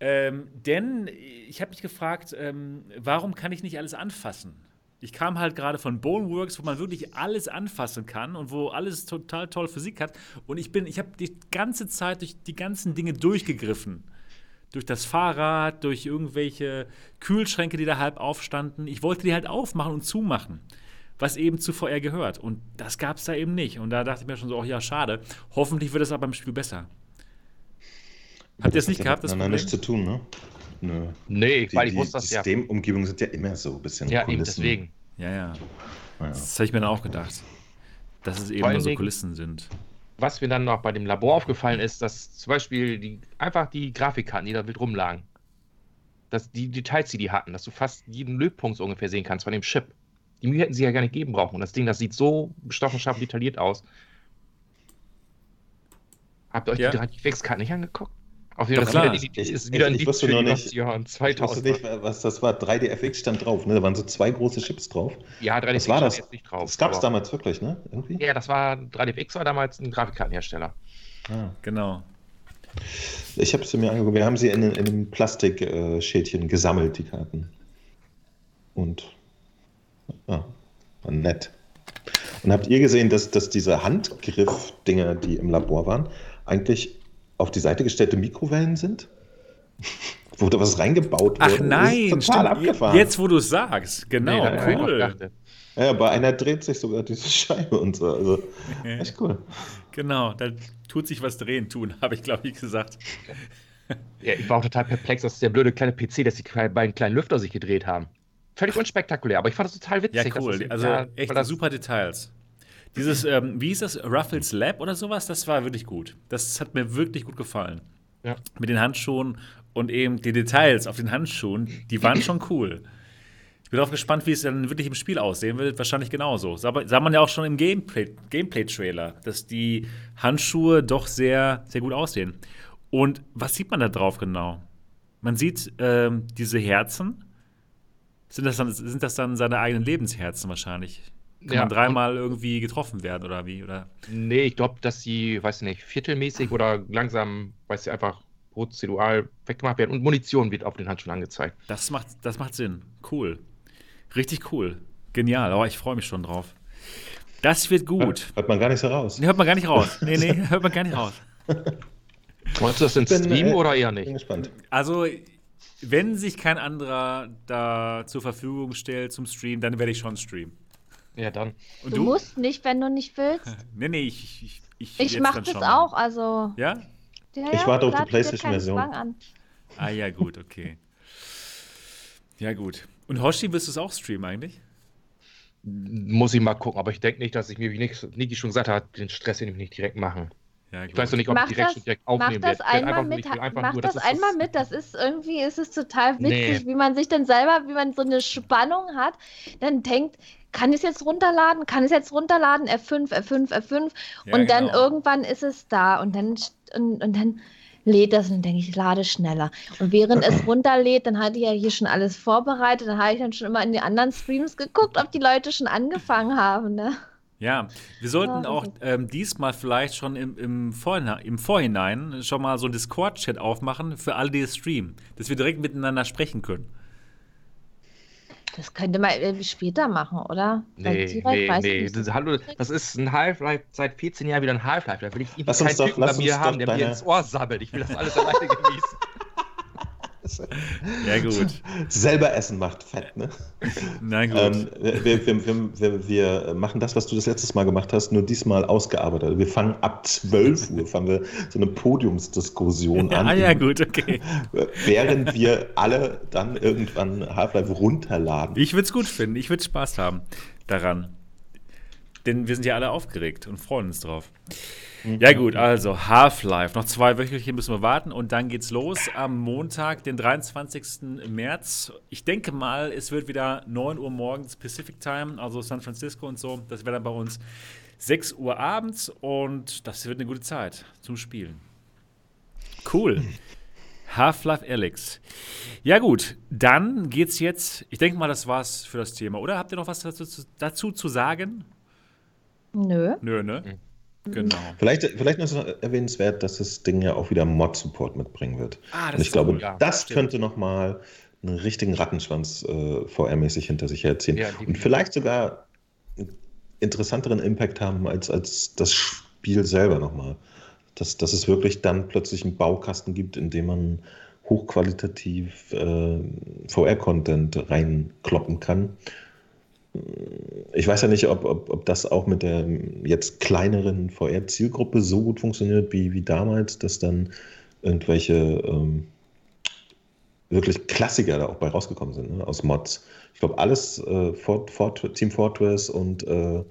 Speaker 1: Ähm, denn ich habe mich gefragt, ähm, warum kann ich nicht alles anfassen? Ich kam halt gerade von Boneworks, wo man wirklich alles anfassen kann und wo alles total toll Physik hat. Und ich bin, ich habe die ganze Zeit durch die ganzen Dinge durchgegriffen. Durch das Fahrrad, durch irgendwelche Kühlschränke, die da halb aufstanden. Ich wollte die halt aufmachen und zumachen, was eben zu VR gehört. Und das gab es da eben nicht. Und da dachte ich mir schon so, oh ja, schade. Hoffentlich wird es aber beim Spiel besser. Habt ihr es nicht
Speaker 4: hat
Speaker 1: gehabt, das Problem?
Speaker 4: nichts zu tun, ne? Nö.
Speaker 2: Nee,
Speaker 4: Die,
Speaker 2: weil ich
Speaker 4: die
Speaker 2: wusste das ja.
Speaker 4: Systemumgebungen sind ja immer so ein bisschen
Speaker 2: Ja, eben
Speaker 4: Kulissen.
Speaker 2: deswegen.
Speaker 1: Ja, ja.
Speaker 4: Ja.
Speaker 1: Das habe ich mir dann auch gedacht. Dass es eben nur so Kulissen sind.
Speaker 2: Was mir dann noch bei dem Labor aufgefallen ist, dass zum Beispiel die, einfach die Grafikkarten, die da wild rumlagen, dass die Details, die die hatten, dass du fast jeden Lötpunkt so ungefähr sehen kannst von dem Chip. Die Mühe hätten sie ja gar nicht geben brauchen. Und das Ding, das sieht so bestochen scharf detailliert aus. Habt ihr euch
Speaker 1: Ja.
Speaker 2: die 3DFX-Karten nicht angeguckt? Auf jeden Fall ist wieder, ein
Speaker 4: ich
Speaker 2: Lied
Speaker 4: wusste
Speaker 2: die
Speaker 4: nicht-
Speaker 2: 90er Jahren,
Speaker 4: Ich wusste
Speaker 2: 2000.
Speaker 4: nicht, was das war. 3DFX stand drauf, ne? Da waren so zwei große Chips drauf.
Speaker 2: Ja, 3DFX
Speaker 4: Was war das?
Speaker 2: stand jetzt nicht drauf.
Speaker 4: Das gab es damals wirklich, ne? Irgendwie?
Speaker 2: Ja, das war 3DFX war damals ein Grafikkartenhersteller.
Speaker 4: Ah.
Speaker 1: Genau.
Speaker 4: Ich habe sie mir angeguckt. Wir haben sie in, in einem Plastikschälchen gesammelt, die Karten. Und ja, war nett. Und habt ihr gesehen, dass, dass diese Handgriff-Dinger, die im Labor waren, eigentlich auf die Seite gestellte Mikrowellen sind? wo da was reingebaut
Speaker 1: Ach
Speaker 4: wurde.
Speaker 1: nein,
Speaker 4: Das ist total
Speaker 1: stimmt.
Speaker 4: abgefahren.
Speaker 1: Jetzt, wo du es sagst. Genau,
Speaker 2: Nee,
Speaker 1: cool.
Speaker 4: Ja, bei einer dreht sich sogar diese Scheibe und so. Also, echt cool.
Speaker 1: Genau, da tut sich was drehen tun, habe ich, glaube ich, gesagt.
Speaker 2: Ja, ich war auch total perplex, dass der blöde kleine PC, dass die beiden kleinen Lüfter sich gedreht haben. Völlig unspektakulär, aber ich fand das total witzig.
Speaker 1: Ja, cool.
Speaker 2: das-
Speaker 1: Also
Speaker 2: ja,
Speaker 1: echt super Details. Dieses, ähm, wie hieß das, Ruffles Lab oder sowas, das war wirklich gut. Das hat mir wirklich gut gefallen.
Speaker 2: Ja.
Speaker 1: Mit den Handschuhen und eben die Details auf den Handschuhen, die waren schon cool. Ich bin darauf gespannt, wie es dann wirklich im Spiel aussehen wird. Wahrscheinlich genauso. Sah, sah man ja auch schon im Gameplay- Gameplay-Trailer, dass die Handschuhe doch sehr, sehr gut aussehen. Und was sieht man da drauf genau? Man sieht ähm, diese Herzen. Sind das, dann, sind das dann seine eigenen Lebensherzen wahrscheinlich? Kann
Speaker 2: Ja,
Speaker 1: man dreimal irgendwie getroffen werden oder wie? Oder?
Speaker 2: Nee, ich glaube, dass die, weiß nicht, viertelmäßig oder langsam, weiß ich, einfach prozedural weggemacht werden und Munition wird auf den Handschuhen angezeigt.
Speaker 1: Das macht, das macht Sinn. Cool. Richtig cool. Genial. Aber ich freue mich schon drauf. Das wird gut.
Speaker 4: Hört man gar nicht so raus.
Speaker 1: Nee, hört man gar nicht raus. Nee, nee, hört man gar nicht raus.
Speaker 2: Meinst du das in
Speaker 4: Bin,
Speaker 2: Stream
Speaker 4: äh,
Speaker 2: oder eher
Speaker 4: Bin
Speaker 2: nicht?
Speaker 4: gespannt.
Speaker 1: Also, wenn sich kein anderer da zur Verfügung stellt zum Stream, dann werde ich schon streamen.
Speaker 2: Ja, dann.
Speaker 1: Und
Speaker 3: Du,
Speaker 1: du?
Speaker 3: musst nicht, wenn du nicht willst.
Speaker 1: Nee, nee, ich. Ich, ich,
Speaker 3: Ich
Speaker 1: jetzt
Speaker 3: mach
Speaker 1: dann
Speaker 3: das
Speaker 1: schon.
Speaker 3: auch, also.
Speaker 1: Ja?
Speaker 3: Ja,
Speaker 4: Ich warte auf die PlayStation-Version.
Speaker 1: Ah, ja, gut, okay. Ja, gut. Und Hoshi, wirst du es auch streamen eigentlich?
Speaker 2: Muss ich mal gucken, aber ich denke nicht, dass ich mir, wie Niki schon gesagt hat, den Stress nämlich nicht direkt machen.
Speaker 1: Ja.
Speaker 2: Ich weiß noch nicht, ob
Speaker 3: Mach
Speaker 2: ich direkt,
Speaker 3: das-
Speaker 2: schon direkt
Speaker 3: Mach
Speaker 2: aufnehmen
Speaker 3: das
Speaker 2: werde. Ich werd
Speaker 3: einmal mit. Mach
Speaker 2: nur,
Speaker 3: das
Speaker 2: dass
Speaker 3: einmal
Speaker 2: das-
Speaker 3: mit. Das ist irgendwie, ist es total witzig,
Speaker 2: Nee.
Speaker 3: wie man sich dann selber, wie man so eine Spannung hat, dann denkt, kann ich es jetzt runterladen? Kann ich es jetzt runterladen? F5, F5, F5.
Speaker 1: Ja,
Speaker 3: und dann
Speaker 1: genau.
Speaker 3: irgendwann ist es da und dann, und, und dann lädt das und dann denke ich, lade schneller. Und während es runterlädt, dann hatte ich ja hier schon alles vorbereitet. Dann habe ich dann schon immer in die anderen Streams geguckt, ob die Leute schon angefangen haben. Ne?
Speaker 1: Ja, wir sollten
Speaker 3: Ja,
Speaker 1: auch
Speaker 3: okay.
Speaker 1: ähm, diesmal vielleicht schon im, im, Vorhinein, im Vorhinein schon mal so einen Discord-Chat aufmachen für alle, die es streamen, dass wir direkt miteinander sprechen können.
Speaker 3: Das könnte man irgendwie später machen, oder?
Speaker 2: Nee, nee,
Speaker 3: weiß
Speaker 2: nee. Das, hallo, das ist ein Half-Life, seit 14 Jahren wieder ein Half-Life. Da will ich irgendwie
Speaker 4: Lass
Speaker 2: keinen
Speaker 4: doch-
Speaker 2: Typen bei mir haben, der mir ins Ohr sabbelt. Ich will das alles alleine genießen.
Speaker 1: Ja, gut.
Speaker 4: Selber essen macht fett, ne?
Speaker 1: Na gut.
Speaker 4: Ähm, wir, wir, wir, wir, machen das, was du das letztes Mal gemacht hast, nur diesmal ausgearbeitet. Wir fangen ab 12 Uhr fangen wir so eine Podiumsdiskussion an.
Speaker 1: ah, ja, gut, okay.
Speaker 4: Während wir alle dann irgendwann Half-Life runterladen.
Speaker 1: Ich würde es gut finden. Ich würde Spaß haben daran. Denn wir sind ja alle aufgeregt und freuen uns drauf. Ja, gut, also Half-Life. Noch zwei Wöchelchen müssen wir warten und dann geht's los am Montag, den 23. März. Ich denke mal, es wird wieder 9 Uhr morgens Pacific Time, also San Francisco und so. Das wäre dann bei uns 6 Uhr abends und das wird eine gute Zeit zum Spielen. Cool. Half-Life Alyx. Ja, gut, dann geht's jetzt. Ich denke mal, das war's für das Thema, oder? Habt ihr noch was dazu, zu- dazu zu sagen?
Speaker 3: Nö.
Speaker 1: Nö, ne? Genau.
Speaker 4: Vielleicht, vielleicht noch so erwähnenswert, dass das Ding ja auch wieder Mod-Support mitbringen wird.
Speaker 1: Ah, das
Speaker 4: Und ich
Speaker 1: ist
Speaker 4: glaube,
Speaker 1: cool,
Speaker 2: ja,
Speaker 4: das
Speaker 1: stimmt.
Speaker 4: könnte nochmal einen richtigen Rattenschwanz äh, VR-mäßig hinter sich herziehen.
Speaker 2: Ja,
Speaker 4: Und vielleicht sogar einen interessanteren Impact haben als, als das Spiel selber nochmal. Dass, dass es wirklich dann plötzlich einen Baukasten gibt, in dem man hochqualitativ äh, VR-Content reinkloppen kann. Ich weiß ja nicht, ob, ob, ob das auch mit der jetzt kleineren VR-Zielgruppe so gut funktioniert wie, wie damals, dass dann irgendwelche ähm, wirklich Klassiker da auch bei rausgekommen sind, ne, aus Mods. Ich glaube, alles äh, Fort, Fort, Team Fortress und äh,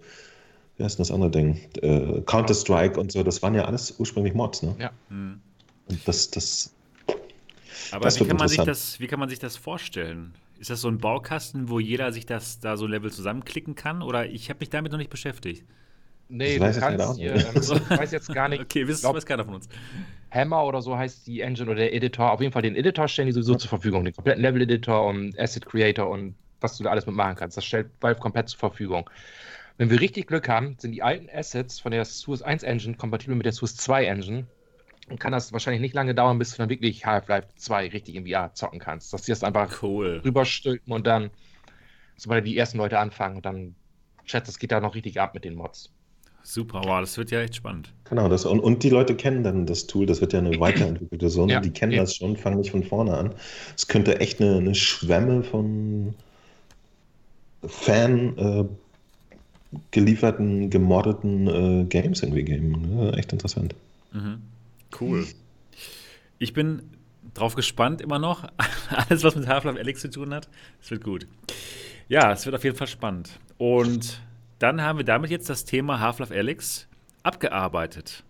Speaker 4: wie heißt denn das andere Ding? Äh, Counter-Strike und so, das waren ja alles ursprünglich Mods, ne?
Speaker 2: Ja.
Speaker 1: Hm.
Speaker 4: Und das, das,
Speaker 1: Aber
Speaker 4: Das
Speaker 1: wie
Speaker 4: wird
Speaker 1: kann, man sich das, wie kann man sich das vorstellen? Ist das so ein Baukasten, wo jeder sich das da so ein Level zusammenklicken kann? Oder ich habe mich damit noch nicht beschäftigt.
Speaker 2: Nee,
Speaker 4: Ich
Speaker 2: du kannst
Speaker 4: auch
Speaker 2: hier,
Speaker 4: nicht.
Speaker 2: ähm, ich weiß jetzt gar nicht,
Speaker 1: Okay, wisst
Speaker 2: glaub-
Speaker 1: weiß keiner von uns.
Speaker 2: Hammer oder so heißt die Engine oder der Editor. Auf jeden Fall den Editor stellen die sowieso zur Verfügung. Den kompletten Level-Editor und Asset Creator und was du da alles mitmachen kannst. Das stellt Valve komplett zur Verfügung. Wenn wir richtig Glück haben, sind die alten Assets von der Source 1 Engine kompatibel mit der Source 2 Engine. Kann das wahrscheinlich nicht lange dauern, bis du dann wirklich Half-Life 2 richtig im VR zocken kannst. Dass die das einfach
Speaker 1: Cool.
Speaker 2: rüberstülpen und dann, sobald die ersten Leute anfangen, und dann schätzt, es geht da noch richtig ab mit den Mods.
Speaker 1: Super, wow, das wird ja echt spannend.
Speaker 4: Genau, das, und, und die Leute kennen dann das Tool, das wird ja eine weiterentwickelte Version,
Speaker 2: Ja,
Speaker 4: die kennen
Speaker 2: eben.
Speaker 4: das schon, fangen nicht von vorne an. Es könnte echt eine, eine Schwemme von Fan äh, gelieferten, gemoddeten äh, Games irgendwie geben. Ne? Echt interessant.
Speaker 1: Mhm. Cool. Ich bin drauf gespannt immer noch. Alles, was mit Half-Life Alyx zu tun hat, es wird gut. Ja, es wird auf jeden Fall spannend. Und dann haben wir damit jetzt das Thema Half-Life Alyx abgearbeitet.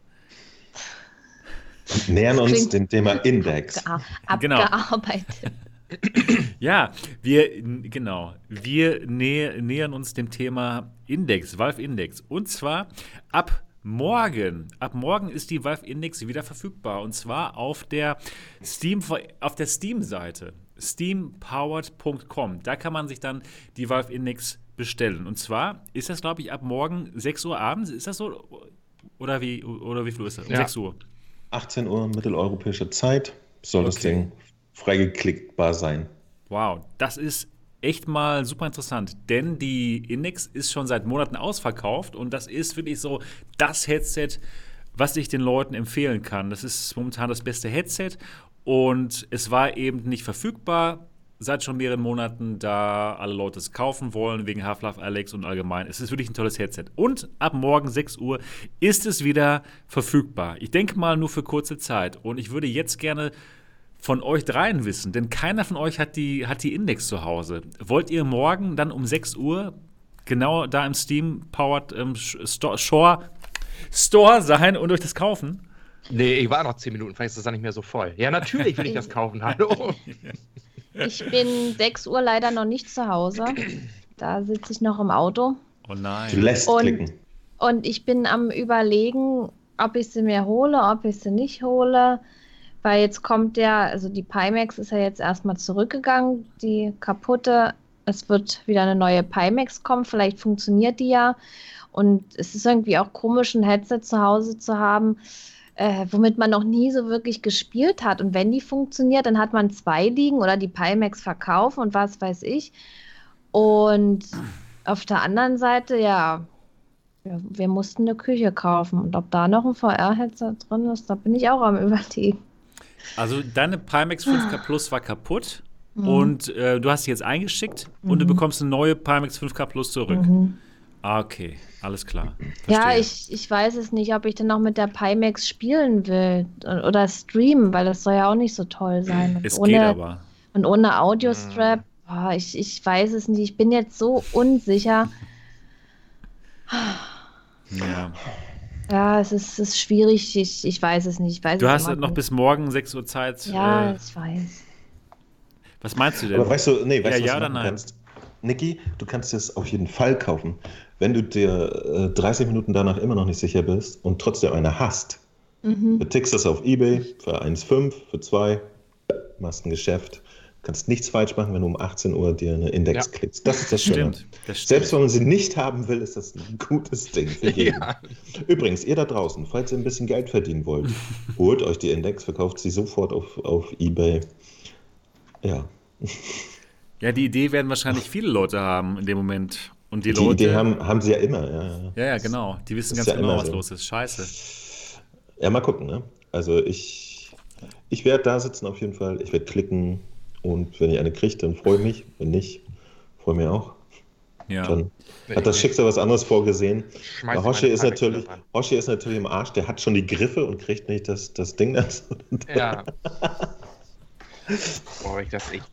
Speaker 4: Und nähern uns dem Thema Index.
Speaker 1: Genau.
Speaker 3: Abgearbeitet.
Speaker 1: Ja, wir, genau, wir nä nähern uns dem Thema Index, Valve Index. Und zwar ab morgen. Ab morgen ist die Valve Index wieder verfügbar. Und zwar auf der Steam, auf der Steam-Seite. steampowered.com. Da kann man sich dann die Valve Index bestellen. Und zwar ist das, glaube ich, ab morgen 6 Uhr abends. Ist das so? Oder wie, oder wie viel ist das? Um
Speaker 2: Ja.
Speaker 1: 6 Uhr.
Speaker 4: 18 Uhr mitteleuropäische Zeit soll das
Speaker 1: Okay.
Speaker 4: Ding freigeklickbar sein.
Speaker 1: Wow, das ist echt mal super interessant, denn die Index ist schon seit Monaten ausverkauft und das ist wirklich so das Headset, was ich den Leuten empfehlen kann. Das ist momentan das beste Headset und es war eben nicht verfügbar seit schon mehreren Monaten, da alle Leute es kaufen wollen wegen Half-Life Alex und allgemein. Es ist wirklich ein tolles Headset. Und ab morgen 6 Uhr ist es wieder verfügbar. Ich denke mal nur für kurze Zeit und ich würde jetzt gerne von euch dreien wissen, denn keiner von euch hat die, hat die Index zu Hause. Wollt ihr morgen dann um 6 Uhr genau da im Steam-Powered ähm, Store, Shore, Store sein und euch das kaufen?
Speaker 2: Nee, ich war noch 10 Minuten, vielleicht ist das dann nicht mehr so voll. Ja, natürlich will ich das kaufen, hallo.
Speaker 3: Ich bin 6 Uhr leider noch nicht zu Hause. Da sitze ich noch im Auto.
Speaker 1: Oh
Speaker 4: Du
Speaker 1: nein.
Speaker 4: lässt
Speaker 3: Und-
Speaker 4: klicken.
Speaker 3: Und ich bin am Überlegen, ob ich sie mir hole, ob ich sie nicht hole. Weil jetzt kommt ja, also die Pimax ist ja jetzt erstmal zurückgegangen, die kaputte. Es wird wieder eine neue Pimax kommen, vielleicht funktioniert die ja. Und es ist irgendwie auch komisch, ein Headset zu Hause zu haben, äh, womit man noch nie so wirklich gespielt hat. Und wenn die funktioniert, dann hat man zwei liegen oder die Pimax verkaufen und was weiß ich. Und auf der anderen Seite, ja, ja, wir mussten eine Küche kaufen. Und ob da noch ein VR-Headset drin ist, da bin ich auch am Überlegen.
Speaker 1: Also deine Pimax 5K Plus war kaputt
Speaker 3: Mhm.
Speaker 1: und äh, du hast sie jetzt eingeschickt und du
Speaker 3: Mhm.
Speaker 1: bekommst eine neue Pimax 5K Plus zurück.
Speaker 3: Mhm.
Speaker 1: Ah, okay, alles klar.
Speaker 3: Ja,
Speaker 1: Verstehe.
Speaker 3: ich, ich weiß es nicht, ob ich dann noch mit der Pimax spielen will oder streamen, weil das soll ja auch nicht so toll sein. Und
Speaker 1: Es
Speaker 3: ohne,
Speaker 1: geht aber.
Speaker 3: Und ohne Audiostrap, boah, ich, ich weiß es nicht. Ich bin jetzt so unsicher.
Speaker 1: Ja.
Speaker 3: Ja, es ist, es ist schwierig. Ich, ich weiß es nicht. Ich weiß
Speaker 1: Du
Speaker 3: es
Speaker 1: hast noch
Speaker 3: nicht.
Speaker 1: bis morgen 6 Uhr Zeit.
Speaker 3: Ja,
Speaker 1: Äh,
Speaker 3: ich weiß.
Speaker 1: was meinst du denn?
Speaker 4: Aber weißt du, nee, weißt
Speaker 1: Ja,
Speaker 4: du, was
Speaker 1: ja
Speaker 4: du machen
Speaker 1: nein?
Speaker 4: kannst? Niki, du kannst es auf jeden Fall kaufen. Wenn du dir äh, 30 Minuten danach immer noch nicht sicher bist und trotzdem eine hast,
Speaker 3: Mhm.
Speaker 4: du tickst das auf Ebay für 1,5, für 2, machst ein Geschäft, kannst nichts falsch machen, wenn du um 18 Uhr dir eine Index
Speaker 2: Ja.
Speaker 4: klickst. Das ist das Schöne.
Speaker 1: Stimmt. Das.
Speaker 4: Selbst wenn man sie nicht haben will, ist das ein gutes Ding für jeden.
Speaker 2: Ja.
Speaker 4: Übrigens, ihr da draußen, falls ihr ein bisschen Geld verdienen wollt, holt euch die Index, verkauft sie sofort auf, auf Ebay. Ja,
Speaker 1: Ja, die Idee werden wahrscheinlich viele Leute haben in dem Moment. Und die,
Speaker 4: die,
Speaker 1: Leute.
Speaker 4: Idee haben, haben sie ja immer. Ja, ja.
Speaker 1: ja, genau. Die wissen ganz
Speaker 4: ja
Speaker 1: genau, was
Speaker 4: so.
Speaker 1: los ist. Scheiße.
Speaker 4: ja, mal gucken. Ne? Also ich, ich werde da sitzen auf jeden Fall. Ich werde klicken und wenn ich eine kriege, dann freue ich mich. Wenn nicht, freue ich mich auch.
Speaker 1: Ja.
Speaker 4: Dann hat das Schicksal was anderes vorgesehen. Hoshi ist, natürlich. Hoshi ist natürlich im Arsch, der hat schon die Griffe und kriegt nicht das, das Ding dazu.
Speaker 2: Ja. Boah, ich das echt.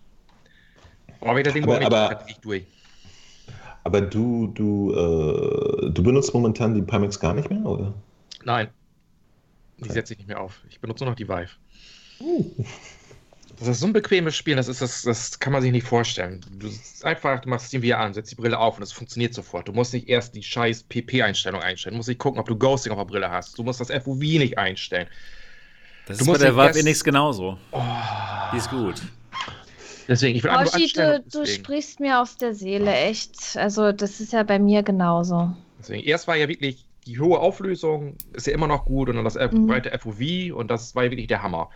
Speaker 2: Boah, wenn ich das Ding
Speaker 4: Aber- aber-
Speaker 2: ich durch.
Speaker 4: Aber du, du, äh, du benutzt momentan die Pimax gar nicht mehr, oder?
Speaker 2: Nein. Die
Speaker 4: Okay.
Speaker 2: setze ich nicht mehr auf. Ich benutze nur noch die Vive. Das ist so ein bequemes Spiel, das, ist, das, das kann man sich nicht vorstellen. Du einfach, du machst den VR an, setzt die Brille auf und es funktioniert sofort. Du musst nicht erst die scheiß PP-Einstellung einstellen. Du musst nicht gucken, ob du Ghosting auf der Brille hast. Du musst das FOV nicht einstellen.
Speaker 1: Das
Speaker 2: Du
Speaker 1: ist bei
Speaker 2: musst
Speaker 1: der
Speaker 2: den
Speaker 1: Valve
Speaker 2: erst-
Speaker 1: Index genauso.
Speaker 2: Oh.
Speaker 1: Die ist gut.
Speaker 2: Deswegen, ich will
Speaker 3: Hoshi,
Speaker 2: anstellen.
Speaker 3: du, du sprichst mir aus der Seele, echt. Also, das ist ja bei mir genauso.
Speaker 2: deswegen. Erst war ja wirklich die hohe Auflösung, ist ja immer noch gut und dann das
Speaker 3: Mhm.
Speaker 2: breite FOV und das war ja wirklich der Hammer.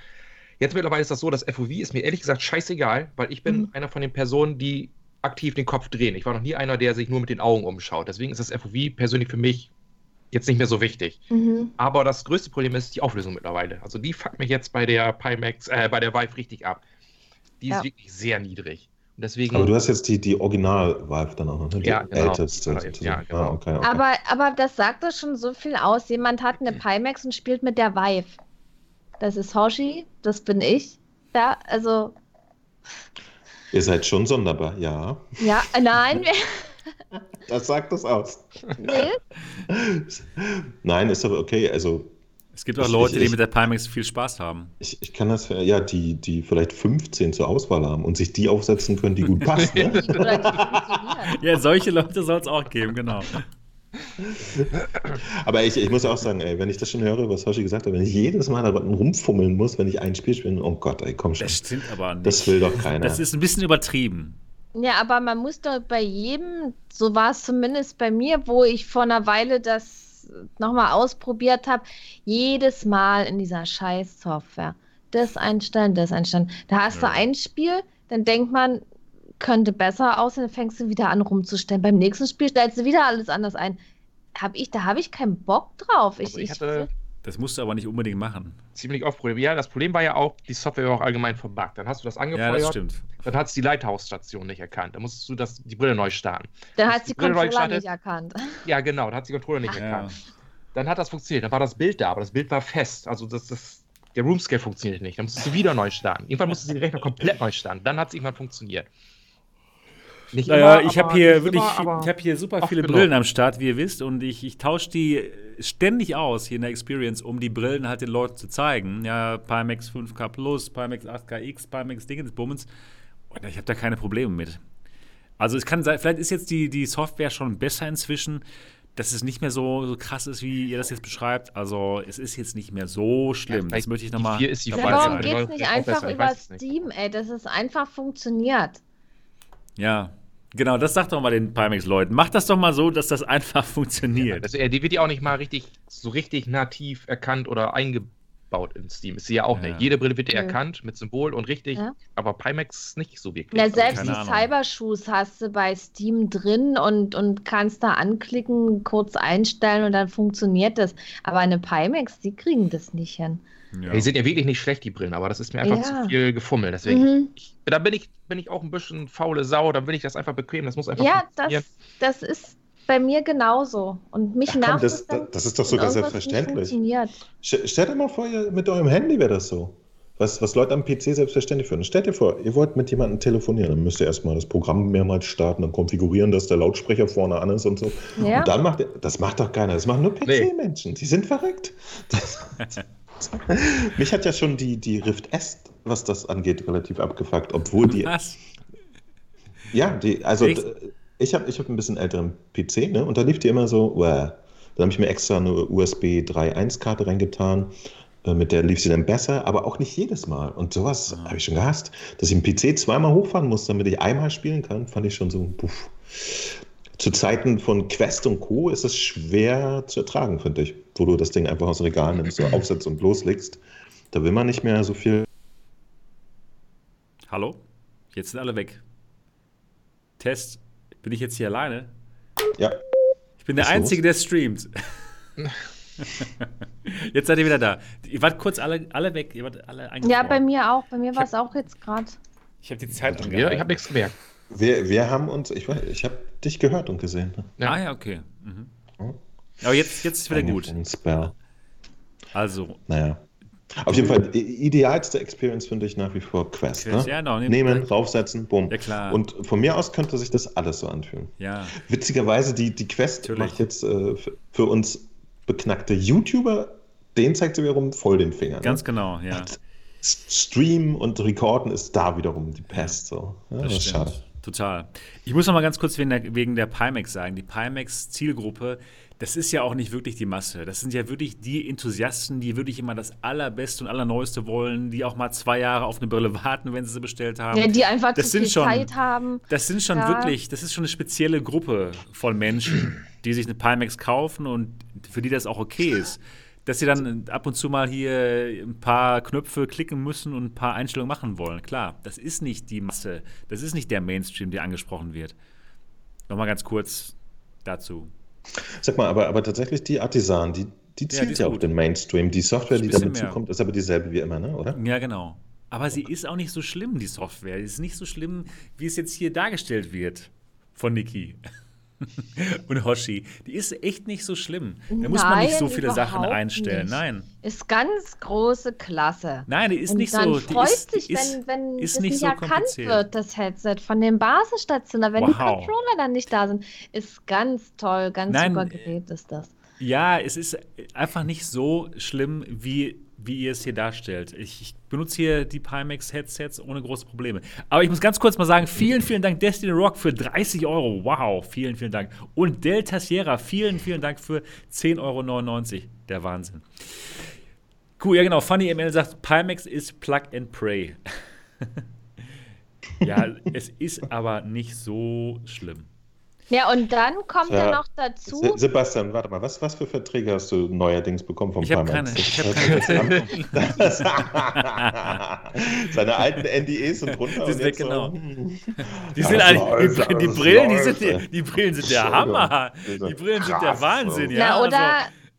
Speaker 2: Jetzt mittlerweile ist das so, das FOV ist mir ehrlich gesagt scheißegal, weil ich bin
Speaker 3: Mhm.
Speaker 2: einer von den Personen, die aktiv den Kopf drehen. Ich war noch nie einer, der sich nur mit den Augen umschaut. Deswegen ist das FOV persönlich für mich jetzt nicht mehr so wichtig.
Speaker 3: Mhm.
Speaker 2: Aber das größte Problem ist die Auflösung mittlerweile. Also die fuckt mich jetzt bei der Pimax, äh, bei der Vive richtig ab. Die
Speaker 3: Ja.
Speaker 2: ist wirklich sehr niedrig. Und deswegen.
Speaker 4: Aber du hast jetzt die, die Original-Vive dann auch noch, ne? Die
Speaker 2: Ja, genau.
Speaker 4: älteste.
Speaker 2: Ja, genau.
Speaker 4: Ah, okay, okay.
Speaker 3: Aber, aber das sagt doch schon so viel aus. Jemand hat eine Pimax und spielt mit der Vive. Das ist Hoshi, das bin ich. Ja, also,
Speaker 4: Ihr seid schon sonderbar, ja.
Speaker 3: ja, äh, nein,
Speaker 4: Das sagt das aus.
Speaker 3: nee.
Speaker 4: Nein, ist aber okay. Also
Speaker 1: Es gibt auch
Speaker 4: Ich-
Speaker 1: Leute,
Speaker 4: ich-
Speaker 1: die mit der Pimax viel Spaß haben.
Speaker 4: ich, ich kann das, ja, die, die vielleicht 15 zur Auswahl haben und sich die aufsetzen können, die gut passen. Ne?
Speaker 1: Ja, solche Leute soll es auch geben, genau.
Speaker 4: Aber ich, ich muss auch sagen, ey, wenn ich das schon höre, was Hoshi gesagt hat, wenn ich jedes Mal daran rumfummeln muss, wenn ich ein Spiel spiele, oh Gott, ey, komm schon.
Speaker 1: Das stimmt aber nicht.
Speaker 4: Das will doch keiner.
Speaker 1: Das ist ein bisschen übertrieben.
Speaker 3: Ja, aber man muss doch bei jedem, so war es zumindest bei mir, wo ich vor einer Weile das nochmal ausprobiert habe, jedes Mal in dieser Scheiß-Software das einstellen, das einstellen. Da hast
Speaker 1: Ja.
Speaker 3: du ein Spiel, dann denkt man, könnte besser aussehen, dann fängst du wieder an rumzustellen. Beim nächsten Spiel stellst du wieder alles anders ein. Hab ich, da habe ich keinen Bock drauf. Ich,
Speaker 2: ich hatte
Speaker 1: Das musst du aber nicht unbedingt machen.
Speaker 2: ziemlich oft Probleme. Ja, das Problem war ja auch, die Software war auch allgemein verbuggt. Dann hast du das
Speaker 1: Ja,
Speaker 2: angefeuert,
Speaker 1: das stimmt.
Speaker 2: dann hat es die Lighthouse-Station nicht erkannt. Dann musstest du das, die Brille neu starten.
Speaker 3: dann
Speaker 2: hast die
Speaker 3: die
Speaker 2: Brille neu
Speaker 3: Controller
Speaker 2: gestartet?
Speaker 3: nicht erkannt.
Speaker 2: Ja, genau, dann hat die Controller nicht
Speaker 1: Ja.
Speaker 2: erkannt. Dann hat das funktioniert, dann war das Bild da, aber das Bild war fest. Also das, das, der Roomscale funktioniert nicht. Dann musstest du wieder neu starten. Irgendwann musstest du den Rechner komplett neu starten. Dann hat es irgendwann funktioniert. Nicht
Speaker 1: Naja,
Speaker 2: immer,
Speaker 1: ich habe hier
Speaker 2: nicht
Speaker 1: wirklich,
Speaker 2: immer,
Speaker 1: ich habe hier super viele
Speaker 2: genug.
Speaker 1: Brillen am Start, wie ihr wisst, und ich, ich tausche die ständig aus hier in der Experience, um die Brillen halt den Leuten zu zeigen. Ja, Pimax 5K Plus, Pimax 8KX, Pimax Dingensbummens. Und ich habe da keine Probleme mit. Also es kann sein, vielleicht ist jetzt die, die Software schon besser inzwischen, dass es nicht mehr so, so krass ist, wie ihr das jetzt beschreibt. Also es ist jetzt nicht mehr so schlimm. das
Speaker 2: vielleicht
Speaker 1: möchte ich nochmal
Speaker 2: vier ist die
Speaker 3: Ja, warum geht's
Speaker 2: Läuft
Speaker 3: nicht einfach
Speaker 2: besser,
Speaker 3: über
Speaker 2: es nicht.
Speaker 3: Steam, ey, dass es einfach funktioniert?
Speaker 1: Ja, genau, das sagt doch mal den Pimax-Leuten. Macht das doch mal so, dass das einfach
Speaker 2: Ja,
Speaker 1: funktioniert.
Speaker 2: das, äh, die wird ja auch nicht mal richtig, so richtig nativ erkannt oder eingebaut in Steam. Ist sie ja auch
Speaker 1: Ja.
Speaker 2: nicht. Jede Brille wird ja erkannt mit Symbol und richtig,
Speaker 3: Ja.
Speaker 2: aber Pimax nicht so wirklich.
Speaker 3: Na,
Speaker 2: Also
Speaker 3: selbst die. Cybershoes hast du bei Steam drin und, und kannst da anklicken, kurz einstellen und dann funktioniert das. Aber eine Pimax, die kriegen das nicht hin.
Speaker 1: Ja.
Speaker 2: Die sind ja wirklich nicht schlecht, die Brillen, aber das ist mir einfach
Speaker 3: Ja.
Speaker 2: zu viel gefummelt. Deswegen,
Speaker 3: Mhm.
Speaker 2: ich, da bin ich, bin ich auch ein bisschen faule Sau, dann will ich das einfach bequem, das muss einfach
Speaker 3: Ja, das, das ist bei mir genauso. Und mich
Speaker 4: Ach komm, das- das ist doch sogar
Speaker 3: nicht
Speaker 4: selbstverständlich. Stellt dir mal vor, ihr, mit eurem Handy wäre das so. Was, was Leute am PC selbstverständlich finden. Stellt dir vor, ihr wollt mit jemandem telefonieren, dann müsst ihr erstmal das Programm mehrmals starten, dann konfigurieren, dass der Lautsprecher vorne an ist und so.
Speaker 3: Ja.
Speaker 4: Und dann macht ihr, das macht doch keiner, das machen nur PC-Menschen. Die sind verrückt. Mich hat ja schon die, die Rift S, was das angeht, relativ abgefuckt, obwohl die
Speaker 1: Was?
Speaker 4: ja, die, also
Speaker 1: Echt?
Speaker 4: ich habe ich hab ein bisschen älteren PC, ne? Und da lief die immer so, wow. Dann habe ich mir extra eine USB 3.1-Karte reingetan. äh, Mit der lief sie dann besser, aber auch nicht jedes Mal. Und sowas
Speaker 1: Ja.
Speaker 4: habe ich schon gehasst. Dass ich einen PC zweimal hochfahren muss, damit ich einmal spielen kann, fand ich schon so, puff. Zu Zeiten von Quest und Co. ist es schwer zu ertragen, finde ich. Wo du das Ding einfach aus dem Regal nimmst, so aufsetzt und loslegst. Da will man nicht mehr so viel.
Speaker 1: Hallo? Jetzt sind alle weg. Test. Bin ich jetzt hier alleine?
Speaker 4: Ja,
Speaker 1: Ich bin der
Speaker 4: Was
Speaker 1: Einzige, der streamt. jetzt seid ihr wieder da. Ihr wart kurz alle, alle weg. Ihr wart alle
Speaker 3: Ja, bei mir auch. Bei mir war es auch jetzt gerade.
Speaker 1: Ich habe die Zeit
Speaker 2: Ja,
Speaker 1: angehalten.
Speaker 2: ich habe nichts gemerkt.
Speaker 4: Wir, wir haben uns, ich, weiß- ich habe dich gehört und gesehen. Ne?
Speaker 2: Ja.
Speaker 1: Ah ja, okay. Mhm. Aber jetzt, jetzt ist wieder gut.
Speaker 4: Ein Spell.
Speaker 1: Also,
Speaker 4: Naja. Auf jeden Fall, die idealste Experience finde ich nach wie vor Quest.
Speaker 1: Quest,
Speaker 4: ne?
Speaker 1: ja, genau, nehmen-
Speaker 4: Nehmen, raufsetzen, bumm.
Speaker 1: Ja, klar.
Speaker 4: Und von mir aus könnte sich das alles so anfühlen.
Speaker 1: ja.
Speaker 4: Witzigerweise, die, die Quest
Speaker 1: Natürlich.
Speaker 4: macht jetzt äh, für, uns beknackte YouTuber, den zeigt sie wiederum voll den Finger.
Speaker 1: Ganz
Speaker 4: ne?
Speaker 1: genau, ja.
Speaker 4: Streamen und Recorden ist da wiederum die Pest. So. Ja, das,
Speaker 1: Das
Speaker 4: ist schade.
Speaker 1: Total. Ich muss noch mal ganz kurz wegen der, wegen der Pimax sagen. Die Pimax-Zielgruppe, das ist ja auch nicht wirklich die Masse. Das sind ja wirklich die Enthusiasten, die wirklich immer das Allerbeste und Allerneueste wollen, die auch mal zwei Jahre auf eine Brille warten, wenn sie sie bestellt haben.
Speaker 3: Ja, die einfach
Speaker 1: Das
Speaker 3: zu
Speaker 1: sind
Speaker 3: viel
Speaker 1: schon-
Speaker 3: Zeit haben.
Speaker 1: Das sind schon
Speaker 3: Ja.
Speaker 1: wirklich, das ist schon eine spezielle Gruppe von Menschen, die sich eine Pimax kaufen und für die das auch okay ist. Dass sie dann ab und zu mal hier ein paar Knöpfe klicken müssen und ein paar Einstellungen machen wollen. Klar, das ist nicht die Masse, das ist nicht der Mainstream, der angesprochen wird. Nochmal ganz kurz dazu.
Speaker 4: Sag mal, aber, aber tatsächlich die Artisan, die, die
Speaker 1: Ja,
Speaker 4: zielt
Speaker 1: ist
Speaker 4: ja, auf den Mainstream. Die Software, die damit
Speaker 1: mehr.
Speaker 4: zukommt, ist aber dieselbe wie immer, ne? oder?
Speaker 1: Ja, genau. Aber sie ist auch nicht so schlimm, die Software. Die ist nicht so schlimm, wie es jetzt hier dargestellt wird von Niki und Hoshi. Die ist echt nicht so schlimm. Da muss man nicht so
Speaker 3: Nein,
Speaker 1: viele Sachen einstellen.
Speaker 3: nicht.
Speaker 1: Nein.
Speaker 3: Ist ganz große Klasse.
Speaker 1: Nein, die ist
Speaker 3: und
Speaker 1: nicht
Speaker 3: dann
Speaker 1: so. Die
Speaker 3: freut
Speaker 1: ist,
Speaker 3: sich,
Speaker 1: die ist,
Speaker 3: wenn, wenn
Speaker 1: ist
Speaker 3: das
Speaker 1: nicht so
Speaker 3: erkannt wird, das Headset von den Basisstationen, wenn die
Speaker 1: Wow.
Speaker 3: Controller dann nicht da sind. Ist ganz toll, ganz
Speaker 1: Nein,
Speaker 3: super Gerät ist das.
Speaker 1: Ja, es ist einfach nicht so schlimm, wie, wie ihr es hier darstellt. Ich, ich benutze hier die Pimax-Headsets ohne große Probleme. Aber ich muss ganz kurz mal sagen, vielen, vielen Dank Destiny Rock für 30 Euro. Wow, vielen, vielen Dank. Und Delta Sierra, vielen, vielen Dank für 10,99 Euro. Der Wahnsinn. Cool, ja genau. Funny ML sagt, Pimax ist Plug and Pray. ja, es ist aber nicht so schlimm.
Speaker 3: Ja, und dann kommt ja, noch dazu,
Speaker 4: Se Sebastian, warte mal, was, was für Verträge hast du neuerdings bekommen vom
Speaker 1: Ich habe keine, ich hab keine bekommen.
Speaker 4: Seine alten NDEs sind runter.
Speaker 1: Die
Speaker 4: und
Speaker 1: sind weg,
Speaker 4: so,
Speaker 1: genau.
Speaker 4: hm.
Speaker 1: Die, sind eigentlich, die, die Brillen, die, sind,
Speaker 4: ey.
Speaker 1: die Brillen sind der. Hammer. Die Brillen sind der Wahnsinn,
Speaker 4: so.
Speaker 1: ja.
Speaker 3: ja, oder,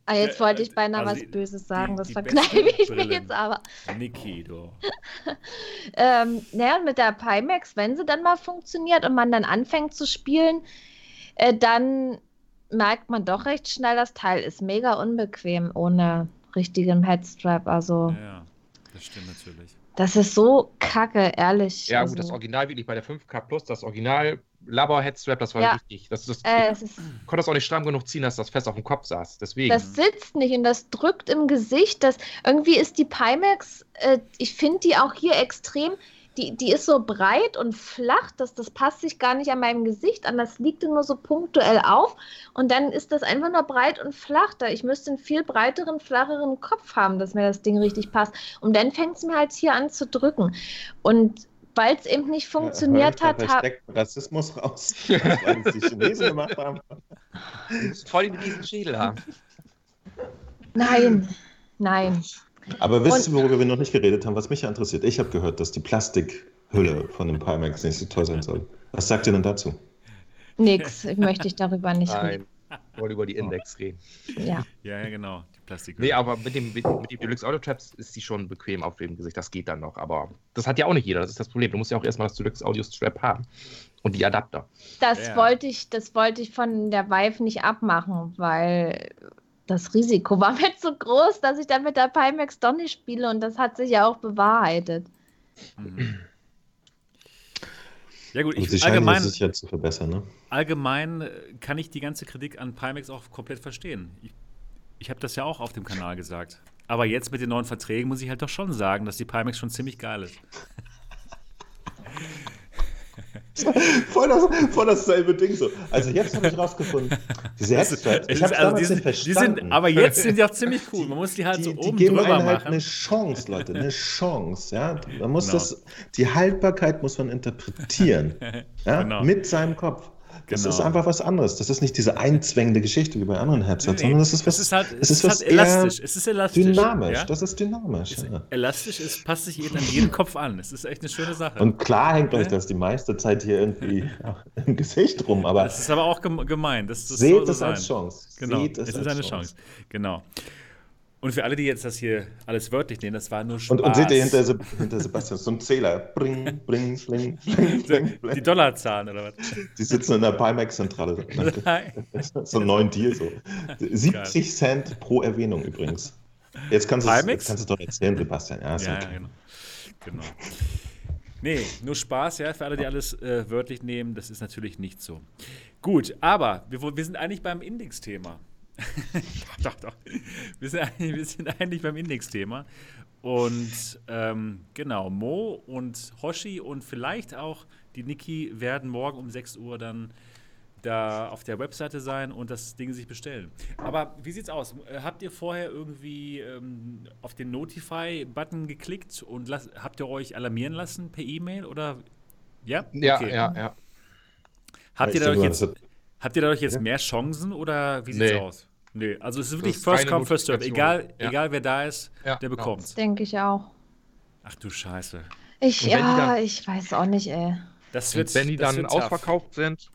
Speaker 1: also,
Speaker 3: ah, jetzt wollte ich beinahe
Speaker 1: also
Speaker 3: was
Speaker 1: die-
Speaker 3: Böses sagen,
Speaker 1: die-
Speaker 3: das
Speaker 1: die
Speaker 3: verkneife ich mir jetzt aber.
Speaker 1: Niki, du.
Speaker 3: Ähm, naja, und mit der Pimax, wenn sie dann mal funktioniert und man dann anfängt zu spielen, äh, dann merkt man doch recht schnell, das Teil ist mega unbequem ohne richtigen Headstrap. Also,
Speaker 1: Ja, das stimmt natürlich.
Speaker 3: das ist so kacke, ehrlich.
Speaker 2: Ja,
Speaker 3: also,
Speaker 2: gut, das Original wirklich bei der 5K Plus, das Original Labor Headstrap, das war
Speaker 3: Ja.
Speaker 2: richtig. Das, das,
Speaker 3: äh, es ist,
Speaker 2: ich konnte das auch nicht stramm genug ziehen, dass das fest auf dem Kopf saß. Deswegen.
Speaker 3: das sitzt nicht und das drückt im Gesicht. Das, irgendwie ist die Pimax, äh, ich finde die auch hier extrem, die, die ist so breit und flach, dass das passt sich gar nicht an meinem Gesicht an. Das liegt nur so punktuell auf und dann ist das einfach nur breit und flach. Da ich müsste einen viel breiteren, flacheren Kopf haben, dass mir das Ding richtig passt. Und dann fängt es mir halt hier an zu drücken. Und weil es eben nicht funktioniert
Speaker 4: Ja,
Speaker 3: hat,
Speaker 4: da
Speaker 3: habe
Speaker 4: steckt Rassismus raus, weil die Chinesen gemacht haben.
Speaker 2: Voll den riesen Schädel haben.
Speaker 3: Nein, nein.
Speaker 4: Aber wisst ihr, worüber wir noch nicht geredet haben, was mich ja interessiert? Ich habe gehört, dass die Plastikhülle von dem Pimax nicht so toll sein soll. Was sagt ihr denn dazu?
Speaker 3: Nix. Ich möchte ich darüber nicht reden.
Speaker 2: Nein. Ich wollte über die Index reden.
Speaker 3: Ja.
Speaker 1: Ja, ja, genau. Die Plastik.
Speaker 2: Nee, aber mit dem, mit, mit dem Deluxe Audio Traps ist die schon bequem auf dem Gesicht. Das geht dann noch. Aber das hat ja auch nicht jeder. Das ist das Problem. Du musst ja auch erstmal das Deluxe Audio Strap haben. Und die Adapter.
Speaker 3: Das
Speaker 1: Ja.
Speaker 3: wollte ich, das wollte ich von der Vive nicht abmachen, weil das Risiko war mir zu groß, dass ich dann mit der Pimax doch nicht spiele und das hat sich ja auch bewahrheitet.
Speaker 1: Ja, gut,
Speaker 4: Und
Speaker 1: ich,
Speaker 4: scheinen
Speaker 1: allgemein,
Speaker 4: sich ja zu verbessern, ne?
Speaker 1: allgemein äh, kann ich die ganze Kritik an Pimax auch komplett verstehen. Ich, ich habe das ja auch auf dem Kanal gesagt. Aber jetzt mit den neuen Verträgen muss ich halt doch schon sagen, dass die Pimax schon ziemlich geil ist.
Speaker 4: Voll, das, voll dasselbe Ding so. Also jetzt habe ich rausgefunden, diese Headstraps,
Speaker 1: Es
Speaker 4: ich habe
Speaker 1: also
Speaker 4: damals
Speaker 1: die,
Speaker 4: nicht
Speaker 1: sind, die
Speaker 4: verstanden.
Speaker 1: sind, aber jetzt sind die auch ziemlich cool. Man muss die halt
Speaker 4: die,
Speaker 1: so
Speaker 4: die
Speaker 1: oben
Speaker 4: geben
Speaker 1: drüber
Speaker 4: einem halt
Speaker 1: machen.
Speaker 4: eine Chance, Leute, eine Chance. Ja? Man muss
Speaker 1: Genau.
Speaker 4: das, die Haltbarkeit muss man interpretieren. ja?
Speaker 1: Genau.
Speaker 4: Mit seinem Kopf. Das
Speaker 1: Genau.
Speaker 4: ist einfach was anderes. Das ist nicht diese einzwängende Geschichte wie bei anderen Headsets,
Speaker 1: Nee,
Speaker 4: sondern das ist was,
Speaker 1: es ist halt,
Speaker 4: es ist
Speaker 1: halt
Speaker 4: was
Speaker 1: elastisch. Es ist elastisch.
Speaker 4: dynamisch.
Speaker 1: Ja?
Speaker 4: Das ist dynamisch.
Speaker 1: Es ist
Speaker 4: Ja.
Speaker 1: elastisch, es passt sich an jeden Kopf an. Es ist echt eine schöne Sache.
Speaker 4: Und klar hängt euch
Speaker 1: Ja.
Speaker 4: das die meiste Zeit hier irgendwie im Gesicht rum, aber
Speaker 1: das ist aber auch gem- gemein. Das, das
Speaker 4: seht
Speaker 1: so
Speaker 4: es als. Chance.
Speaker 1: Genau,
Speaker 4: Seht
Speaker 1: es,
Speaker 4: es,
Speaker 1: ist
Speaker 4: als
Speaker 1: eine Chance. Genau. Und für alle, die jetzt das hier alles wörtlich nehmen, das war nur Spaß.
Speaker 4: Und, und seht ihr hinter, Se- hinter Sebastian so ein Zähler. Bring, bring, bling, bling, bling,
Speaker 1: die
Speaker 4: bling.
Speaker 1: Dollarzahlen oder was?
Speaker 4: Die sitzen in der Pimax-Zentrale. so einen neuen Deal so. 70 Cent pro Erwähnung übrigens. Jetzt kannst du es
Speaker 1: Pimax?
Speaker 4: jetzt kannst du es doch erzählen, Sebastian. Ja,
Speaker 1: Ja, ja,
Speaker 4: okay.
Speaker 1: genau. genau. Nee, nur Spaß, ja, für alle, die alles äh, wörtlich nehmen, das ist natürlich nicht so. Gut, aber wir, wir sind eigentlich beim Index-Thema. Doch, doch, doch. Wir sind eigentlich, wir sind eigentlich beim Index-Thema. Und ähm, genau, Mo und Hoshi und vielleicht auch die Niki werden morgen um 6 Uhr dann da auf der Webseite sein und das Ding sich bestellen. Aber wie sieht's aus? Habt ihr vorher irgendwie ähm, auf den Notify-Button geklickt und las- habt ihr euch alarmieren lassen per E-Mail oder? Ja?
Speaker 2: Ja,
Speaker 1: Okay.
Speaker 2: ja, ja.
Speaker 1: Habt, ihr
Speaker 4: Ich
Speaker 1: dadurch
Speaker 4: denke mal,
Speaker 1: jetzt,
Speaker 4: das hat-
Speaker 1: habt ihr dadurch jetzt
Speaker 4: Ja.
Speaker 1: mehr Chancen oder wie sieht's
Speaker 2: Nee.
Speaker 1: aus? Nee, also es ist wirklich
Speaker 2: ist
Speaker 1: first come, first serve. Egal.
Speaker 2: Ja.
Speaker 1: egal wer da ist,
Speaker 2: Ja,
Speaker 1: der
Speaker 2: genau.
Speaker 1: bekommt's.
Speaker 3: Denke ich auch.
Speaker 1: Ach du Scheiße.
Speaker 3: Ich, ja,
Speaker 2: dann-
Speaker 3: ich weiß auch nicht, ey.
Speaker 1: Das wird,
Speaker 2: wenn die
Speaker 1: das
Speaker 2: dann
Speaker 1: wird tough.
Speaker 2: ausverkauft sind,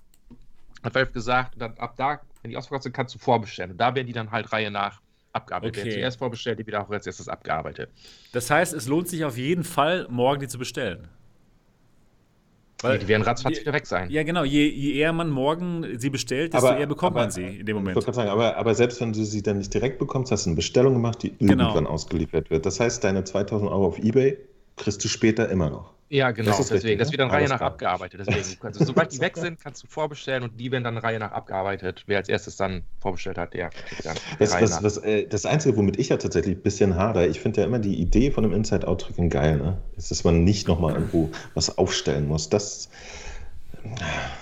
Speaker 2: hat Valve gesagt, dann, ab da Wenn die ausverkauft sind, kannst du vorbestellen. Und da werden die dann halt Reihe nach abgearbeitet.
Speaker 1: Okay.
Speaker 2: Werden zuerst vorbestellt, die wieder auch als erstes abgearbeitet.
Speaker 1: Das heißt, es lohnt sich auf jeden Fall, morgen die zu bestellen.
Speaker 2: Nee, die werden ratzfatz
Speaker 1: je-
Speaker 2: wieder weg sein.
Speaker 1: Ja, genau. Je, je eher man morgen sie bestellt, desto
Speaker 4: Aber-
Speaker 1: eher bekommt
Speaker 4: aber-
Speaker 1: man sie in dem
Speaker 4: Ich
Speaker 1: Moment.
Speaker 4: wollte gerade sagen, aber, aber selbst wenn du sie dann nicht direkt bekommst, hast du eine Bestellung gemacht, die
Speaker 1: Genau.
Speaker 4: irgendwann ausgeliefert wird. Das heißt, deine 2000 Euro auf Ebay kriegst du später immer noch.
Speaker 2: Ja, genau.
Speaker 4: Das ist
Speaker 2: deswegen.
Speaker 4: richtig,
Speaker 2: das wird dann Reihe nach
Speaker 4: klar.
Speaker 2: abgearbeitet. Deswegen. Also, sobald die weg sind, kannst du vorbestellen und die werden dann Reihe nach abgearbeitet. Wer als erstes dann vorbestellt hat, der kriegt dann
Speaker 4: Das,
Speaker 2: Reihe
Speaker 4: was,
Speaker 2: nach.
Speaker 4: was, äh, das Einzige, womit ich ja tatsächlich ein bisschen hader, ich finde ja immer die Idee von einem Inside-Out-Tracking geil, ne? Ist, dass man nicht nochmal irgendwo was aufstellen muss. Das,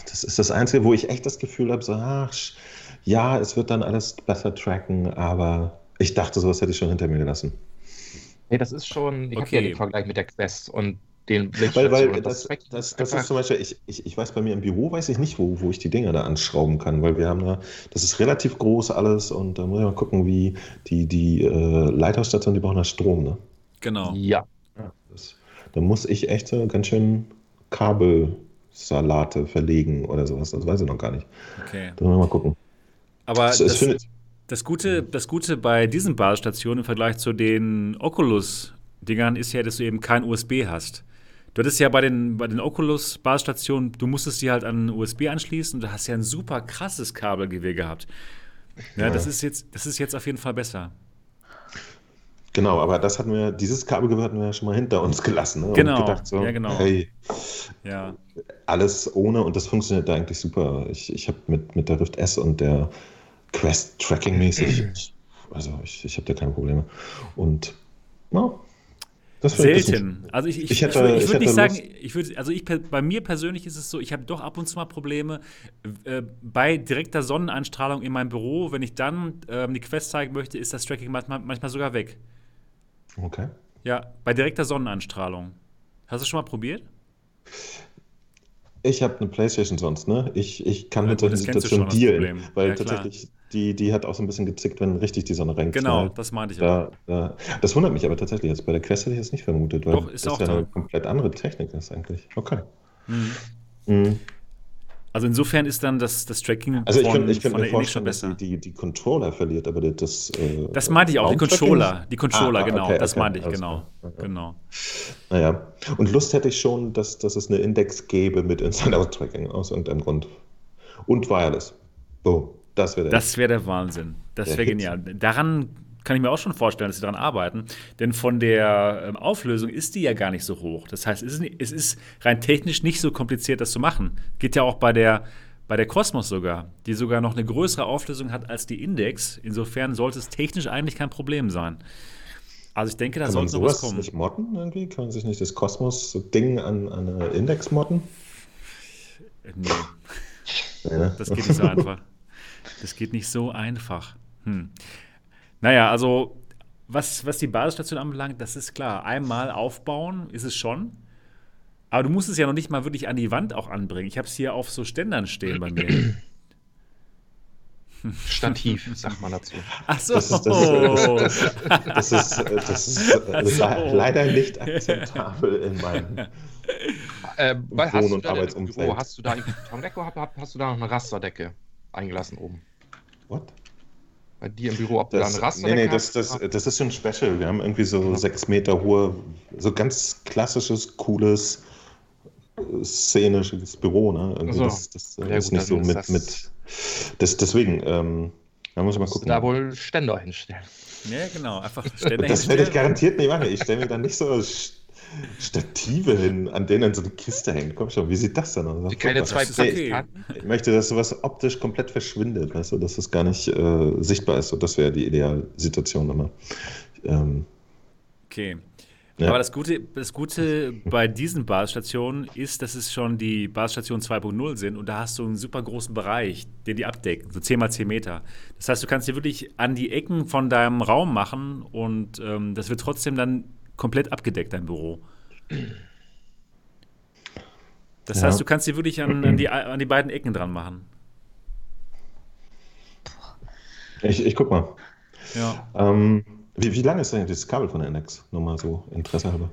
Speaker 4: das ist das Einzige, wo ich echt das Gefühl habe, so, ach, ja, es wird dann alles besser tracken, aber ich dachte, sowas hätte ich schon hinter mir gelassen.
Speaker 2: Nee, das ist schon, ich habe
Speaker 1: Okay.
Speaker 2: ja den Vergleich mit der Quest und den
Speaker 4: Weil, weil das, das,
Speaker 2: ist
Speaker 4: das ist zum Beispiel, ich, ich, ich weiß bei mir im Büro, weiß ich nicht, wo, wo ich die Dinger da anschrauben kann, weil wir haben da, das ist relativ groß alles und da muss ich mal gucken, wie die, die äh, Leithausstation, die brauchen da Strom, ne?
Speaker 1: Genau.
Speaker 2: Ja.
Speaker 4: Ja, das, da muss ich echt so ganz schön Kabelsalate verlegen oder sowas. Das weiß ich noch gar nicht.
Speaker 1: Okay.
Speaker 4: Da müssen wir mal gucken.
Speaker 1: Aber
Speaker 4: Das- das
Speaker 1: das,
Speaker 4: findet-
Speaker 1: das, Gute, das Gute bei diesen Basisstationen im Vergleich zu den Oculus-Dingern ist ja, dass du eben kein USB hast. Du hattest ja bei den, bei den Oculus-Basisstationen, du musstest die halt an USB anschließen und du hast ja ein super krasses Kabelgewirr gehabt. Ja,
Speaker 4: Ja.
Speaker 1: Das, ist jetzt, das ist jetzt auf jeden Fall besser.
Speaker 4: Genau, aber das hatten wir, dieses Kabelgewirr hatten wir ja schon mal hinter uns gelassen. Ne?
Speaker 1: Genau,
Speaker 4: Und gedacht so,
Speaker 1: ja, genau.
Speaker 4: hey,
Speaker 1: Ja.
Speaker 4: alles ohne und das funktioniert da eigentlich super. Ich, ich habe mit, mit der Rift S und der Quest Tracking-mäßig, ich- also ich, ich habe da keine Probleme. Und ja, das finde ich- das-
Speaker 1: Selten. Also ich, ich,
Speaker 4: Ich hätte-
Speaker 1: ich, ich würde nicht sagen, ich würde, also ich bei mir persönlich ist es so, ich habe doch ab und zu mal Probleme äh, bei direkter Sonneneinstrahlung in meinem Büro. Wenn ich dann ähm, die Quest zeigen möchte, ist das Tracking manchmal, manchmal sogar weg.
Speaker 4: Okay.
Speaker 1: Ja, bei direkter Sonneneinstrahlung. Hast du es schon mal probiert?
Speaker 4: Ich habe eine Playstation sonst, ne? Ich, ich kann
Speaker 1: Ja,
Speaker 4: mit solchen Situationen dealen, weil
Speaker 1: Ja,
Speaker 4: tatsächlich, die, die hat auch so ein bisschen gezickt, wenn richtig die Sonne reinknallt.
Speaker 1: Genau, das meinte ich. auch.
Speaker 4: Da, da, das wundert mich aber tatsächlich jetzt. Bei der Quest hätte ich das nicht vermutet, weil
Speaker 1: Doch, ist
Speaker 4: das
Speaker 1: auch
Speaker 4: ja
Speaker 1: da.
Speaker 4: eine komplett andere Technik ist eigentlich. Okay.
Speaker 1: Mhm.
Speaker 4: Mhm.
Speaker 1: Also insofern ist dann das, das Tracking
Speaker 4: Also ich
Speaker 1: von,
Speaker 4: könnte ich könnte
Speaker 1: von
Speaker 4: mir
Speaker 1: der Index schon besser.
Speaker 4: die, die, Controller verliert, aber das. Äh,
Speaker 1: Das meinte ich auch, die Controller. Die Controller,
Speaker 4: Ah, ah,
Speaker 1: genau.
Speaker 4: okay,
Speaker 1: das
Speaker 4: okay,
Speaker 1: meinte ich, genau.
Speaker 4: Okay.
Speaker 1: Genau.
Speaker 4: Naja. Und Lust hätte ich schon, dass, dass es eine Index gäbe mit Inside-Out-Tracking aus irgendeinem Grund. Und Wireless. Boom. Das wäre der
Speaker 1: Das wäre der Wahnsinn. Das wäre genial. Daran kann ich mir auch schon vorstellen, dass sie daran arbeiten. Denn von der ähm, Auflösung ist die ja gar nicht so hoch. Das heißt, es ist, rein technisch nicht so kompliziert, das zu machen. Geht ja auch bei der, bei der Cosmos sogar, die sogar noch eine größere Auflösung hat als die Index. Insofern sollte es technisch eigentlich kein Problem sein. Also ich denke, da
Speaker 4: Kann
Speaker 1: sollte sowas kommen.
Speaker 4: nicht modden irgendwie? Kann man sich nicht das Kosmos-Ding an, an eine Index modden?
Speaker 1: Nee,
Speaker 4: Nee, ne?
Speaker 1: das geht nicht so einfach. Das geht nicht so einfach. Hm. Naja, also was, was die Basisstation anbelangt, das ist klar. Einmal aufbauen ist es schon. Aber du musst es ja noch nicht mal wirklich an die Wand auch anbringen. Ich habe es hier auf so Ständern stehen bei mir.
Speaker 2: Stativ, sagt man dazu.
Speaker 1: Ach so.
Speaker 4: Das ist, das, ist, das ist, äh, das ist äh,
Speaker 1: Ach so.
Speaker 4: le- leider nicht akzeptabel in meinem.
Speaker 2: Äh,
Speaker 4: Wohn- und Arbeitsumfeld.
Speaker 2: Büro, hast du da oder hast, hast du da noch eine Rasterdecke eingelassen oben?
Speaker 4: What?
Speaker 2: Bei dir im Büro, ob du da
Speaker 4: Das, nee, nee, das, das, das ist schon special. Wir haben irgendwie so sechs Meter hohe, so ganz klassisches, cooles, szenisches Büro. Ne? Irgendwie
Speaker 2: so.
Speaker 4: das, das äh,
Speaker 2: Ja,
Speaker 4: ist
Speaker 2: gut,
Speaker 4: nicht
Speaker 2: dann
Speaker 4: so
Speaker 2: ist
Speaker 4: mit.
Speaker 2: das-
Speaker 4: mit das, deswegen, ähm, da muss ich mal gucken.
Speaker 2: da wohl Ständer hinstellen.
Speaker 1: Ja, genau. Einfach Ständer
Speaker 4: Das werde ich
Speaker 1: hinstellen.
Speaker 4: garantiert nicht machen. Ich stelle mir da nicht so Stative hin, an denen so eine Kiste hängt. Komm schon, wie sieht das denn aus?
Speaker 2: Keine zwei. Platzkarten.
Speaker 4: Ich möchte, dass sowas optisch komplett verschwindet, weißt du, dass es gar nicht äh, sichtbar ist. Und das wäre die Idealsituation immer. Ähm,
Speaker 1: Okay.
Speaker 4: Ja.
Speaker 1: Aber das Gute, das Gute bei diesen Basisstationen ist, dass es schon die Basisstationen 2.0 sind und da hast du einen super großen Bereich, den die abdecken, so 10 mal 10 Meter. Das heißt, du kannst dir wirklich an die Ecken von deinem Raum machen und ähm, das wird trotzdem dann komplett abgedeckt, dein Büro. Das
Speaker 4: Ja.
Speaker 1: heißt, du kannst dir wirklich an, an, die, an die beiden Ecken dran machen.
Speaker 4: ich, ich guck mal.
Speaker 1: Ja.
Speaker 4: Ähm, wie, wie lang ist denn das Kabel von der Index? Nur mal so Interesse halber.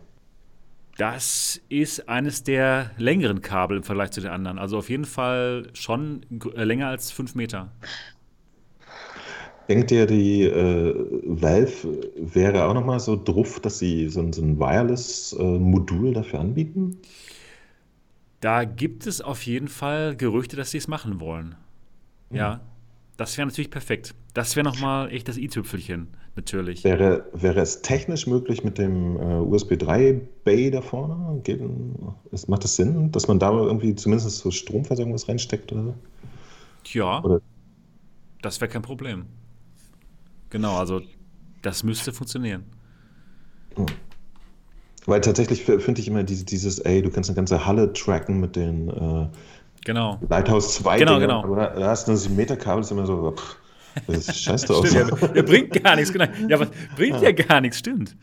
Speaker 1: Das ist eines der längeren Kabel im Vergleich zu den anderen. Also auf jeden Fall schon äh, länger als 5 Meter.
Speaker 4: Denkt ihr, die äh, Valve wäre auch nochmal so drauf, dass sie so, ein- so ein Wireless-Modul dafür anbieten?
Speaker 1: Da gibt es auf jeden Fall Gerüchte, dass sie es machen wollen. Ja, das wäre natürlich perfekt. Das wäre nochmal echt das i-Tüpfelchen, natürlich.
Speaker 4: Wäre, wäre es technisch möglich mit dem äh, USB 3 Bay da vorne? Geht, ist, macht das Sinn, dass man da irgendwie zumindest so Stromversorgung was reinsteckt oder so?
Speaker 1: Ja,
Speaker 4: Oder-
Speaker 1: das wäre kein Problem. Genau, also das müsste funktionieren.
Speaker 4: Weil tatsächlich finde ich immer diese, dieses, ey, du kannst eine ganze Halle tracken mit den äh,
Speaker 1: Genau.
Speaker 4: Lighthouse 2
Speaker 1: Genau, genau.
Speaker 4: aber da, hast du ein Meterkabel, ist immer so, pff, das ist scheiß drauf.
Speaker 1: Stimmt, ja, ja, bringt gar nichts, genau. Ja, was bringt ja gar nichts, stimmt.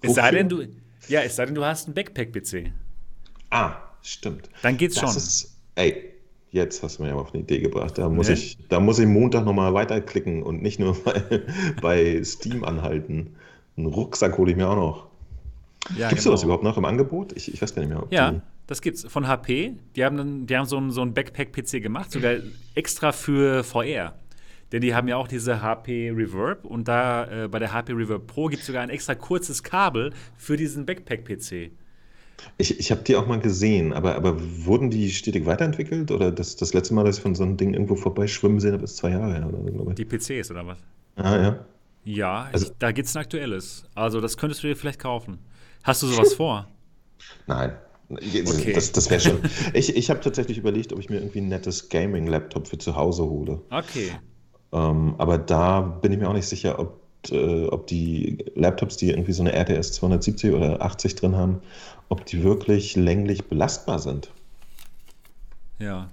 Speaker 1: Es sei denn, du, ja, es sei denn, du hast einen Backpack-PC.
Speaker 4: Ah, stimmt.
Speaker 1: Dann geht's
Speaker 4: Das
Speaker 1: schon.
Speaker 4: ist, ey, jetzt hast du mir aber auf eine Idee gebracht. Da muss,
Speaker 1: Ne?
Speaker 4: ich, da muss ich Montag nochmal weiterklicken und nicht nur bei, bei Steam anhalten. Einen Rucksack hole ich mir auch noch.
Speaker 1: Ja,
Speaker 4: Gibt es
Speaker 1: genau.
Speaker 4: sowas überhaupt noch im Angebot? Ich, ich weiß gar nicht mehr. Ob
Speaker 1: Ja, das gibt's von HP. Die haben, dann, die haben so einen, so Backpack-PC gemacht, sogar extra für VR. Denn die haben ja auch diese HP Reverb und da äh, bei der HP Reverb Pro gibt es sogar ein extra kurzes Kabel für diesen Backpack-PC.
Speaker 4: Ich ich habe die auch mal gesehen, aber, aber wurden die stetig weiterentwickelt? Oder das, das letzte Mal, dass ich von so einem Ding irgendwo vorbeischwimmen sehen habe, ist zwei Jahre her oder.
Speaker 1: Die PCs oder was?
Speaker 4: Ah, ja.
Speaker 1: Ja,
Speaker 4: Also-
Speaker 1: ich, da gibt es ein aktuelles. Also das könntest du dir vielleicht kaufen. Hast du sowas vor?
Speaker 4: Nein.
Speaker 1: Okay.
Speaker 4: Das, das wäre schon. Ich, ich habe tatsächlich überlegt, ob ich mir irgendwie ein nettes Gaming-Laptop für zu Hause hole.
Speaker 1: Okay.
Speaker 4: Ähm, aber da bin ich mir auch nicht sicher, ob, äh, ob die Laptops, die irgendwie so eine RTS 270 oder 80 drin haben, ob die wirklich länglich belastbar sind.
Speaker 1: Ja.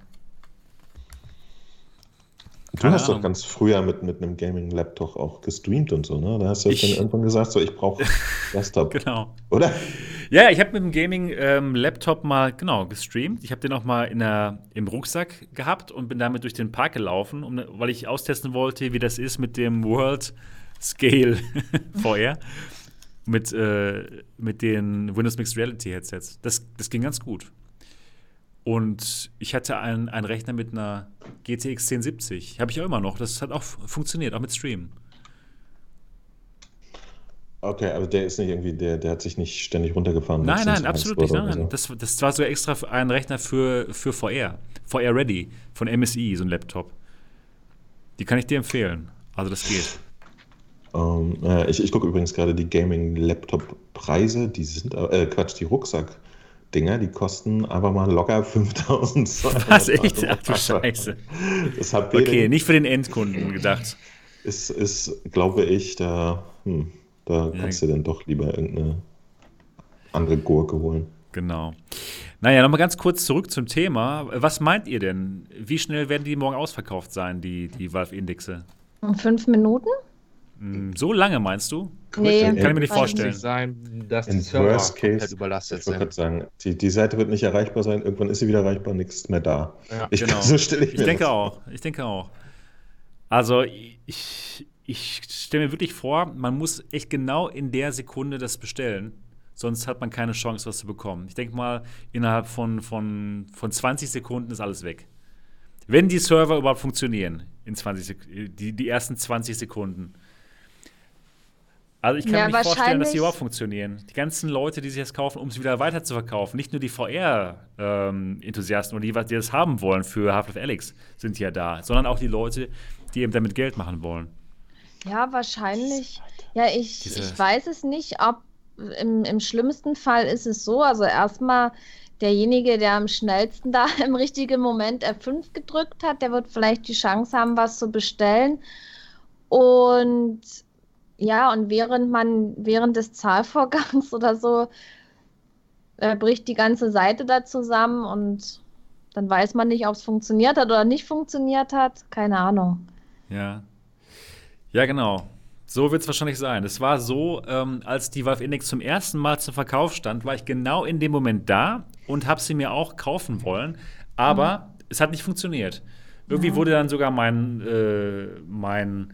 Speaker 4: Du
Speaker 1: Keine
Speaker 4: hast doch
Speaker 1: Ahnung.
Speaker 4: ganz früher mit, mit einem Gaming-Laptop auch gestreamt und so, ne? Da hast du
Speaker 1: Ich-
Speaker 4: dann irgendwann gesagt, so, ich brauche Desktop,
Speaker 1: Genau.
Speaker 4: oder?
Speaker 1: Ja, ich habe mit dem Gaming-Laptop mal, genau, gestreamt. Ich habe den auch mal in der, im Rucksack gehabt und bin damit durch den Park gelaufen, um, weil ich austesten wollte, wie das ist mit dem World Scale VR. Mit, äh, mit den Windows Mixed Reality Headsets. Das, das ging ganz gut. Und ich hatte einen, einen Rechner mit einer GTX 1070. Habe ich auch immer noch. Das hat auch funktioniert, auch mit Stream.
Speaker 4: Okay, aber der ist nicht irgendwie, der, der hat sich nicht ständig runtergefahren.
Speaker 1: Nein, nein, absolut nicht. Nein,
Speaker 4: so.
Speaker 1: Das, das war so extra ein Rechner für, für VR. VR Ready von MSI, so ein Laptop. Die kann ich dir empfehlen. Also das geht.
Speaker 4: Ähm, äh, ich ich gucke übrigens gerade die Gaming-Laptop-Preise, die sind, äh, Quatsch, die Rucksack-Dinger, die kosten aber mal locker 5000
Speaker 1: Was, echt? Ach du Scheiße. Okay, nicht für den Endkunden gedacht.
Speaker 4: ist, ist glaube ich, da, hm, da
Speaker 1: Ja.
Speaker 4: kannst du dann doch lieber irgendeine andere Gurke holen.
Speaker 1: Genau. Naja, nochmal ganz kurz zurück zum Thema. Was meint ihr denn? Wie schnell werden die morgen ausverkauft sein, die, die Valve-Indexe?
Speaker 3: In fünf Minuten?
Speaker 1: Hm, So lange meinst du?
Speaker 3: Nee.
Speaker 1: Kann ich mir nicht vorstellen.
Speaker 2: nicht sein, dass die
Speaker 4: In
Speaker 2: Server
Speaker 4: worst case,
Speaker 2: überlastet
Speaker 4: ich wollte sagen, die, die Seite wird nicht erreichbar sein, irgendwann ist sie wieder erreichbar, nichts mehr da.
Speaker 2: Ja,
Speaker 4: ich,
Speaker 1: genau.
Speaker 4: So stelle ich,
Speaker 1: Ich
Speaker 4: mir
Speaker 1: denke
Speaker 4: das
Speaker 1: auch. Ich denke auch. Also ich, ich stelle mir wirklich vor, man muss echt genau in der Sekunde das bestellen. Sonst hat man keine Chance, was zu bekommen. Ich denke mal, innerhalb von, von, von 20 Sekunden ist alles weg. Wenn die Server überhaupt funktionieren, in 20 Sek die, die ersten 20 Sekunden. Also ich kann
Speaker 3: Ja,
Speaker 1: mir nicht vorstellen, dass die überhaupt funktionieren. Die ganzen Leute, die sich das kaufen, um es wieder weiter zu verkaufen, nicht nur die VR-Enthusiasten oder die, die das haben wollen für Half-Life Alyx, sind ja da, sondern auch die Leute, die eben damit Geld machen wollen.
Speaker 3: Ja, wahrscheinlich. Ja, ich,
Speaker 1: Diese-
Speaker 3: ich weiß es nicht, ob im, im schlimmsten Fall ist es so, also erstmal derjenige, der am schnellsten da im richtigen Moment F5 gedrückt hat, der wird vielleicht die Chance haben, was zu bestellen. Und ja, und während man, während des Zahlvorgangs oder so, äh, bricht die ganze Seite da zusammen und dann weiß man nicht, ob es funktioniert hat oder nicht funktioniert hat. Keine Ahnung.
Speaker 1: Ja. Ja, genau. So wird es wahrscheinlich sein. Es war so, ähm, als die Valve Index zum ersten Mal zum Verkauf stand, war ich genau in dem Moment da und habe sie mir auch kaufen wollen. Aber es hat nicht funktioniert. Irgendwie
Speaker 3: Ja.
Speaker 1: wurde dann sogar mein, äh, mein,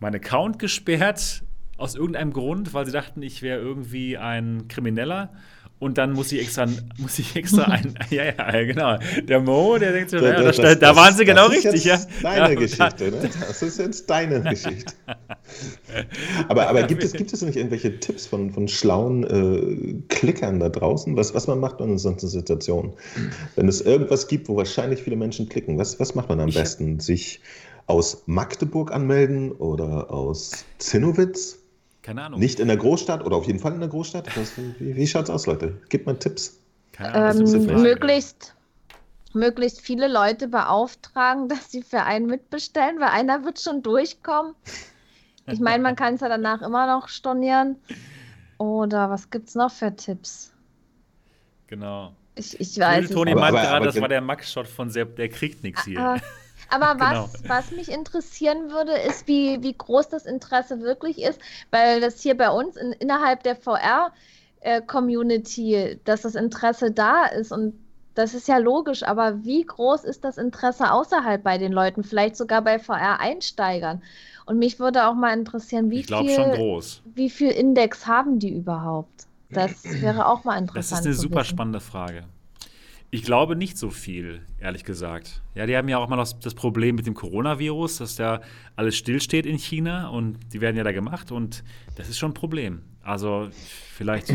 Speaker 1: mein Account gesperrt aus irgendeinem Grund, weil sie dachten, ich wäre irgendwie ein Krimineller. Und dann muss ich extra, muss ich extra ein, ja, ja, genau. Der Mo, der denkt so,
Speaker 4: Da- da-
Speaker 1: da, da, waren sie genau
Speaker 4: das ist
Speaker 1: richtig, ja.
Speaker 4: Deine Geschichte, ne? Das ist jetzt deine Geschichte. Aber, aber gibt, es, gibt es nicht irgendwelche Tipps von, von schlauen äh, Klickern da draußen, was, was man macht in solchen Situationen? Wenn es irgendwas gibt, wo wahrscheinlich viele Menschen klicken, was, was macht man am besten? Sich aus Magdeburg anmelden oder aus Zinnowitz?
Speaker 1: Keine Ahnung.
Speaker 4: Nicht in der Großstadt oder auf jeden Fall in der Großstadt? Was, wie wie schaut's aus, Leute? Gebt mal Tipps.
Speaker 1: Keine Ahnung, das
Speaker 3: Ähm, möglichst, möglichst viele Leute beauftragen, dass sie für einen mitbestellen, weil einer wird schon durchkommen. Ich meine, man kann es ja danach immer noch stornieren. Oder was gibt es noch für Tipps?
Speaker 1: Genau.
Speaker 3: Ich, ich weiß es
Speaker 1: Toni
Speaker 4: Aber-
Speaker 1: meint
Speaker 4: aber-
Speaker 1: gerade, das war der Max-Shot von Sepp, der kriegt nichts hier.
Speaker 3: Aber
Speaker 1: Genau.
Speaker 3: was, was mich interessieren würde, ist, wie, wie groß das Interesse wirklich ist, weil das hier bei uns in, innerhalb der VR-Community, dass das Interesse da ist und das ist ja logisch, aber wie groß ist das Interesse außerhalb bei den Leuten, vielleicht sogar bei VR-Einsteigern? Und mich würde auch mal interessieren, wie viel, wie viel Index haben die überhaupt? Das wäre auch mal
Speaker 1: Das
Speaker 3: interessant.
Speaker 1: ist eine super
Speaker 3: wissen.
Speaker 1: spannende Frage. Ich glaube nicht so viel, ehrlich gesagt. Ja, die haben ja auch immer noch das Problem mit dem Coronavirus, dass da alles stillsteht in China und die werden ja da gemacht und das ist schon ein Problem. Also vielleicht.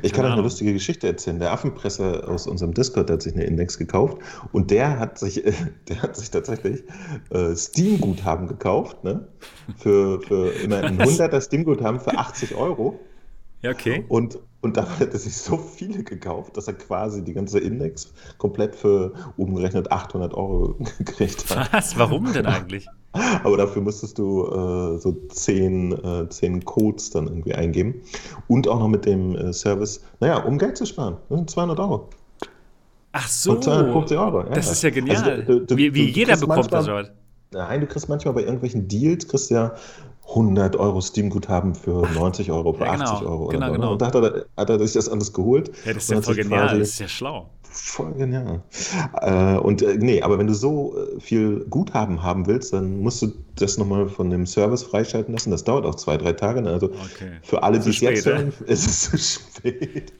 Speaker 4: Ich kann euch eine lustige Geschichte erzählen. Der Affenpresser aus unserem Discord hat sich eine Index gekauft und der hat sich, der hat sich tatsächlich äh, Steam-Guthaben gekauft, ne? Für, für immer ein 100er Steam-Guthaben für 80 Euro.
Speaker 1: Ja, okay.
Speaker 4: Und, und da hat er sich so viele gekauft, dass er quasi die ganze Index komplett für umgerechnet 800 Euro gekriegt hat.
Speaker 1: Was? Warum denn eigentlich?
Speaker 4: Aber dafür musstest du äh, so 10, äh, 10 Codes dann irgendwie eingeben. Und auch noch mit dem äh, Service, naja, um Geld zu sparen. Das sind 200 Euro.
Speaker 1: Ach so.
Speaker 4: Und 250 Euro. ja.
Speaker 1: Das ist ja genial.
Speaker 4: Also, du- du-
Speaker 1: wie wie
Speaker 4: du
Speaker 1: jeder bekommt das heute.
Speaker 4: Nein, du kriegst manchmal bei irgendwelchen Deals, kriegst du ja 100 Euro Steam-Guthaben für 90 Euro, für
Speaker 1: ja, genau.
Speaker 4: 80 Euro.
Speaker 1: Genau,
Speaker 4: oder
Speaker 1: genau.
Speaker 4: Und da hat er, hat er sich das alles geholt.
Speaker 1: Ja, das ist ja voll genial. Das ist ja schlau.
Speaker 4: Voll genial. Äh, und äh, nee, aber wenn du so äh, viel Guthaben haben willst, dann musst du das nochmal von dem Service freischalten lassen. Das dauert auch zwei, drei Tage. ne? Also
Speaker 1: Okay.
Speaker 4: für alle, die es jetzt hören, ist es zu spät.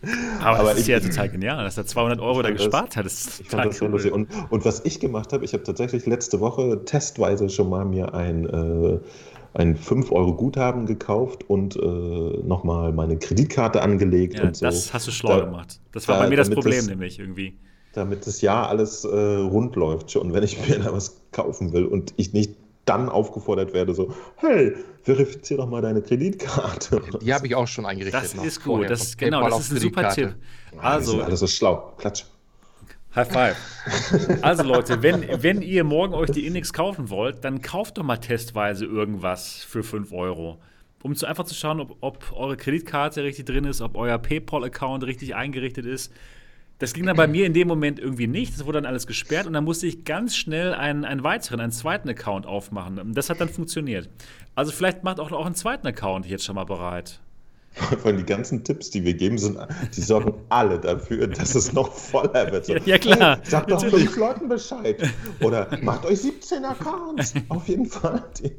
Speaker 1: Aber, das ist ja total genial, dass er 200 Euro da
Speaker 4: fand das-
Speaker 1: gespart hat. Das ist
Speaker 4: Ich
Speaker 1: total
Speaker 4: fand das
Speaker 1: cool.
Speaker 4: Und, und was ich gemacht habe, ich habe tatsächlich letzte Woche testweise schon mal mir ein, äh, ein 5-Euro-Guthaben gekauft und äh, nochmal meine Kreditkarte angelegt
Speaker 1: Ja,
Speaker 4: und so.
Speaker 1: das hast du schlau
Speaker 4: Da-
Speaker 1: gemacht. Das war
Speaker 4: da-
Speaker 1: bei mir das Problem
Speaker 4: das-
Speaker 1: nämlich irgendwie.
Speaker 4: damit das Jahr alles äh, rund läuft. Und wenn ich mir da was kaufen will und ich nicht dann aufgefordert werde, so, hey, verifizier doch mal deine Kreditkarte.
Speaker 2: Die habe ich auch schon eingerichtet.
Speaker 1: Das
Speaker 2: noch
Speaker 1: ist
Speaker 2: vorher
Speaker 1: gut. Das, genau, das ist ein super. Tipp. Also,
Speaker 4: Alles ist schlau. Klatsch.
Speaker 1: High five. Also Leute, wenn, wenn ihr morgen euch die Index kaufen wollt, dann kauft doch mal testweise irgendwas für 5 Euro. Um zu, einfach zu schauen, ob, ob eure Kreditkarte richtig drin ist, ob euer PayPal-Account richtig eingerichtet ist. Das ging dann bei mir in dem Moment irgendwie nicht. Das wurde dann alles gesperrt und dann musste ich ganz schnell einen, einen weiteren, einen zweiten Account aufmachen. Das hat dann funktioniert. Also vielleicht macht auch, auch einen zweiten Account jetzt schon mal bereit.
Speaker 4: Von die ganzen Tipps, die wir geben, sind, die sorgen alle dafür, dass es noch voller wird. So,
Speaker 1: Ja, ja, klar.
Speaker 4: Hey, sagt doch fünf Leuten Bescheid. Oder macht euch 17 Accounts. Auf jeden Fall. Die,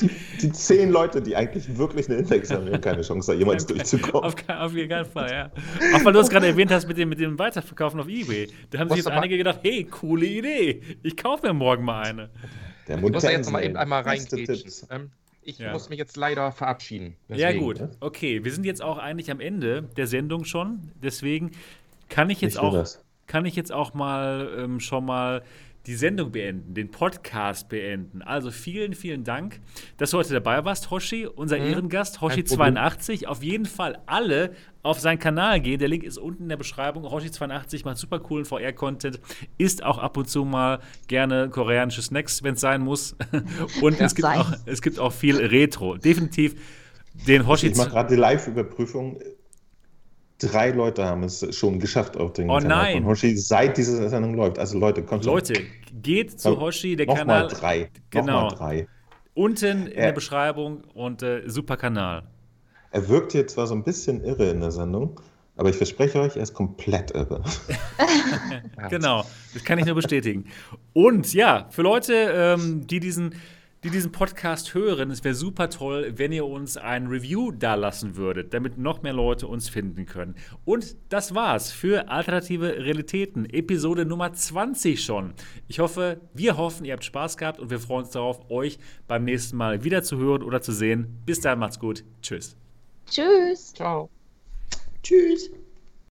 Speaker 4: die, die 10 Leute, die eigentlich wirklich eine Index haben, haben keine Chance, da jemals durchzukommen.
Speaker 1: Auf, auf jeden Fall, ja. Auch weil du es gerade erwähnt hast mit dem, mit dem Weiterverkaufen auf Ebay. Da haben sich
Speaker 2: Was
Speaker 1: jetzt
Speaker 2: aber-
Speaker 1: einige gedacht, hey, coole Idee. Ich kaufe mir morgen mal eine.
Speaker 4: Der
Speaker 2: Ich muss da jetzt mal eben einmal reingehen.
Speaker 4: Tipps.
Speaker 2: Ähm, ich
Speaker 1: Ja.
Speaker 2: muss mich jetzt leider verabschieden.
Speaker 1: ja,
Speaker 2: Deswegen.
Speaker 1: gut. Okay, wir sind jetzt auch eigentlich am Ende der Sendung schon. Deswegen kann ich jetzt auch,
Speaker 4: das.
Speaker 1: kann ich jetzt auch mal ähm, schon mal die Sendung beenden, den Podcast beenden. Also vielen, vielen Dank, dass du heute dabei warst, Hoshi, unser
Speaker 2: Mhm.
Speaker 1: Ehrengast,
Speaker 2: Problem.
Speaker 1: Hoshi82. Auf jeden Fall alle auf seinen Kanal gehen. Der Link ist unten in der Beschreibung. Hoshi82 macht super coolen VR-Content, isst auch ab und zu mal gerne koreanische Snacks, wenn es sein muss. Und es, gibt
Speaker 3: Sein.
Speaker 1: auch, es gibt auch viel Retro. Definitiv den Hoshi
Speaker 4: Ich mache gerade die Live-Überprüfung. Drei Leute haben es schon geschafft auf den
Speaker 1: Oh
Speaker 4: Kanal
Speaker 1: nein.
Speaker 4: von Hoshi, seit diese Sendung läuft. Also Leute, kommt schon.
Speaker 1: Leute, geht zu Hoshi, der
Speaker 4: Nochmal
Speaker 1: Kanal
Speaker 4: drei.
Speaker 1: Genau.
Speaker 4: Nochmal drei.
Speaker 1: unten in der Beschreibung und äh, super Kanal.
Speaker 4: Er wirkt hier zwar so ein bisschen irre in der Sendung, aber ich verspreche euch, er ist komplett irre.
Speaker 1: Genau, das kann ich nur bestätigen. Und ja, für Leute, ähm, die diesen die diesen Podcast hören, es wäre super toll, wenn ihr uns ein Review dalassen würdet, damit noch mehr Leute uns finden können. Und das war's für Alternative Realitäten, Episode Nummer 20 schon. Ich hoffe, wir hoffen, ihr habt Spaß gehabt und wir freuen uns darauf, euch beim nächsten Mal wieder zu hören oder zu sehen. Bis dann, macht's gut. Tschüss.
Speaker 3: Tschüss.
Speaker 2: Ciao.
Speaker 4: Tschüss.